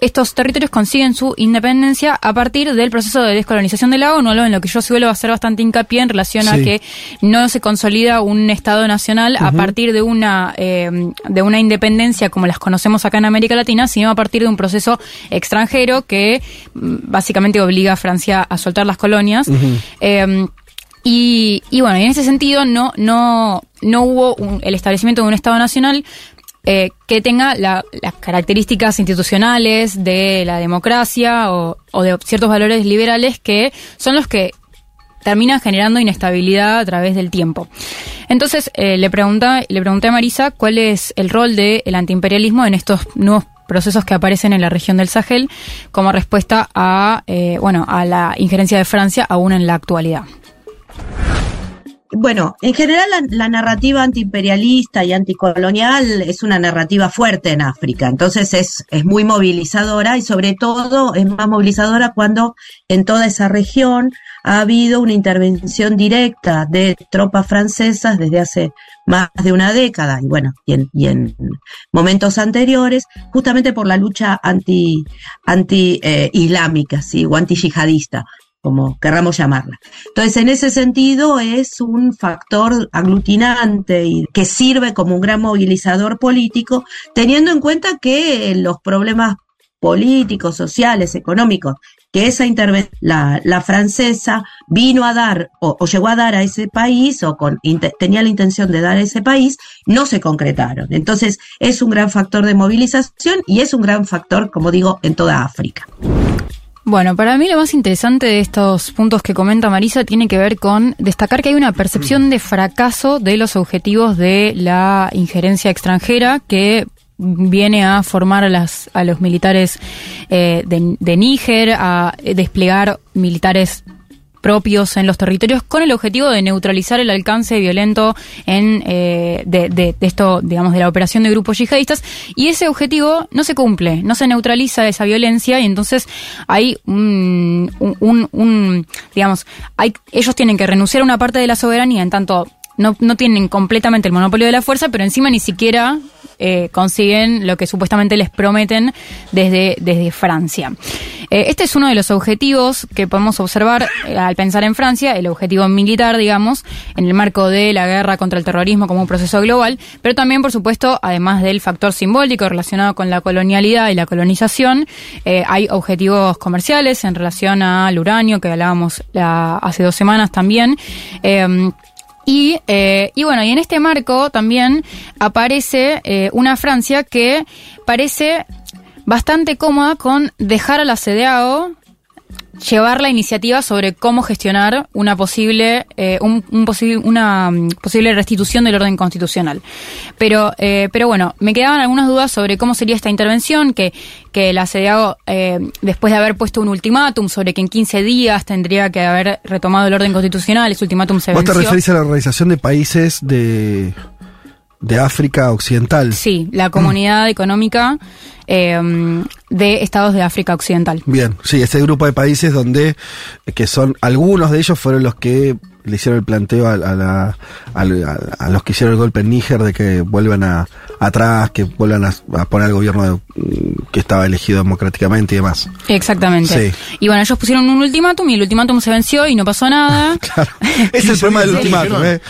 estos territorios consiguen su independencia a partir del proceso de descolonización de la ONU, algo en lo que yo suelo hacer bastante hincapié en relación a que no se consolida un Estado nacional a partir de una eh, de una independencia como las conocemos acá en América Latina, sino a partir de un proceso extranjero que mm, básicamente obliga a Francia a soltar las colonias. Eh, y, y bueno, en ese sentido no, no, no hubo un- el establecimiento de un Estado nacional eh, que tenga la- las características institucionales de la democracia o, de ciertos valores liberales que son los que terminan generando inestabilidad a través del tiempo. Entonces, eh, le, pregunta, le pregunté a Marisa cuál es el rol del antiimperialismo en estos nuevos procesos que aparecen en la región del Sahel como respuesta a, eh, bueno, a la injerencia de Francia aún en la actualidad. Bueno, en general la, narrativa antiimperialista y anticolonial es una narrativa fuerte en África, entonces es, es muy movilizadora y sobre todo es más movilizadora cuando en toda esa región ha habido una intervención directa de tropas francesas desde hace más de una década y bueno, y en, y en momentos anteriores, justamente por la lucha anti, anti eh, islámica, sí, o anti yihadista como querramos llamarla. Entonces, en ese sentido, es un factor aglutinante y que sirve como un gran movilizador político, teniendo en cuenta que los problemas políticos, sociales, económicos, que esa intervención, la, la francesa vino a dar o, llegó a dar a ese país o tenía la intención de dar a ese país, no se concretaron. Entonces, es un gran factor de movilización y es un gran factor, como digo, en toda África. Bueno, para mí lo más interesante de estos puntos que comenta Marisa tiene que ver con destacar que hay una percepción de fracaso de los objetivos de la injerencia extranjera que viene a formar a, las, a los militares eh, de, de Níger, a desplegar militares propios en los territorios con el objetivo de neutralizar el alcance violento en eh, de, de- de esto, digamos, de la operación de grupos yihadistas. Y ese objetivo no se cumple, no se neutraliza esa violencia y entonces hay un, un, un- digamos, hay, ellos tienen que renunciar a una parte de la soberanía en tanto no, no tienen completamente el monopolio de la fuerza, pero encima ni siquiera eh, consiguen lo que supuestamente les prometen desde, desde Francia. Eh, este es uno de los objetivos que podemos observar eh, al pensar en Francia, el objetivo militar, digamos, en el marco de la guerra contra el terrorismo como un proceso global, pero también, por supuesto, además del factor simbólico relacionado con la colonialidad y la colonización, hay objetivos comerciales en relación al uranio, que hablábamos hace dos semanas también. Y, eh, y bueno, y en este marco también aparece eh, una Francia que parece bastante cómoda con dejar a la CDAO llevar la iniciativa sobre cómo gestionar una posible eh, un, un posible una mm, posible restitución del orden constitucional. Pero eh, pero bueno me quedaban algunas dudas sobre cómo sería esta intervención que que la CDAO eh, después de haber puesto un ultimátum sobre que en 15 días tendría que haber retomado el orden constitucional ese ultimátum se ¿Vos te referís a la Organización de Países de, de África Occidental? sí la comunidad económica eh, de estados de África occidental Bien, sí, ese grupo de países donde, que son, algunos de ellos fueron los que le hicieron el planteo a, a la- a- a los que hicieron el golpe en Níger de que vuelvan a, atrás, que vuelvan a, a poner al gobierno de- que estaba elegido democráticamente y demás. Exactamente. Sí. Y bueno, ellos pusieron un ultimátum y el ultimátum se venció y no pasó nada. Es el problema del ultimátum, ¿eh?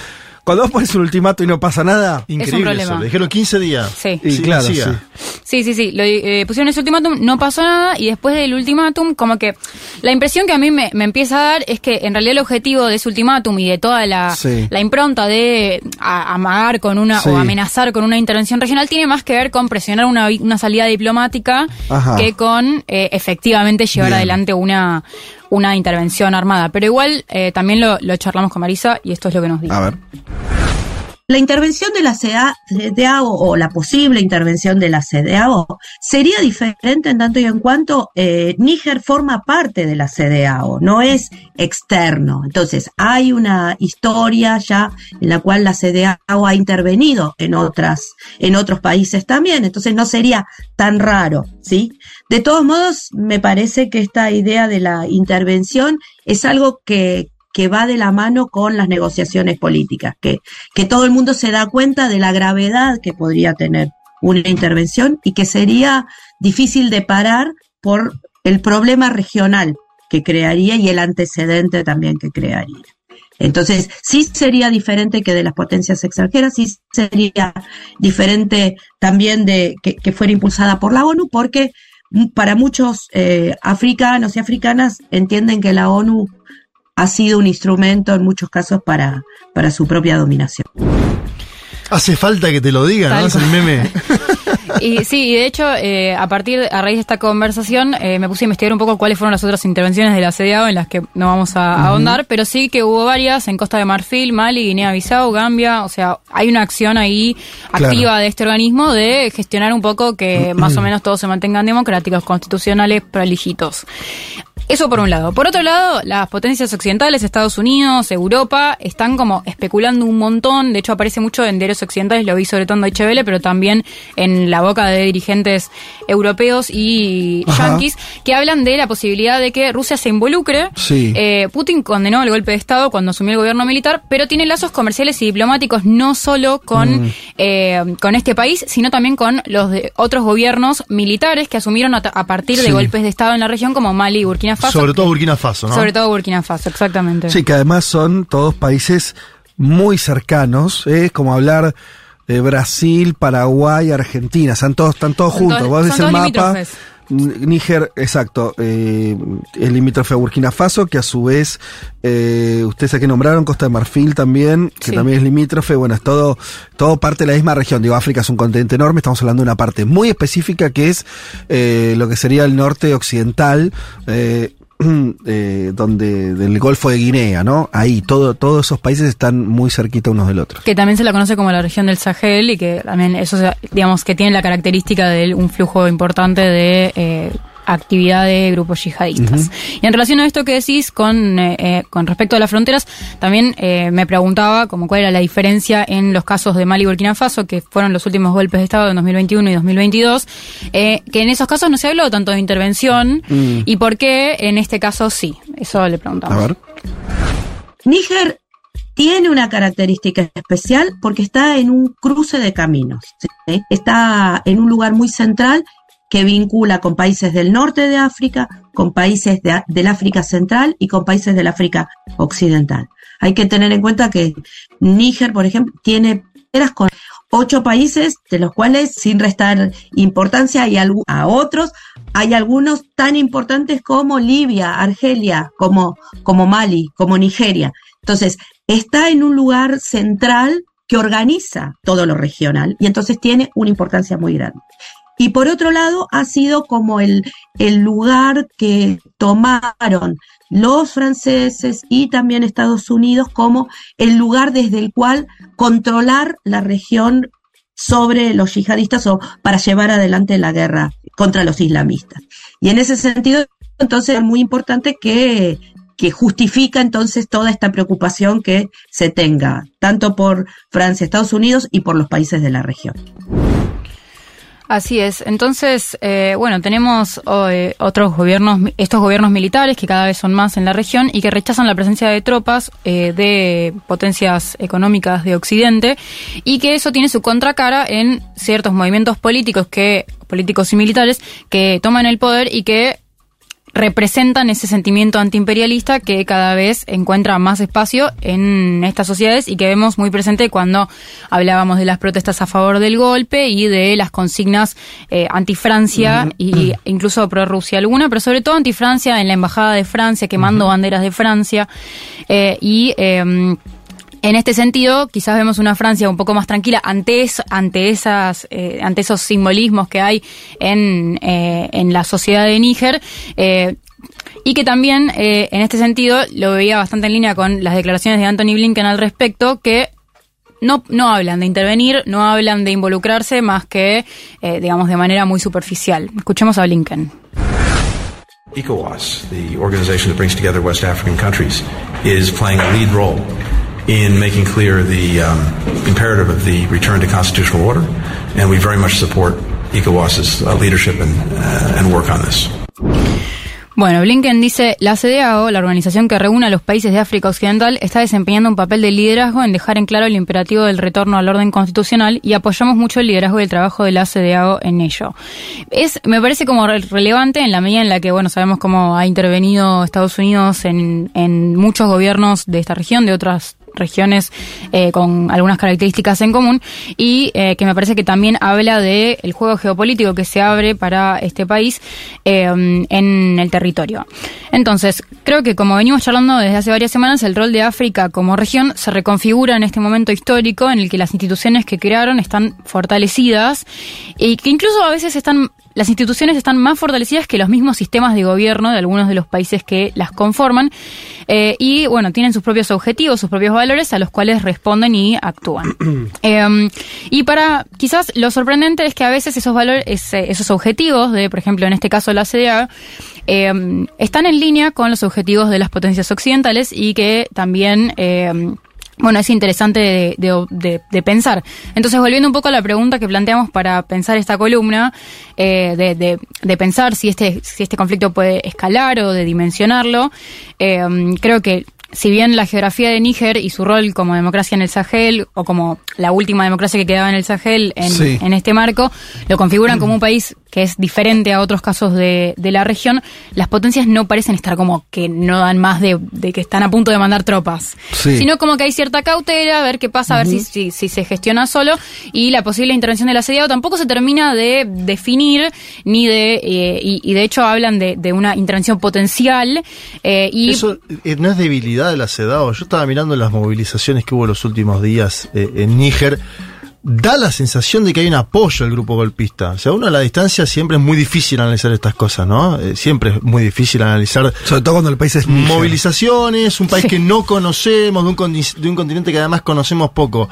Cuando vos pones un ultimato y no pasa nada. Increíble problema. eso. Le dijeron 15 días. Sí. Y claro, sí. Sí, sí, sí. Lo, eh, pusieron ese ultimátum, no pasó nada y después del ultimátum, como que la impresión que a mí me, me empieza a dar es que en realidad el objetivo de ese ultimátum y de toda la, Sí. la impronta de a- amagar con una Sí. o amenazar con una intervención regional tiene más que ver con presionar una, vi- una salida diplomática Ajá. que con eh, efectivamente llevar Bien. adelante una, una intervención armada. Pero igual eh, también lo, lo charlamos con Marisa y esto es lo que nos dice. A ver. La intervención de la CEDEAO o la posible intervención de la CEDEAO sería diferente en tanto y en cuanto eh, Níger forma parte de la CEDEAO, no es externo. Entonces, hay una historia ya en la cual la CEDEAO ha intervenido en otras, en otros países también, entonces no sería tan raro, ¿sí? De todos modos, me parece que esta idea de la intervención es algo que, que va de la mano con las negociaciones políticas, que, que todo el mundo se da cuenta de la gravedad que podría tener una intervención y que sería difícil de parar por el problema regional que crearía y el antecedente también que crearía. Entonces, sí sería diferente que de las potencias extranjeras, sí sería diferente también de que, que fuera impulsada por la ONU, porque para muchos eh, africanos y africanas entienden que la ONU ha sido un instrumento en muchos casos para, para su propia dominación. Hace falta que te lo digan, ¿no? Es el meme. Y sí, y de hecho, eh, a partir, a raíz de esta conversación, eh, me puse a investigar un poco cuáles fueron las otras intervenciones de la CDAO en las que no vamos a a ahondar, pero sí que hubo varias en Costa de Marfil, Mali, Guinea-Bissau, Gambia, o sea, hay una acción ahí Claro. activa de este organismo de gestionar un poco que más o menos todos se mantengan democráticos, constitucionales, prolijitos. Eso por un lado. Por otro lado, las potencias occidentales, Estados Unidos, Europa, están como especulando un montón. De hecho, aparece mucho en diarios occidentales, lo vi sobre todo en Deutsche Welle, pero también en la boca de dirigentes europeos y yanquis, que hablan de la posibilidad de que Rusia se involucre. Sí. Eh, Putin condenó el golpe de Estado cuando asumió el gobierno militar, pero tiene lazos comerciales y diplomáticos no solo con, Mm. eh, con este país, sino también con los de otros gobiernos militares que asumieron a, a partir de golpes de Estado en la región como Mali y Burkina Faso. Sobre todo Burkina Faso, ¿no? Sobre todo Burkina Faso, exactamente. Sí, que además son todos países muy cercanos. ¿eh? Es como hablar de Brasil, Paraguay, Argentina. Están todos, están todos Son juntos. todos- Vos ves son el todos mapa. limítrofes. Níger, exacto, eh, el limítrofe a Burkina Faso, que a su vez, eh, ustedes aquí nombraron Costa de Marfil también, que Sí. también es limítrofe, bueno, es todo, todo parte de la misma región. Digo, África es un continente enorme, estamos hablando de una parte muy específica que es eh, lo que sería el norte occidental, eh, eh, donde del Golfo de Guinea, ¿no? Ahí, todo, todos esos países están muy cerquita unos del otro. Que también se la conoce como la región del Sahel y que también eso, digamos, que tiene la característica de un flujo importante de eh, actividad de grupos yihadistas. Y en relación a esto que decís con, eh, eh, con respecto a las fronteras, también eh, me preguntaba como cuál era la diferencia en los casos de Mali y Burkina Faso, que fueron los últimos golpes de Estado en 2021 y 2022, eh, que en esos casos no se habló tanto de intervención Mm. y por qué en este caso sí. Eso le preguntamos. A ver. Níger tiene una característica especial porque está en un cruce de caminos. ¿sí? Está en un lugar muy central que vincula con países del norte de África, con países de- del África Central y con países del África Occidental. Hay que tener en cuenta que Níger, por ejemplo, tiene con ocho países, de los cuales, sin restar importancia hay a otros, hay algunos tan importantes como Libia, Argelia, como, como Mali, como Nigeria. Entonces, está en un lugar central que organiza todo lo regional y entonces tiene una importancia muy grande. Y por otro lado, ha sido como el, el lugar que tomaron los franceses y también Estados Unidos como el lugar desde el cual controlar la región sobre los yihadistas o para llevar adelante la guerra contra los islamistas. Y en ese sentido, entonces es muy importante que, que justifica entonces toda esta preocupación que se tenga, tanto por Francia, Estados Unidos y por los países de la región. Así es. Entonces, eh, bueno, tenemos eh, otros gobiernos, estos gobiernos militares que cada vez son más en la región y que rechazan la presencia de tropas eh, de potencias económicas de Occidente y que eso tiene su contracara en ciertos movimientos políticos que políticos y militares que toman el poder y que representan ese sentimiento antiimperialista que cada vez encuentra más espacio en estas sociedades y que vemos muy presente cuando hablábamos de las protestas a favor del golpe y de las consignas eh, anti-Francia e incluso pro-Rusia alguna, pero sobre todo anti-Francia en la Embajada de Francia, quemando banderas de Francia eh, y... em, en este sentido, quizás vemos una Francia un poco más tranquila ante, es- ante, esas, eh, ante esos simbolismos que hay en, eh, en la sociedad de Níger. eh, y que también, en este sentido, lo veía bastante en línea con las declaraciones de Anthony Blinken al respecto, que no, no hablan de intervenir, no hablan de involucrarse, más que, digamos, de manera muy superficial. Escuchemos a Blinken. ECOWAS, the organization that brings together West African countries, is playing a lead role in making clear the um, imperative of the return to constitutional order, and we very much support ECOWAS's uh, leadership and, uh, and work on this. Bueno, Blinken dice, la CDAO, la organización que reúne a los países de África Occidental, está desempeñando un papel de liderazgo en dejar en claro el imperativo del retorno al orden constitucional y apoyamos mucho el liderazgo y el trabajo de la CDAO en ello. Es, me parece como re- relevante en la medida en la que, bueno, sabemos cómo ha intervenido Estados Unidos en, en muchos gobiernos de esta región, de otras regiones eh, con algunas características en común y eh, que me parece que también habla de el juego geopolítico que se abre para este país eh, en el territorio. Entonces, creo que como venimos charlando desde hace varias semanas, el rol de África como región se reconfigura en este momento histórico en el que las instituciones que crearon están fortalecidas y que incluso a veces están las instituciones están más fortalecidas que los mismos sistemas de gobierno de algunos de los países que las conforman eh, y bueno tienen sus propios objetivos sus propios valores a los cuales responden y actúan. Eh, y para quizás lo sorprendente es que a veces esos valores esos objetivos de por ejemplo en este caso la CDA eh, están en línea con los objetivos de las potencias occidentales y que también eh, bueno, es interesante de, de- de- de pensar. Entonces, volviendo un poco a la pregunta que planteamos para pensar esta columna, eh, de, pensar si este, si este conflicto puede escalar o de dimensionarlo, eh, creo que si bien la geografía de Níger y su rol como democracia en el Sahel, o como la última democracia que quedaba en el Sahel en, Sí. en este marco, lo configuran como un país que es diferente a otros casos de, de la región, las potencias no parecen estar como que no dan más de, de que están a punto de mandar tropas, Sí. sino como que hay cierta cautela, a ver qué pasa, a ver si, si, si se gestiona solo, y la posible intervención del asediado tampoco se termina de definir, ni de, eh, y, y de hecho hablan de, de una intervención potencial, eh, y Eso eh, no es debilidad de la CEDAW. Yo estaba mirando las movilizaciones que hubo los últimos días eh, en Níger. Da la sensación de que hay un apoyo al grupo golpista. O sea, uno a la distancia siempre es muy difícil analizar estas cosas, ¿no? Eh, siempre es muy difícil analizar. Sobre todo cuando el país es. Movilizaciones, un país que no conocemos, de un, condi- de un continente que además conocemos poco.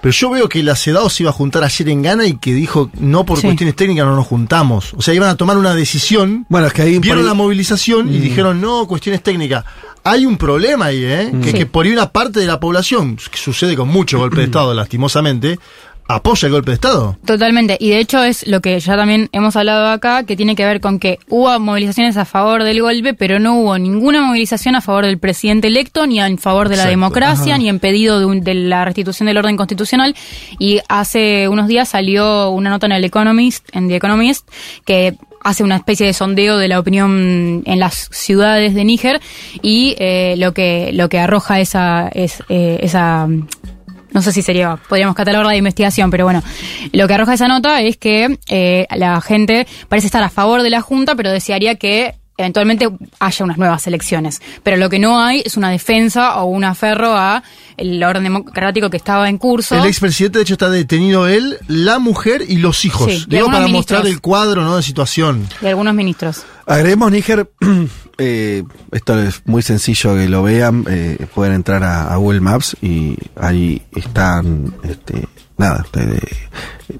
Pero yo veo que la CEDAW se iba a juntar ayer en Ghana y que dijo, no por Sí. cuestiones técnicas no nos juntamos. O sea, iban a tomar una decisión. Bueno, es que ahí Vieron la movilización y Mm. dijeron, no, cuestiones técnicas. Hay un problema ahí, ¿eh? Que, Sí. que por ahí una parte de la población, que sucede con mucho golpe de Estado, lastimosamente, apoya el golpe de Estado. Totalmente, y de hecho es lo que ya también hemos hablado acá, que tiene que ver con que hubo movilizaciones a favor del golpe, pero no hubo ninguna movilización a favor del presidente electo, ni en favor de la Exacto. democracia, Ajá. ni en pedido de, un- de la restitución del orden constitucional. Y hace unos días salió una nota en el Economist, en The Economist, que hace una especie de sondeo de la opinión en las ciudades de Níger y eh, lo que lo que arroja esa es eh, esa no sé si sería, podríamos catalogarla de investigación, pero bueno, lo que arroja esa nota es que eh, la gente parece estar a favor de la Junta, pero desearía que eventualmente haya unas nuevas elecciones. Pero lo que no hay es una defensa o un aferro a el orden democrático que estaba en curso. El expresidente, de hecho, está detenido él, la mujer y los hijos. Sí, Digo, para mostrar el cuadro ¿no? de situación. de algunos ministros. Agreguemos Níger, eh, esto es muy sencillo que lo vean, eh, pueden entrar a, a Google Maps y ahí están, este, nada, eh,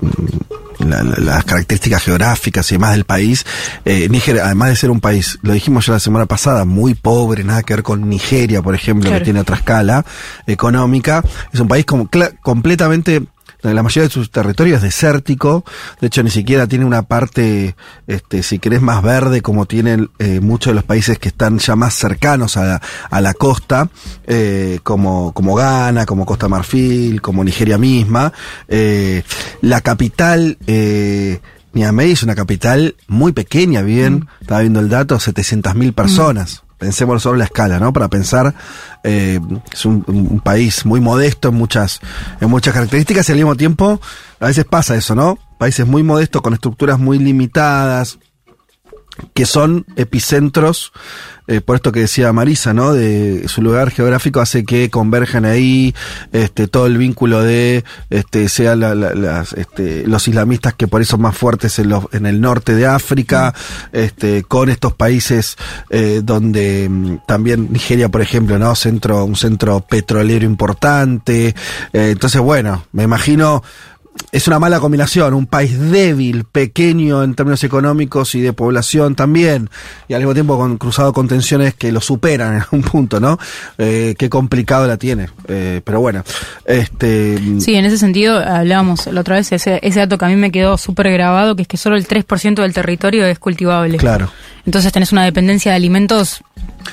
mm, la- la- las características geográficas y demás del país. Eh, Níger, además de ser un país, lo dijimos ya la semana pasada, muy pobre, nada que ver con Nigeria, por ejemplo, Claro. que tiene otra escala económica, es un país como completamente la mayoría de su territorio es desértico, de hecho ni siquiera tiene una parte, este, si querés, más verde como tienen eh, muchos de los países que están ya más cercanos a la, a la costa, eh, como, como Ghana, como Costa Marfil, como Nigeria misma. Eh, la capital eh, Niamey es una capital muy pequeña, bien, estaba viendo el dato, 700.000 personas. Pensemos sobre la escala, ¿no? Para pensar, eh, es un, un país muy modesto en muchas, en muchas características y al mismo tiempo, a veces pasa eso, ¿no? Países muy modestos con estructuras muy limitadas, que son epicentros, eh, por esto que decía Marisa, ¿no? De su lugar geográfico hace que converjan ahí este, todo el vínculo de, este, sea la- la- las, este, los islamistas que por eso son más fuertes en, los- en el norte de África, este, con estos países eh, donde mm, también Nigeria, por ejemplo, ¿no? Centro, un centro petrolero importante. Eh, entonces, bueno, me imagino es una mala combinación, un país débil, pequeño en términos económicos y de población también, y al mismo tiempo con, cruzado con tensiones que lo superan en algún punto, ¿no? Eh, qué complicado la tiene. Eh, pero bueno, este... Sí, en ese sentido hablábamos la otra vez, ese, ese dato que a mí me quedó súper grabado, que es que solo el 3% del territorio es cultivable. Claro. Entonces tenés una dependencia de alimentos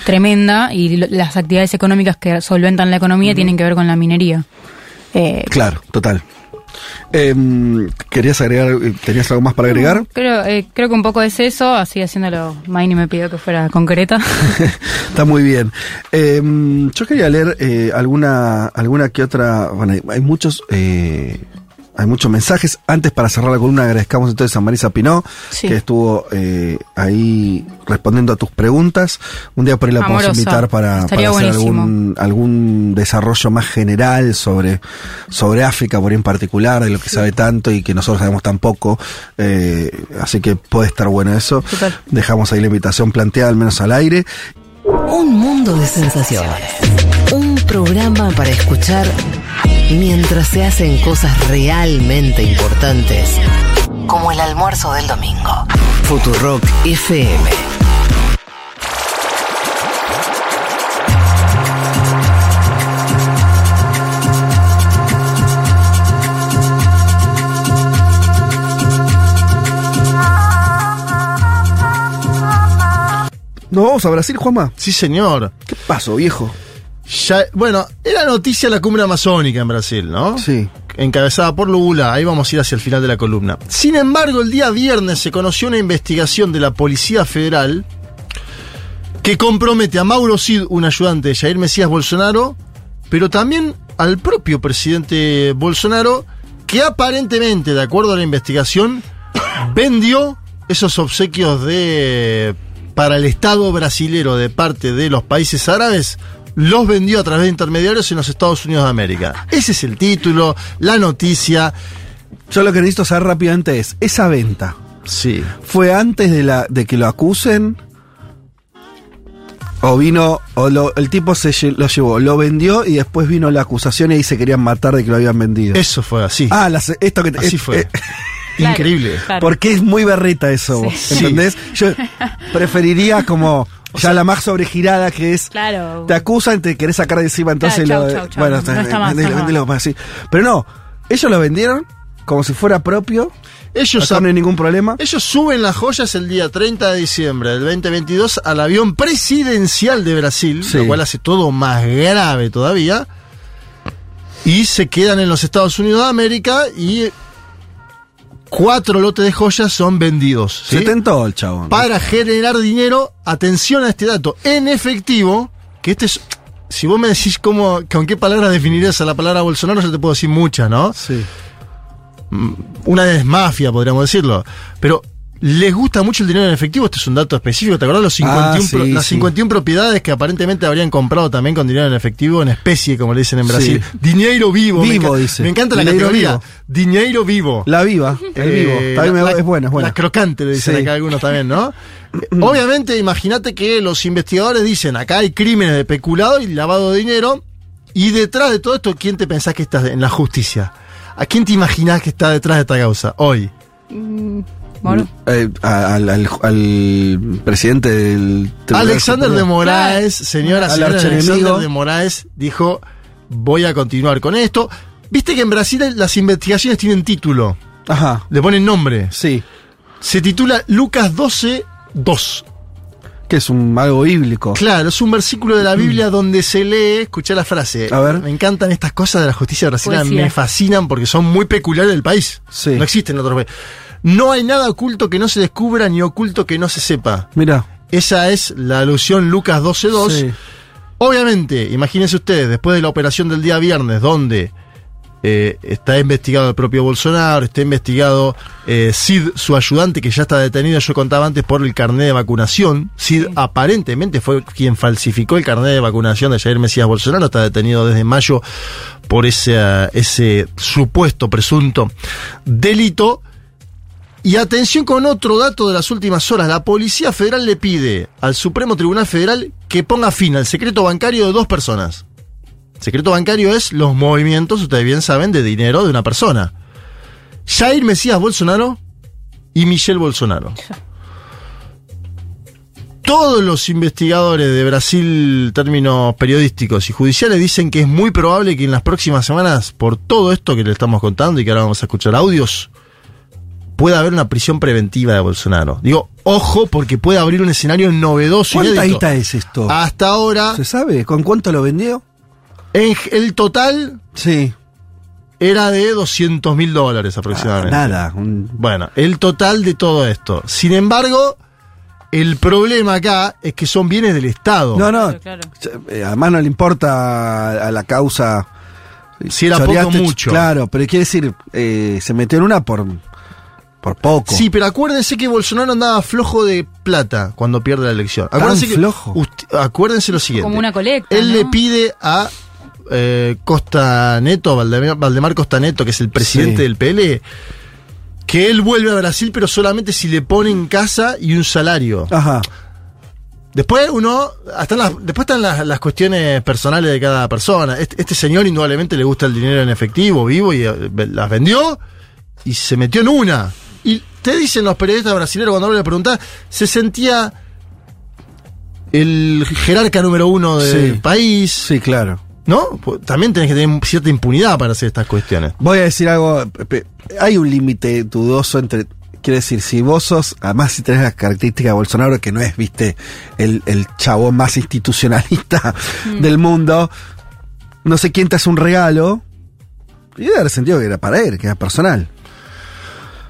tremenda y lo- las actividades económicas que solventan la economía tienen que ver con la minería. Eh, Claro, total. Em, ¿Querías agregar, eh, tenías algo más para agregar? creo, eh, creo que un poco es eso, así haciéndolo, Maini me pidió que fuera concreta. Está muy bien. Em, yo quería leer eh, alguna, alguna que otra. Bueno, hay, hay muchos. eh, hay muchos mensajes. Antes, para cerrar la columna, agradezcamos entonces a Marisa Pinó, Sí. que estuvo eh, ahí respondiendo a tus preguntas. Un día por ahí la podemos invitar para, hacer algún, algún desarrollo más general sobre, sobre África, por ahí en particular, de lo que sabe tanto y que nosotros sabemos tan poco. Eh, así que puede estar bueno eso. Total. Dejamos ahí la invitación planteada, al menos al aire. Un mundo de sensaciones. Un programa para escuchar mientras se hacen cosas realmente importantes, como el almuerzo del domingo. Futurock FM. ¿Nos vamos a Brasil, Juanma? Sí, señor. ¿Qué pasó, viejo? Ya, bueno, era noticia la cumbre amazónica en Brasil, ¿no? Sí. Encabezada por Lula, ahí vamos a ir hacia el final de la columna. Sin embargo, el día viernes se conoció una investigación de la Policía Federal que compromete a Mauro Cid, un ayudante de Jair Mesías Bolsonaro, pero también al propio presidente Bolsonaro, que aparentemente, de acuerdo a la investigación, vendió esos obsequios de para el Estado brasilero de parte de los países árabes, los vendió a través de intermediarios en los Estados Unidos de América. Ese es el título, la noticia. Yo lo que necesito saber rápidamente es, esa venta, Sí. ¿fue antes de, la, de que lo acusen? ¿O vino, o lo- el tipo se lo llevó, lo vendió y después vino la acusación y ahí se querían matar de que lo habían vendido? Eso fue así. Ah, las- esto que te- Así eh, fue. eh, Increíble. claro. Porque es muy berreta eso, vos, Sí. ¿entendés? Yo preferiría como ya la más sobregirada que es Claro. te acusan, te querés sacar de encima, entonces Claro, lo. chau, chau, chau. Bueno, No está más, vendelo, vendelo, así. Pero no, ellos lo vendieron como si fuera propio. Ellos, Acá no hay ningún problema. ellos suben las joyas el día 30 de diciembre del 2022 al avión presidencial de Brasil, Sí. lo cual hace todo más grave todavía. Y se quedan en los Estados Unidos de América y cuatro lotes de joyas son vendidos. ¿sí? Se tentó el chabón. para generar dinero, atención a este dato, en efectivo, que este es, si vos me decís cómo, con qué palabras definirías a la palabra Bolsonaro, yo te puedo decir muchas, ¿no? Sí. Una es mafia, podríamos decirlo, pero les gusta mucho el dinero en efectivo, este es un dato específico, ¿te acordás los 51 Ah, sí, pro- las sí. 51 propiedades que aparentemente habrían comprado también con dinero en efectivo, en especie, como le dicen en Brasil? Sí. Dinero vivo. me Vivo, enca- dice. Me encanta la Dinero categoría. vivo. Dinero vivo. La viva, el Eh, vivo. Me- la- es buena, es buena. La crocante, le dicen Sí. acá algunos también, ¿no? Obviamente, imagínate que los investigadores dicen, acá hay crímenes de peculado y lavado de dinero, y detrás de todo esto, ¿quién te pensás que está en la justicia? ¿A quién te imaginás que está detrás de esta causa hoy? Eh, al, al- al presidente del Tribunal Alexander de. Moraes, señora, Al señora. Alexander de Moraes, dijo, voy a continuar con esto. Viste que en Brasil las investigaciones tienen título, Ajá, le ponen nombre. sí. Se titula Lucas 12, 2. Que es un algo bíblico. Claro, es un versículo de la Biblia donde se lee, escuché la frase. A ver. Me encantan estas cosas de la justicia brasileña, Poesía. me fascinan porque son muy peculiares del país. Sí. No existen en otro país. No hay nada oculto que no se descubra ni oculto que no se sepa. Mira. Esa es la alusión Lucas 12.2. Sí. Obviamente, imagínense ustedes, después de la operación del día viernes, donde eh, está investigado el propio Bolsonaro, está investigado eh, Sid, su ayudante, que ya está detenido, yo contaba antes, por el carnet de vacunación. Sid aparentemente fue quien falsificó el carnet de vacunación de Jair Mesías Bolsonaro, está detenido desde mayo por ese, ese supuesto, presunto delito. Y atención con otro dato de las últimas horas. La Policía Federal le pide al Supremo Tribunal Federal que ponga fin al secreto bancario de dos personas. Secreto bancario es los movimientos, ustedes bien saben, de dinero de una persona. Jair Mesías Bolsonaro y Michelle Bolsonaro. Todos los investigadores de Brasil, términos periodísticos y judiciales, dicen que es muy probable que en las próximas semanas, por todo esto que le estamos contando y que ahora vamos a escuchar audios, pueda haber una prisión preventiva de Bolsonaro. Digo, ojo, porque puede abrir un escenario novedoso. ¿Cuánta guita es esto? Hasta ahora, ¿Se sabe? ¿Con cuánto lo vendió? en el total Sí. era de 200 mil dólares aproximadamente. Ah, nada. un- Bueno, el total de todo esto. Sin embargo, el problema acá es que son bienes del Estado. No, no. Claro, eh, Además no le importa a la causa. Si era poco Choreaste, mucho. Claro, pero quiere decir, eh, se metió en una por, por poco. Sí, pero acuérdense que Bolsonaro andaba flojo de plata cuando pierde la elección. ¿Tan Acuérdense que- flojo? acuérdense lo siguiente. Como una colecta. Él ¿no? le pide a eh, Costa Neto, Valdemar, Valdemar Costa Neto, que es el presidente Sí. del PL, que él vuelve a Brasil, pero solamente si le ponen casa y un salario. Ajá. Después uno, hasta las, después están las, las cuestiones personales de cada persona. Este, este señor indudablemente le gusta el dinero en efectivo, vivo, y eh, las vendió y se metió en una. Y te dicen los periodistas brasileños cuando le preguntás, se sentía el jerarca número uno del Sí. país, Sí, claro. ¿no? Pues También tenés que tener cierta impunidad para hacer estas cuestiones. Voy a decir algo. Hay un límite dudoso entre. Quiero decir, si vos sos, además si tenés las características de Bolsonaro, que no es, viste, el, el chabón más institucionalista del mundo, no sé quién te hace un regalo, y debe haber sentido que era para él, que era personal.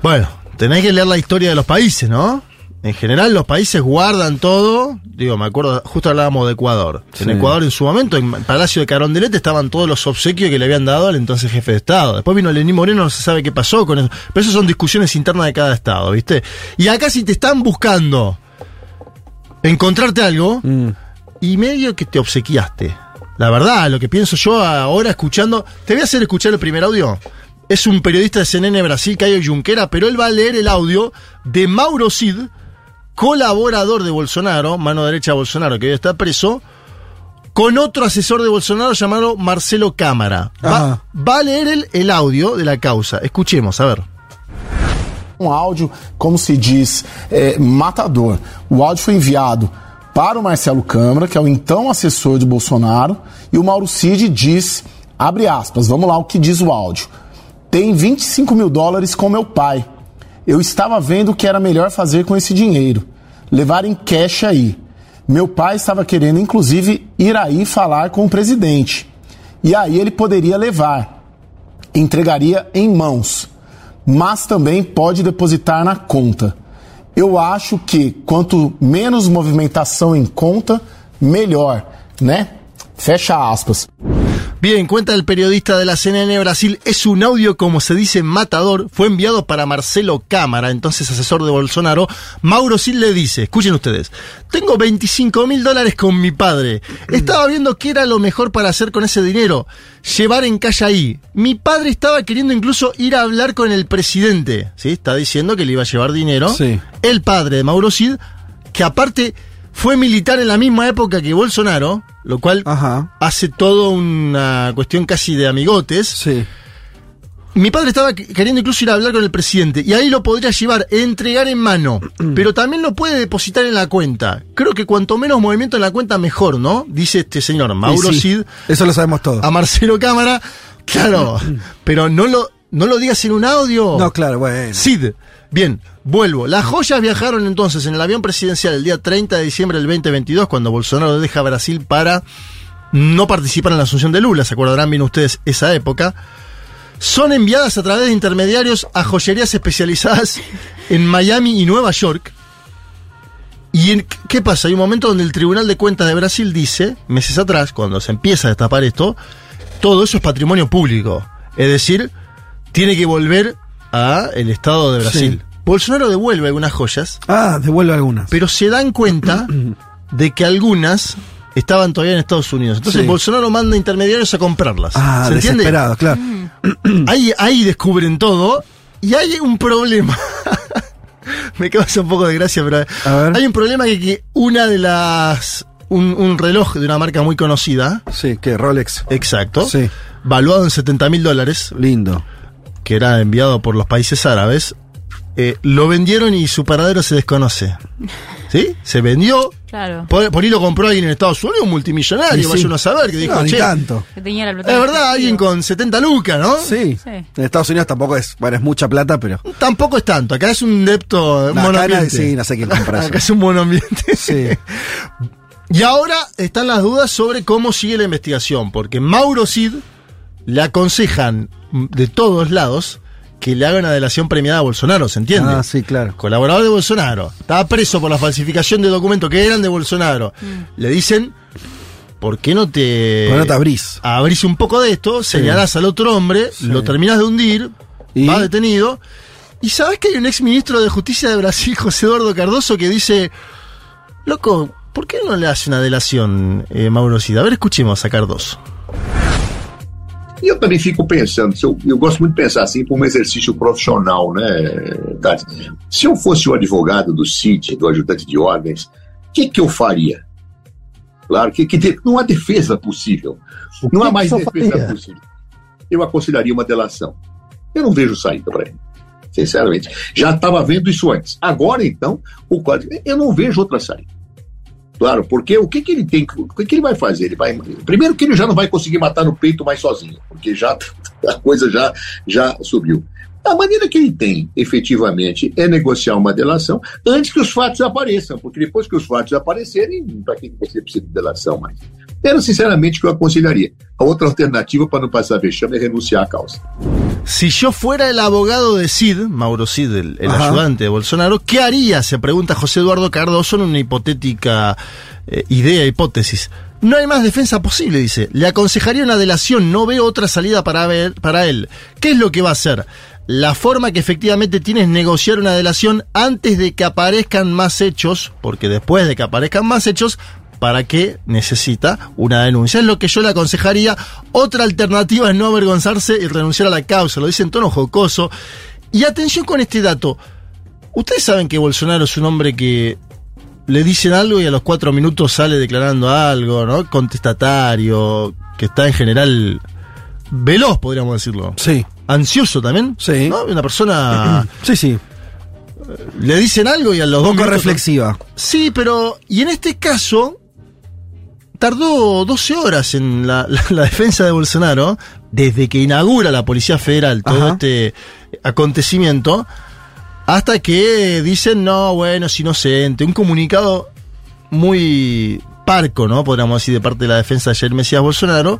Bueno, tenés que leer la historia de los países, ¿no? En general los países guardan todo. Digo, me acuerdo, justo hablábamos de Ecuador. En. Ecuador en su momento, en Palacio de Carondelet, estaban todos los obsequios que le habían dado al entonces jefe de Estado. Después vino Lenín Moreno, no se sabe qué pasó con eso. Pero eso son discusiones internas de cada Estado, ¿viste? Y acá si te están buscando encontrarte algo, Mm. y medio que te obsequiaste. La verdad, lo que pienso yo ahora escuchando. Te voy a hacer escuchar el primer audio. Es un periodista de CNN Brasil, Caio Junquera, pero él va a leer el audio de Mauro Cid, colaborador de Bolsonaro, mano derecha de Bolsonaro, que hoy está preso, con otro asesor de Bolsonaro llamado Marcelo Cámara. Va, va a leer el, el audio de la causa. Escuchemos, a ver. um áudio, como se diz, é, matador. O áudio foi enviado para o Marcelo Câmara, que é o então assessor de Bolsonaro, e o Mauro Cid diz, abre aspas, vamos lá o que diz o áudio. Tem 25 mil dólares com meu pai. Eu estava vendo o que era melhor fazer com esse dinheiro. Levar em cash aí. Meu pai estava querendo, inclusive, ir aí falar com o presidente. E aí ele poderia levar. Entregaria em mãos mas também pode depositar na conta. Eu acho que quanto menos movimentação em conta, melhor, né? Fecha aspas. Bien, cuenta el periodista de la CNN Brasil, es un audio, como se dice, matador. Fue enviado para Marcelo Cámara, entonces asesor de Bolsonaro. Mauro Sil le dice, escuchen ustedes, tengo 25 mil dólares con mi padre. Estaba viendo qué era lo mejor para hacer con ese dinero. Llevar en calle ahí. Mi padre estaba queriendo incluso ir a hablar con el presidente. ¿Sí? Está diciendo que le iba a llevar dinero. Sí. El padre de Mauro Cid, que aparte fue militar en la misma época que Bolsonaro, lo cual Ajá. hace todo una cuestión casi de amigotes. Sí. Mi padre estaba qu- queriendo incluso ir a hablar con el presidente y ahí lo podría llevar, entregar en mano, pero también lo puede depositar en la cuenta. Creo que cuanto menos movimiento en la cuenta, mejor, ¿no? Dice este señor Mauro sí, Cid Eso lo sabemos todos. a Marcelo Cámara. Claro, pero no lo, no lo digas en un audio. No, claro, bueno. Cid. Bien, vuelvo. Las joyas viajaron entonces en el avión presidencial el día 30 de diciembre del 2022, cuando Bolsonaro deja Brasil para no participar en la asunción de Lula. ¿Se acordarán bien ustedes esa época? son enviadas a través de intermediarios a joyerías especializadas en Miami y Nueva York. ¿Y en, qué pasa? Hay un momento donde el Tribunal de Cuentas de Brasil dice, meses atrás, cuando se empieza a destapar esto, todo eso es patrimonio público. Es decir, tiene que volver a el Estado de Brasil. Bolsonaro devuelve algunas joyas. Ah, devuelve algunas. Pero se dan cuenta de que algunas estaban todavía en Estados Unidos. Entonces Sí. Bolsonaro manda intermediarios a comprarlas. Ah, ¿Se entiende? claro. Ahí, ahí descubren todo y hay un problema. Me causa un poco de gracia, pero hay un problema que, que una de las. Un, un reloj de una marca muy conocida. Sí, que Rolex. Exacto. Sí. Valuado en 70 mil dólares. Lindo. Que era enviado por los países árabes. eh, lo vendieron y su paradero se desconoce. ¿Sí? Se vendió. Claro. Por, por ahí lo compró alguien en Estados Unidos, un multimillonario, sí. vaya uno a saber, que dijo, No, che, tanto. Que tenía la plata es verdad, alguien con 70 lucas, ¿no? Sí. Sí. En Estados Unidos tampoco es, bueno, es mucha plata, pero. Tampoco es tanto, acá es un depto, No, monoambiente. sí, no sé quién compra eso. acá es un monoambiente. Sí. Y ahora están las dudas sobre cómo sigue la investigación, porque Mauro Cid le aconsejan de todos lados que le haga una delación premiada a Bolsonaro, ¿se entiende? Ah, sí, claro. Colaborador de Bolsonaro, estaba preso por la falsificación de documentos que eran de Bolsonaro. Le dicen, ¿por qué no te... ¿Por qué no te abrís? Abrís un poco de esto, señalás al otro hombre, lo terminás de hundir, ¿Y? va detenido. Y sabes que hay un ex ministro de Justicia de Brasil, José Eduardo Cardoso, que dice, loco, ¿por qué no le hace una delación, eh, Mauro Cid? A ver, escuchemos a Cardoso. E eu também fico pensando, eu, eu gosto muito de pensar assim como um exercício profissional, né, Tati? Se eu fosse o advogado do CID, do ajudante de ordens, o que, que eu faria? Claro que, que não há defesa possível. Não há mais defesa faria? possível. Eu aconselharia uma delação. Eu não vejo saída para ele. Sinceramente. Já estava vendo isso antes. Agora, então, o código. Eu não vejo outra saída. Claro, porque o que, que ele tem, o que, que ele vai fazer? Ele vai, primeiro que ele já não vai conseguir matar no peito mais sozinho, porque já a coisa já, já subiu. A maneira que ele tem, efetivamente, é negociar uma delação antes que os fatos apareçam, porque depois que os fatos aparecerem, para que você precisa de delação mais? Era sinceramente o que eu aconselharia. A outra alternativa para não passar vexame é renunciar à causa. Si yo fuera el abogado de Cid, Mauro Cid, el, ayudante de Bolsonaro, ¿qué haría? Se pregunta José Eduardo Cardoso en una hipotética eh, idea, hipótesis. No hay más defensa posible, dice. Le aconsejaría una delación, no veo otra salida para, ver, para él. ¿Qué es lo que va a hacer? La forma que efectivamente tiene es negociar una delación antes de que aparezcan más hechos, porque después de que aparezcan más hechos, ¿para qué necesita una denuncia? Es lo que yo le aconsejaría. Otra alternativa es no avergonzarse y renunciar a la causa. Lo dice en tono jocoso. Y atención con este dato. Ustedes saben que Bolsonaro es un hombre que le dicen algo y a los cuatro minutos sale declarando algo, ¿no? Contestatario, que está en general veloz, podríamos decirlo. Sí. Ansioso también. Sí. ¿no? Una persona. Sí, sí. Le dicen algo y a los Un dos poco minutos- reflexiva. Sí, pero. Y en este caso. Tardó 12 horas en la, la- la defensa de Bolsonaro, desde que inaugura la Policía Federal todo Ajá. este acontecimiento, hasta que dicen, no, bueno, es inocente. Un comunicado muy parco, ¿no? Podríamos decir, de parte de la defensa de Jair Mesías Bolsonaro.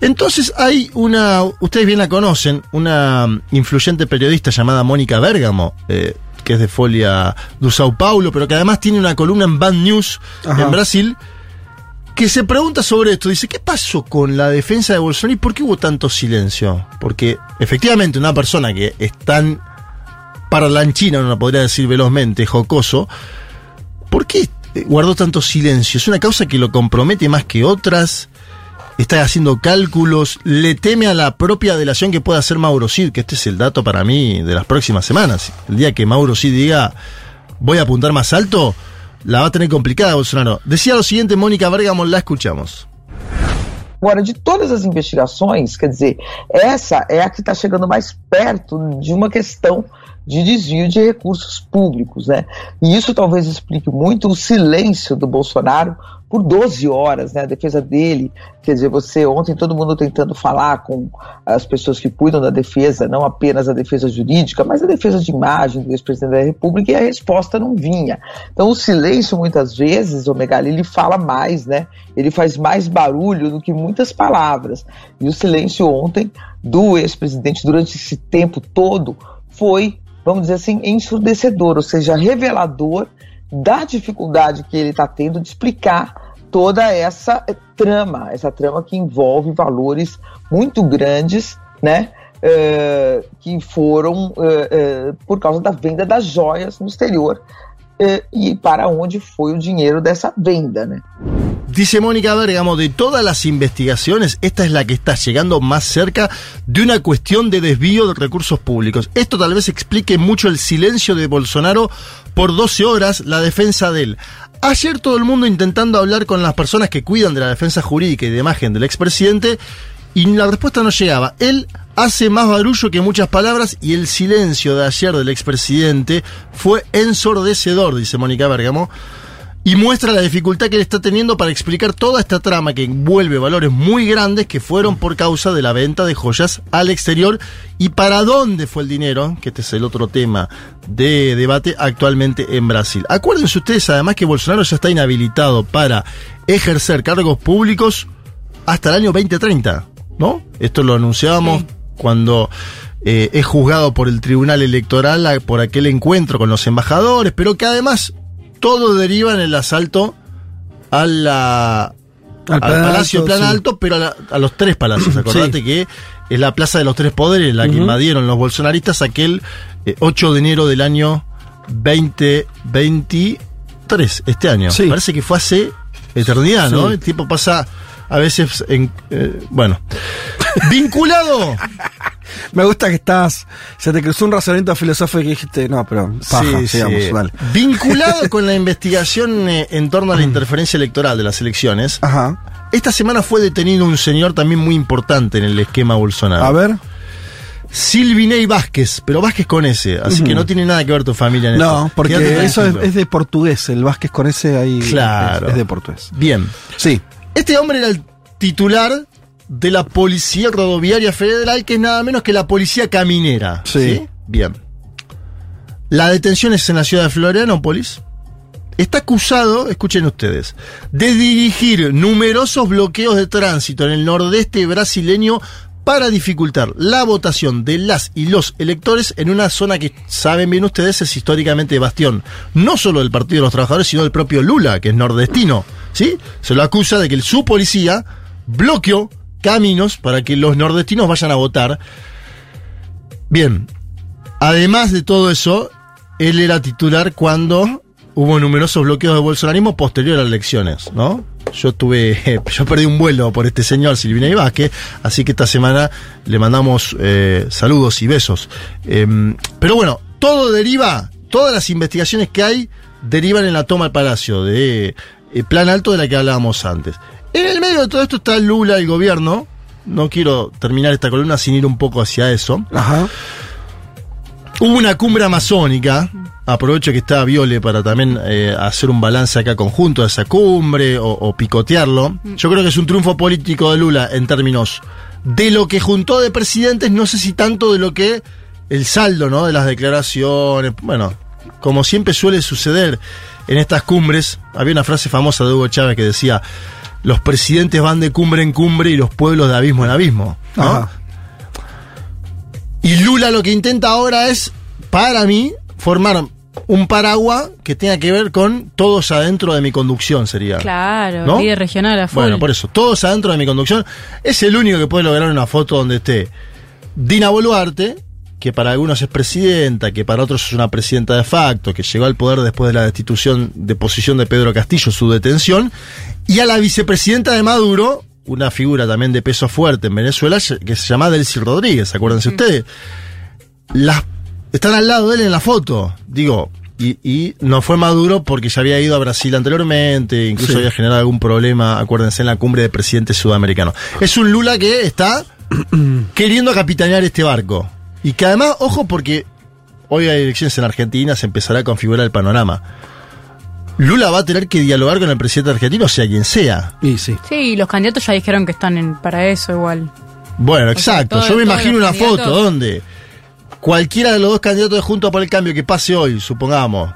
Entonces hay una, ustedes bien la conocen, una influyente periodista llamada Mónica Bergamo, eh, que es de Folia do Sao Paulo, pero que además tiene una columna en Band News Ajá. en Brasil, que se pregunta sobre esto. Dice, ¿qué pasó con la defensa de Bolsonaro y por qué hubo tanto silencio? Porque efectivamente una persona que es tan parlanchina, no podría decir velozmente, jocoso, ¿por qué guardó tanto silencio? ¿Es una causa que lo compromete más que otras? ¿Está haciendo cálculos? ¿Le teme a la propia delación que pueda hacer Mauro Cid? Que este es el dato para mí de las próximas semanas. El día que Mauro Cid diga, voy a apuntar más alto, la va a tener complicada Bolsonaro. Decía lo siguiente, Mónica Bergamo, la escuchamos. Agora, de todas as investigações, quer dizer, essa é a que está chegando mais perto de uma questão de desvio de recursos públicos, né? E isso talvez explique muito o silêncio do Bolsonaro por 12 horas, né? A defesa dele, quer dizer, você ontem todo mundo tentando falar com as pessoas que cuidam da defesa, não apenas a defesa jurídica, mas a defesa de imagem do ex-presidente da República e a resposta não vinha. Então o silêncio muitas vezes, o Megali, ele fala mais, né? Ele faz mais barulho do que muitas palavras. E o silêncio ontem do ex-presidente durante esse tempo todo foi, vamos dizer assim, ensurdecedor, ou seja, revelador da dificuldade que ele está tendo de explicar toda essa eh, trama, essa trama que envolve valores muito grandes, né? eh, que foram eh, eh, por causa da venda das joias no exterior eh, e para onde foi o dinheiro dessa venda, né? Dice Mónica Bergamo, de todas las investigaciones, esta es la que está llegando más cerca de una cuestión de desvío de recursos públicos. Esto tal vez explique mucho el silencio de Bolsonaro por 12 horas, la defensa de él. Ayer todo el mundo intentando hablar con las personas que cuidan de la defensa jurídica y de imagen del expresidente y la respuesta no llegaba. Él hace más barullo que muchas palabras y el silencio de ayer del expresidente fue ensordecedor, dice Mónica Bergamo, y muestra la dificultad que él está teniendo para explicar toda esta trama que envuelve valores muy grandes que fueron por causa de la venta de joyas al exterior y para dónde fue el dinero, que este es el otro tema de debate actualmente en Brasil. Acuérdense ustedes además que Bolsonaro ya está inhabilitado para ejercer cargos públicos hasta el año 2030, ¿no? Esto lo anunciábamos cuando eh, es juzgado por el Tribunal Electoral a- por aquel encuentro con los embajadores, pero que además todo deriva en el asalto a la, Al al, Plan Palacio Alto, Plan sí. Alto, pero a, la- a los tres palacios. Acordate que es la Plaza de los Tres Poderes la que Ujú. invadieron los bolsonaristas aquel eh, 8 de enero del año 2023, este año. Parece que fue hace eternidad, ¿no? Sí. El tiempo pasa a veces en... eh, bueno. Vinculado. Me gusta que estás. Se te cruzó un razonamiento filosófico y dijiste, no, pero paja, Sí, sigamos, sí. dale. Vinculado con la investigación eh, en torno a la interferencia electoral de las elecciones, esta semana fue detenido un señor también muy importante en el esquema Bolsonaro. A ver. Silvinei Vázquez, pero Vázquez con ese, así que no tiene nada que ver tu familia en esto. No, porque eso es, de portugués. El Vázquez con ese ahí. Claro. Es, es de portugués. Bien. Sí. Este hombre era el titular de la Policía Rodoviaria Federal, que es nada menos que la Policía Caminera. Sí. Bien. La detención es en la ciudad de Florianópolis. Está acusado, escuchen ustedes, de dirigir numerosos bloqueos de tránsito en el nordeste brasileño para dificultar la votación de las y los electores en una zona que, saben bien ustedes, es históricamente bastión, no solo del Partido de los Trabajadores, sino del propio Lula, que es nordestino. ¿sí? Se lo acusa de que su policía bloqueó caminos para que los nordestinos vayan a votar. Bien, además de todo eso, él era titular cuando hubo numerosos bloqueos de bolsonarismo posterior a las elecciones, ¿no? Yo tuve, yo perdí un vuelo por este señor Silvina y Vázquez, así que esta semana le mandamos eh, saludos y besos. Em, pero bueno, todo deriva, todas las investigaciones que hay derivan en la toma del palacio de eh, Plan Alto de la que hablábamos antes. En el medio de todo esto está Lula, el gobierno. No quiero terminar esta columna sin ir un poco hacia eso. Ajá. Hubo una cumbre amazónica. Aprovecho que está Viole para también eh, hacer un balance acá conjunto de esa cumbre o, o picotearlo. Yo creo que es un triunfo político de Lula en términos de lo que juntó de presidentes, no sé si tanto de lo que el saldo, ¿no? De las declaraciones. Bueno, como siempre suele suceder en estas cumbres, había una frase famosa de Hugo Chávez que decía: Los presidentes van de cumbre en cumbre y los pueblos de abismo en abismo. ¿no? Ajá. Y Lula lo que intenta ahora es, para mí, formar un paraguas que tenga que ver con todos adentro de mi conducción, sería. Claro, ¿No? líder regional a full. Bueno, por eso, todos adentro de mi conducción. Es el único que puede lograr una foto donde esté Dina Boluarte, que para algunos es presidenta, que para otros es una presidenta de facto, que llegó al poder después de la destitución de posición de Pedro Castillo, su detención, y a la vicepresidenta de Maduro, una figura también de peso fuerte en Venezuela, que se llama Delcy Rodríguez, acuérdense ustedes. Las, están al lado de él en la foto, digo, y, y no fue Maduro porque ya había ido a Brasil anteriormente, incluso Sí. había generado algún problema, acuérdense, en la cumbre de presidentes sudamericanos. Es un Lula que está queriendo capitanear este barco. Y que además, ojo, porque hoy hay elecciones en Argentina, se empezará a configurar el panorama. Lula va a tener que dialogar con el presidente argentino, sea quien sea. Y sí. Sí, los candidatos ya dijeron que están en, para eso igual. Bueno, exacto. todo- Yo me imagino una foto donde cualquiera de los dos candidatos de Juntos por el Cambio que pase hoy, supongamos,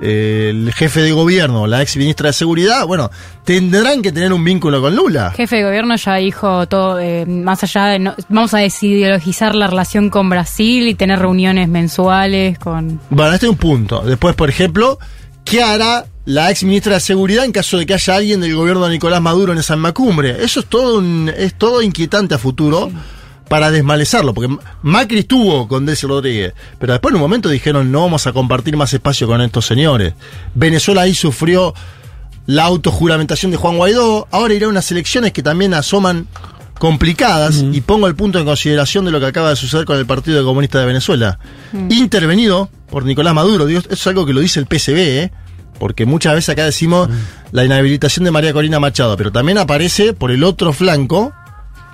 el jefe de gobierno, la ex ministra de Seguridad, bueno, tendrán que tener un vínculo con Lula. Jefe de gobierno ya dijo todo, eh, más allá de, no- vamos a desideologizar la relación con Brasil y tener reuniones mensuales con... Bueno, este es un punto. Después, por ejemplo, ¿qué hará la ex ministra de Seguridad en caso de que haya alguien del gobierno de Nicolás Maduro en esa misma cumbre? Eso es todo, un- es todo inquietante a futuro para desmalezarlo, porque Macri estuvo con Delcy Rodríguez, pero después en un momento dijeron no vamos a compartir más espacio con estos señores. Venezuela ahí sufrió la autojuramentación de Juan Guaidó, ahora irá a unas elecciones que también asoman complicadas y pongo el punto en consideración de lo que acaba de suceder con el Partido Comunista de Venezuela. Intervenido por Nicolás Maduro, eso es algo que lo dice el PCB, ¿eh? porque muchas veces acá decimos la inhabilitación de María Corina Machado, pero también aparece por el otro flanco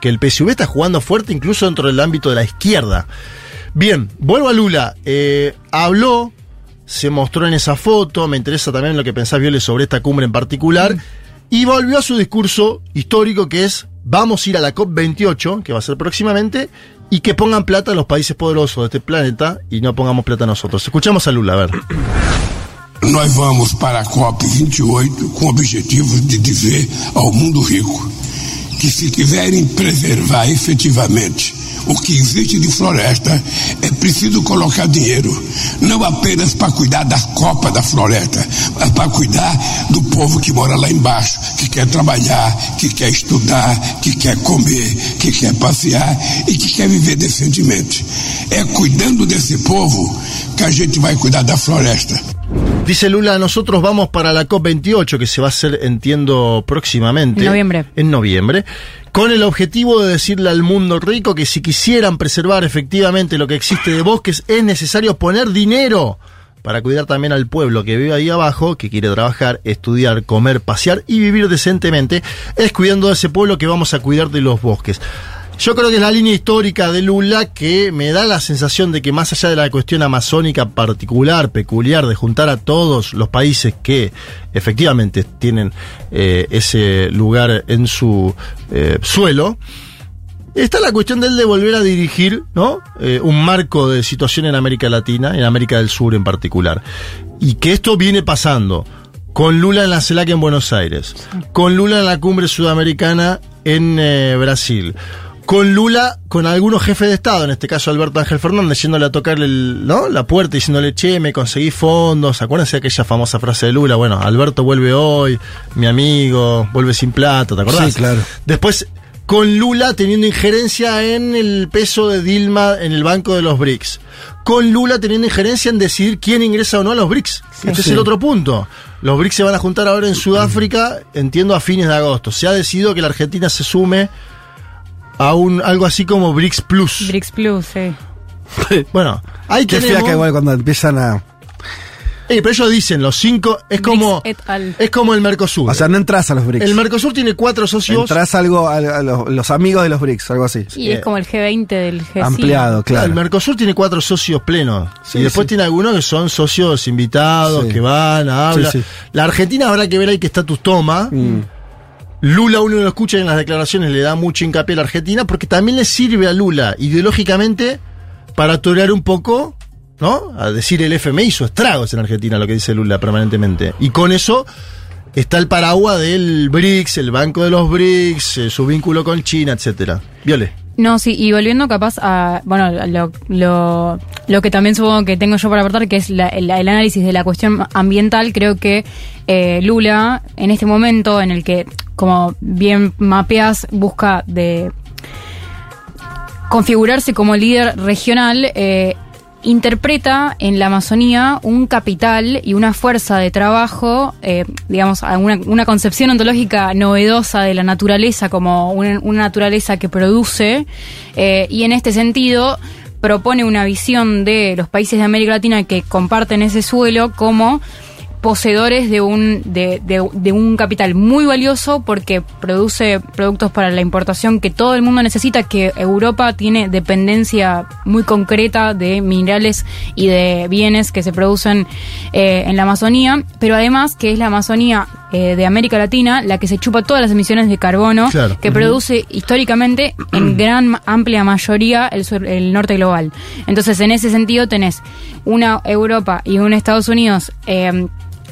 que el PSV está jugando fuerte incluso dentro del ámbito de la izquierda. Bien, vuelvo a Lula. Eh, habló, se mostró en esa foto, me interesa también lo que pensás, Viole, sobre esta cumbre en particular, y volvió a su discurso histórico que es, vamos a ir a la COP28, que va a ser próximamente, y que pongan plata a los países poderosos de este planeta y no pongamos plata a nosotros. Escuchamos a Lula, a ver. Vamos para a COP28 com objetivos de dizer ao mundo rico que, se quiserem preservar efetivamente o que existe de floresta, é preciso colocar dinheiro, não apenas para cuidar das copas da floresta, mas para cuidar do povo que mora lá embaixo, que quer trabalhar, que quer estudar, que quer comer, que quer passear e que quer viver decentemente. É cuidando desse povo que a gente vai cuidar da floresta. Dice Lula, nosotros vamos para la COP28, que se va a hacer, entiendo, próximamente. En noviembre. En noviembre. Con el objetivo de decirle al mundo rico que si quisieran preservar efectivamente lo que existe de bosques, es necesario poner dinero para cuidar también al pueblo que vive ahí abajo, que quiere trabajar, estudiar, comer, pasear y vivir decentemente. Es cuidando de ese pueblo que vamos a cuidar de los bosques. Yo creo que es la línea histórica de Lula que me da la sensación de que más allá de la cuestión amazónica particular, peculiar, de juntar a todos los países que efectivamente tienen eh, ese lugar en su eh, suelo, está la cuestión de él de volver a dirigir ¿no? Eh, un marco de situación en América Latina, en América del Sur en particular. Y que esto viene pasando con Lula en la CELAC en Buenos Aires, con Lula en la cumbre sudamericana en eh, Brasil, con Lula, con algunos jefes de Estado, en este caso Alberto Ángel Fernández, yéndole a tocar el, ¿no? la puerta diciéndole, che, me conseguí fondos. Acuérdense de aquella famosa frase de Lula, bueno, Alberto vuelve hoy, mi amigo, vuelve sin plata, ¿te acordás? Sí, claro. Después, con Lula teniendo injerencia en el peso de Dilma en el banco de los BRICS. Con Lula teniendo injerencia en decidir quién ingresa o no a los BRICS. este es el otro punto. Los BRICS se van a juntar ahora en Sudáfrica, entiendo, a fines de agosto. Se ha decidido que la Argentina se sume a un algo así como BRICS Plus. BRICS Plus, sí. Bueno, hay que que igual cuando empiezan a. Eh, pero ellos dicen, los cinco, es como, es como el Mercosur. O sea, no entras a los BRICS. el Mercosur tiene cuatro socios. Entras algo a, a los, los amigos de los BRICS, algo así. Y es como el G20 del G5. Ampliado, claro. El Mercosur tiene cuatro socios plenos. Sí, y después sí. tiene algunos que son socios invitados, Sí. que van, hablan. Sí, sí. La Argentina habrá que ver ahí qué estatus toma. Mm. Lula uno lo escucha en las declaraciones, le da mucho hincapié a la Argentina, porque también le sirve a Lula ideológicamente para torear un poco, ¿no? A decir el FMI hizo estragos en Argentina, lo que dice Lula permanentemente. Y con eso está el paraguas del BRICS, el Banco de los BRICS, eh, su vínculo con China, etcétera. Viole. No, sí, y volviendo capaz a, bueno, lo, que también supongo que tengo yo para aportar, que es el análisis de la cuestión ambiental, creo que eh, Lula, en este momento en el que, como bien mapeas, busca de configurarse como líder regional, eh, interpreta en la Amazonía un capital y una fuerza de trabajo, eh, digamos, una, concepción ontológica novedosa de la naturaleza como una, una naturaleza que produce, eh, y en este sentido propone una visión de los países de América Latina que comparten ese suelo como poseedores de un, de, de- de un capital muy valioso porque produce productos para la importación que todo el mundo necesita, que Europa tiene dependencia muy concreta de minerales y de bienes que se producen eh, en la Amazonía, pero además que es la Amazonía eh, de América Latina la que se chupa todas las emisiones de carbono Claro. que produce históricamente en gran amplia mayoría el, sur- el norte global. Entonces, en ese sentido tenés una Europa y un Estados Unidos, eh,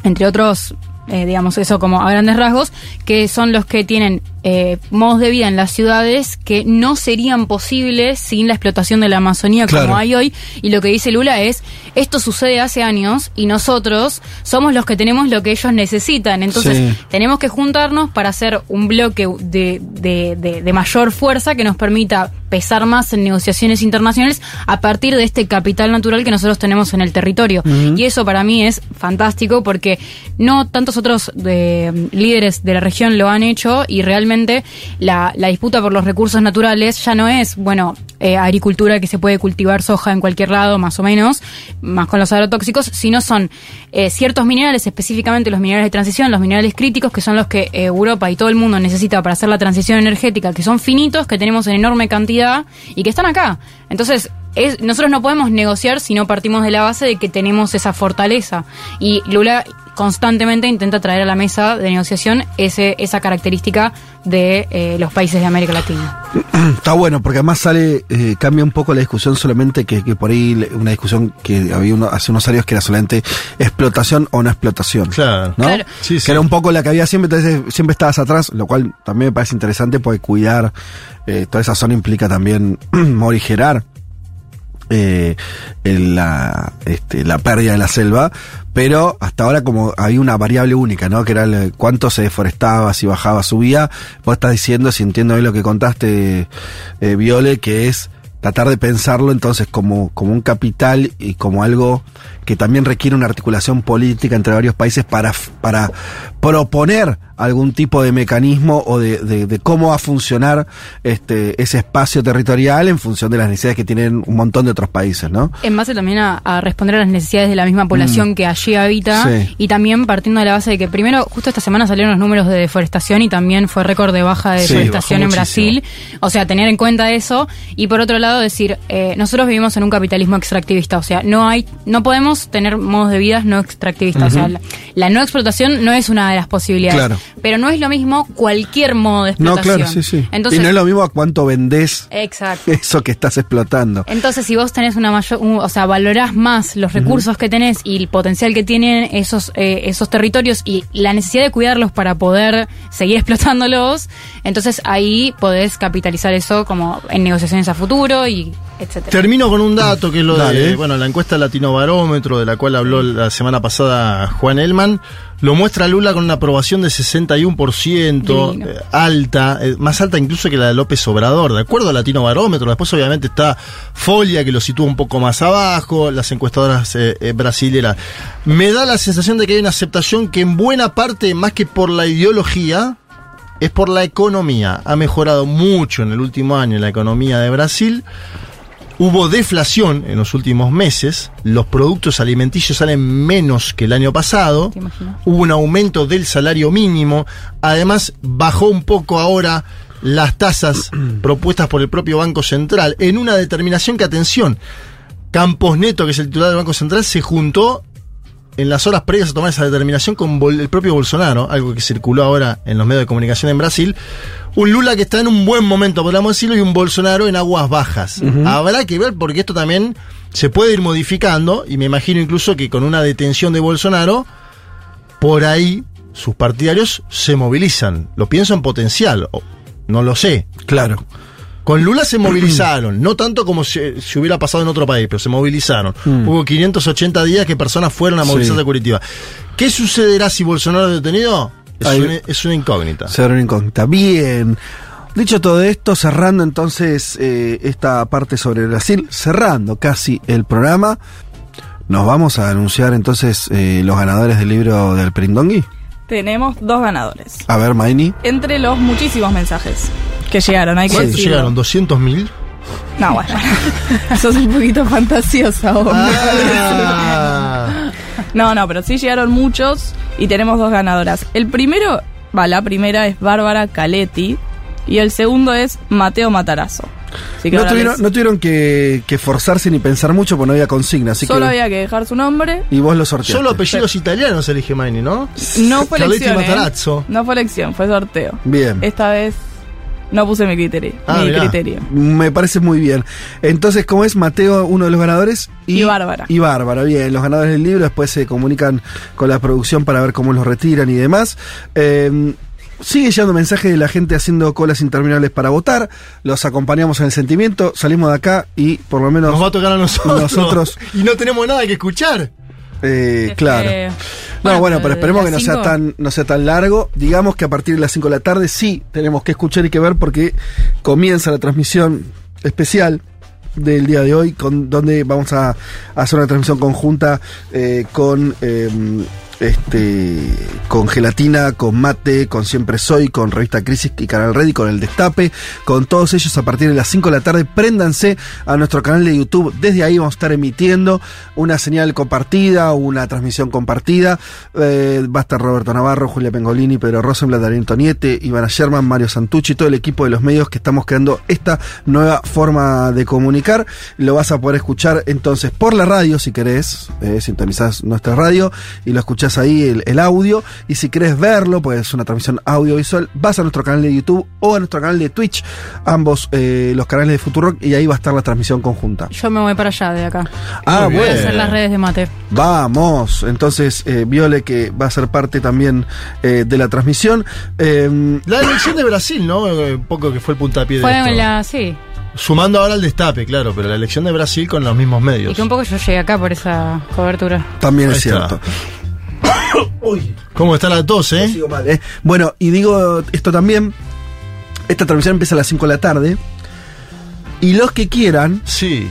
entre otros, eh, digamos eso como a grandes rasgos, que son los que tienen eh, modos de vida en las ciudades que no serían posibles sin la explotación de la Amazonía Claro. como hay hoy. Y lo que dice Lula es, esto sucede hace años y nosotros somos los que tenemos lo que ellos necesitan. Entonces, Sí. tenemos que juntarnos para hacer un bloque de, de- de- de mayor fuerza que nos permita pesar más en negociaciones internacionales a partir de este capital natural que nosotros tenemos en el territorio. Y eso para mí es fantástico porque no tantos otros eh, líderes de la región lo han hecho y realmente la, disputa por los recursos naturales ya no es, bueno, eh, agricultura que se puede cultivar soja en cualquier lado, más o menos, más con los agrotóxicos, sino son eh, ciertos minerales, específicamente los minerales de transición, los minerales críticos, que son los que eh, Europa y todo el mundo necesita para hacer la transición energética, que son finitos, que tenemos en enorme cantidad y que están acá. Entonces, es, nosotros no podemos negociar si no partimos de la base de que tenemos esa fortaleza. Y Lula constantemente intenta traer a la mesa de negociación ese, esa característica de eh, los países de América Latina. Está bueno, porque además sale, eh, cambia un poco la discusión solamente que, que por ahí una discusión que había uno, hace unos años que era solamente explotación o no explotación. Claro. ¿no? Claro. Sí, que era un poco la que había siempre, entonces siempre estabas atrás, lo cual también me parece interesante porque cuidar eh, toda esa zona implica también morigerar eh, en la, este, la pérdida de la selva, pero hasta ahora como había una variable única, ¿no? Que era el, cuánto se deforestaba, si bajaba, subía. Vos estás diciendo, si entiendo bien lo que contaste, eh, Viole, que es tratar de pensarlo entonces como, como un capital y como algo que también requiere una articulación política entre varios países para, para proponer algún tipo de mecanismo o de, de- de cómo va a funcionar este, ese espacio territorial en función de las necesidades que tienen un montón de otros países, ¿no? En base también a, a responder a las necesidades de la misma población Mm. que allí habita Sí. y también partiendo de la base de que primero, justo esta semana salieron los números de deforestación y también fue récord de baja de Sí, deforestación en Brasil. O sea, tener en cuenta eso y por otro lado decir, eh, nosotros vivimos en un capitalismo extractivista, o sea, no hay, no podemos tener modos de vida no extractivistas, o sea, la, la no explotación no es una de las posibilidades, Claro. pero no es lo mismo cualquier modo de No, explotación. claro, sí, sí. Entonces, y no es lo mismo a cuánto vendés Exacto. eso que estás explotando. Entonces, si vos tenés una mayor, un- o sea, valorás más los recursos que tenés y el potencial que tienen esos eh, esos territorios y la necesidad de cuidarlos para poder seguir explotándolos, entonces ahí podés capitalizar eso como en negociaciones a futuro y Termino con un dato que es lo de bueno, la encuesta Latino Barómetro, de la cual habló la semana pasada Juan Elman. Lo muestra Lula con una aprobación de 61%, Divino. eh, alta, eh, más alta incluso que la de López Obrador, de acuerdo a Latino Barómetro. Después, obviamente, está Folia, que lo sitúa un poco más abajo, las encuestadoras eh, eh, brasileras. Me da la sensación de que hay una aceptación que, en buena parte, más que por la ideología, es por la economía. Ha mejorado mucho en el último año la economía de Brasil. Hubo deflación en los últimos meses. Los productos alimenticios salen menos que el año pasado. Hubo un aumento del salario mínimo. Además, bajó un poco ahora las tasas propuestas por el propio Banco Central en una determinación que, atención, Campos Neto, que es el titular del Banco Central, se juntó en las horas previas a tomar esa determinación con el propio Bolsonaro, algo que circuló ahora en los medios de comunicación en Brasil. Un Lula que está en un buen momento, podríamos decirlo, y un Bolsonaro en aguas bajas. Habrá que ver porque esto también se puede ir modificando, y me imagino incluso que con una detención de Bolsonaro, por ahí sus partidarios se movilizan. Lo pienso en potencial, o- no lo sé. Claro. Con Lula se movilizaron, no tanto como si, si hubiera pasado en otro país, pero se movilizaron. Mm. Hubo 580 días que personas fueron a movilizarse Sí. a Curitiba. ¿Qué sucederá si Bolsonaro es detenido? Es, una, es una incógnita. Ser una incógnita. Bien. Dicho todo esto, cerrando entonces eh, esta parte sobre Brasil, cerrando casi el programa, nos vamos a anunciar entonces eh, los ganadores del libro del Perindongui. Tenemos dos ganadores. A ver, Maini. Entre los muchísimos mensajes que llegaron, hay que ¿Cuántos decirlo. llegaron? ¿200 mil? No, bueno. Sos un poquito fantasiosa, vos, Ah. No, no, pero sí llegaron muchos y tenemos dos ganadoras. El primero, va, la primera es Bárbara Caletti y el segundo es Mateo Matarazo. Así que No tuvieron, les- no tuvieron que, que forzarse ni pensar mucho porque no había consigna, así solo que. había que dejar su nombre. Y vos lo sorteaste. Solo apellidos italianos elige Maini, ¿no? No fue Caletti elección. ¿eh? Matarazzo. No fue elección, fue sorteo. Bien. Esta vez no puse mi criterio. Ah, mi mirá. criterio. Me parece muy bien. Entonces, ¿cómo es Mateo, uno de los ganadores? Y Bárbara. Y Bárbara, bien. Los ganadores del libro después se comunican con la producción para ver cómo los retiran y demás. Eh, Sigue llegando mensaje de la gente haciendo colas interminables para votar. Los acompañamos en el sentimiento. Salimos de acá y por lo menos. Nos va a tocar a nosotros. Nosotros. y no tenemos nada que escuchar. Eh, claro. No, bueno, pero esperemos que no sea tan no sea tan largo. Digamos que a partir de las 5 de la tarde sí tenemos que escuchar y que ver porque comienza la transmisión especial del día de hoy, con donde vamos a, a hacer una transmisión conjunta eh, con eh, este con gelatina, con mate, con siempre soy, con revista Crisis y Canal Red con el Destape, con todos ellos a partir de las 5 de la tarde. Préndanse a nuestro canal de YouTube. Desde ahí vamos a estar emitiendo una señal compartida, una transmisión compartida. Eh, va a estar Roberto Navarro, Julia Pengolini, Pedro Rosenblatt, Darío Toniete, Ivana Sherman, Mario Santucci, todo el equipo de los medios que estamos creando esta nueva forma de comunicar. Lo vas a poder escuchar entonces por la radio, si querés, eh, sintonizás nuestra radio y lo escuchás ahí el, el audio. Y si querés verlo, pues es una transmisión audiovisual, vas a nuestro canal de YouTube o a nuestro canal de Twitch, ambos eh, los canales de Futurock, y ahí va a estar la transmisión conjunta. Yo me voy para allá de acá. Ah, Voy a bueno. hacer las redes de mate. Vamos, entonces eh, Viole que va a ser parte también eh, de la transmisión. Eh, La elección de Brasil, ¿no? Un poco que fue el puntapié de Fue esto. en la. Sí. Sumando ahora el destape, claro, pero la elección de Brasil con los mismos Y medios. que un poco yo llegué acá por esa cobertura. también Ahí es está. cierto. ¿Cómo está la tos, eh? Sigo mal, ¿eh? Bueno, y digo esto también. Esta transmisión empieza a las 5 de la tarde. Y los que quieran, sí.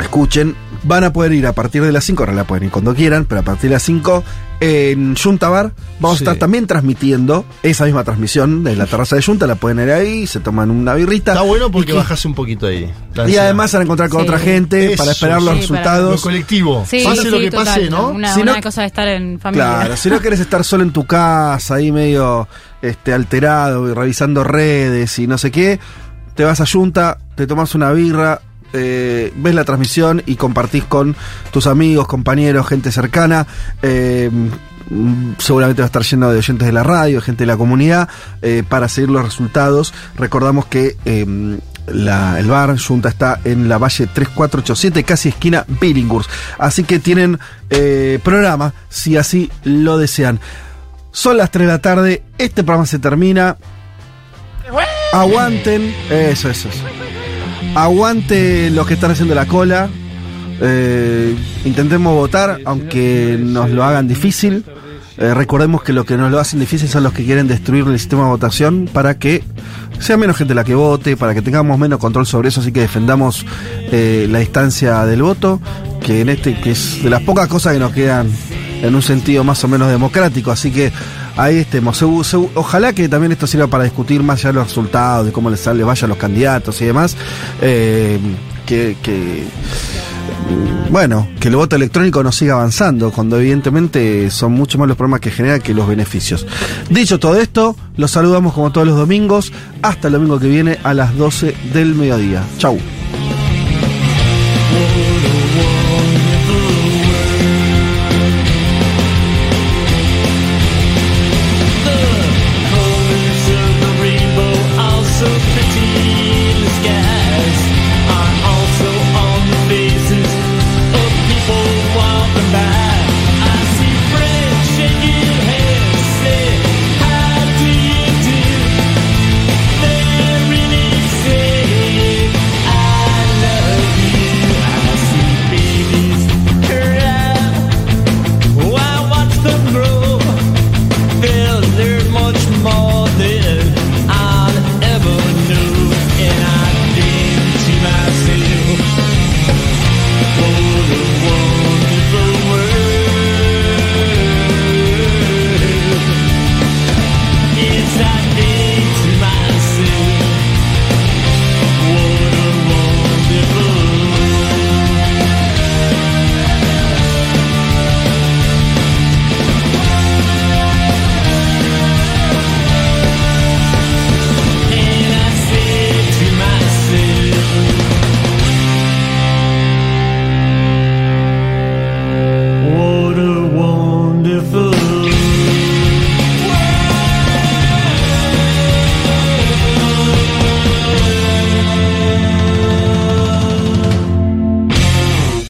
escuchen, van a poder ir a partir de las 5, ahora la pueden ir cuando quieran, pero a partir de las 5 en Junta Bar vamos Sí. a estar también transmitiendo esa misma transmisión de la terraza de Junta, la pueden ir ahí, se toman una birrita. Está bueno porque y bajase un poquito ahí. Y además se van a encontrar con Sí. otra gente Eso, para esperar los sí, resultados. Lo colectivo. Sí, pase sí, lo que total, pase, ¿no? Una, Si una no- cosa de estar en familia. Claro, si no querés estar solo en tu casa, ahí medio este, alterado y revisando redes y no sé qué, te vas a Junta, te tomas una birra, eh, ves la transmisión y compartís con tus amigos, compañeros, gente cercana. eh, seguramente va a estar lleno de oyentes de la radio, gente de la comunidad, eh, para seguir los resultados. Recordamos que la- el bar Junta está en la Valle 3487, casi esquina Billinghurst. Así que tienen programa, si así lo desean. Son las 3 de la tarde, este programa se termina. Aguanten, eso, eso, eso. Aguante los que están haciendo la cola. Eh, intentemos votar, aunque nos lo hagan difícil. Eh, recordemos que lo que nos lo hacen difícil son los que quieren destruir el sistema de votación para que sea menos gente la que vote, para que tengamos menos control sobre eso, así que defendamos eh, la distancia del voto, que en este que es de las pocas cosas que nos quedan en un sentido más o menos democrático, así que ahí estemos. Ojalá que también esto sirva para discutir más de los resultados, de cómo les sale, vayan los candidatos y demás, eh, que, bueno, que el voto electrónico no siga avanzando, cuando evidentemente son mucho más los problemas que genera que los beneficios. Dicho todo esto, los saludamos como todos los domingos, hasta el domingo que viene a las 12 del mediodía. Chau.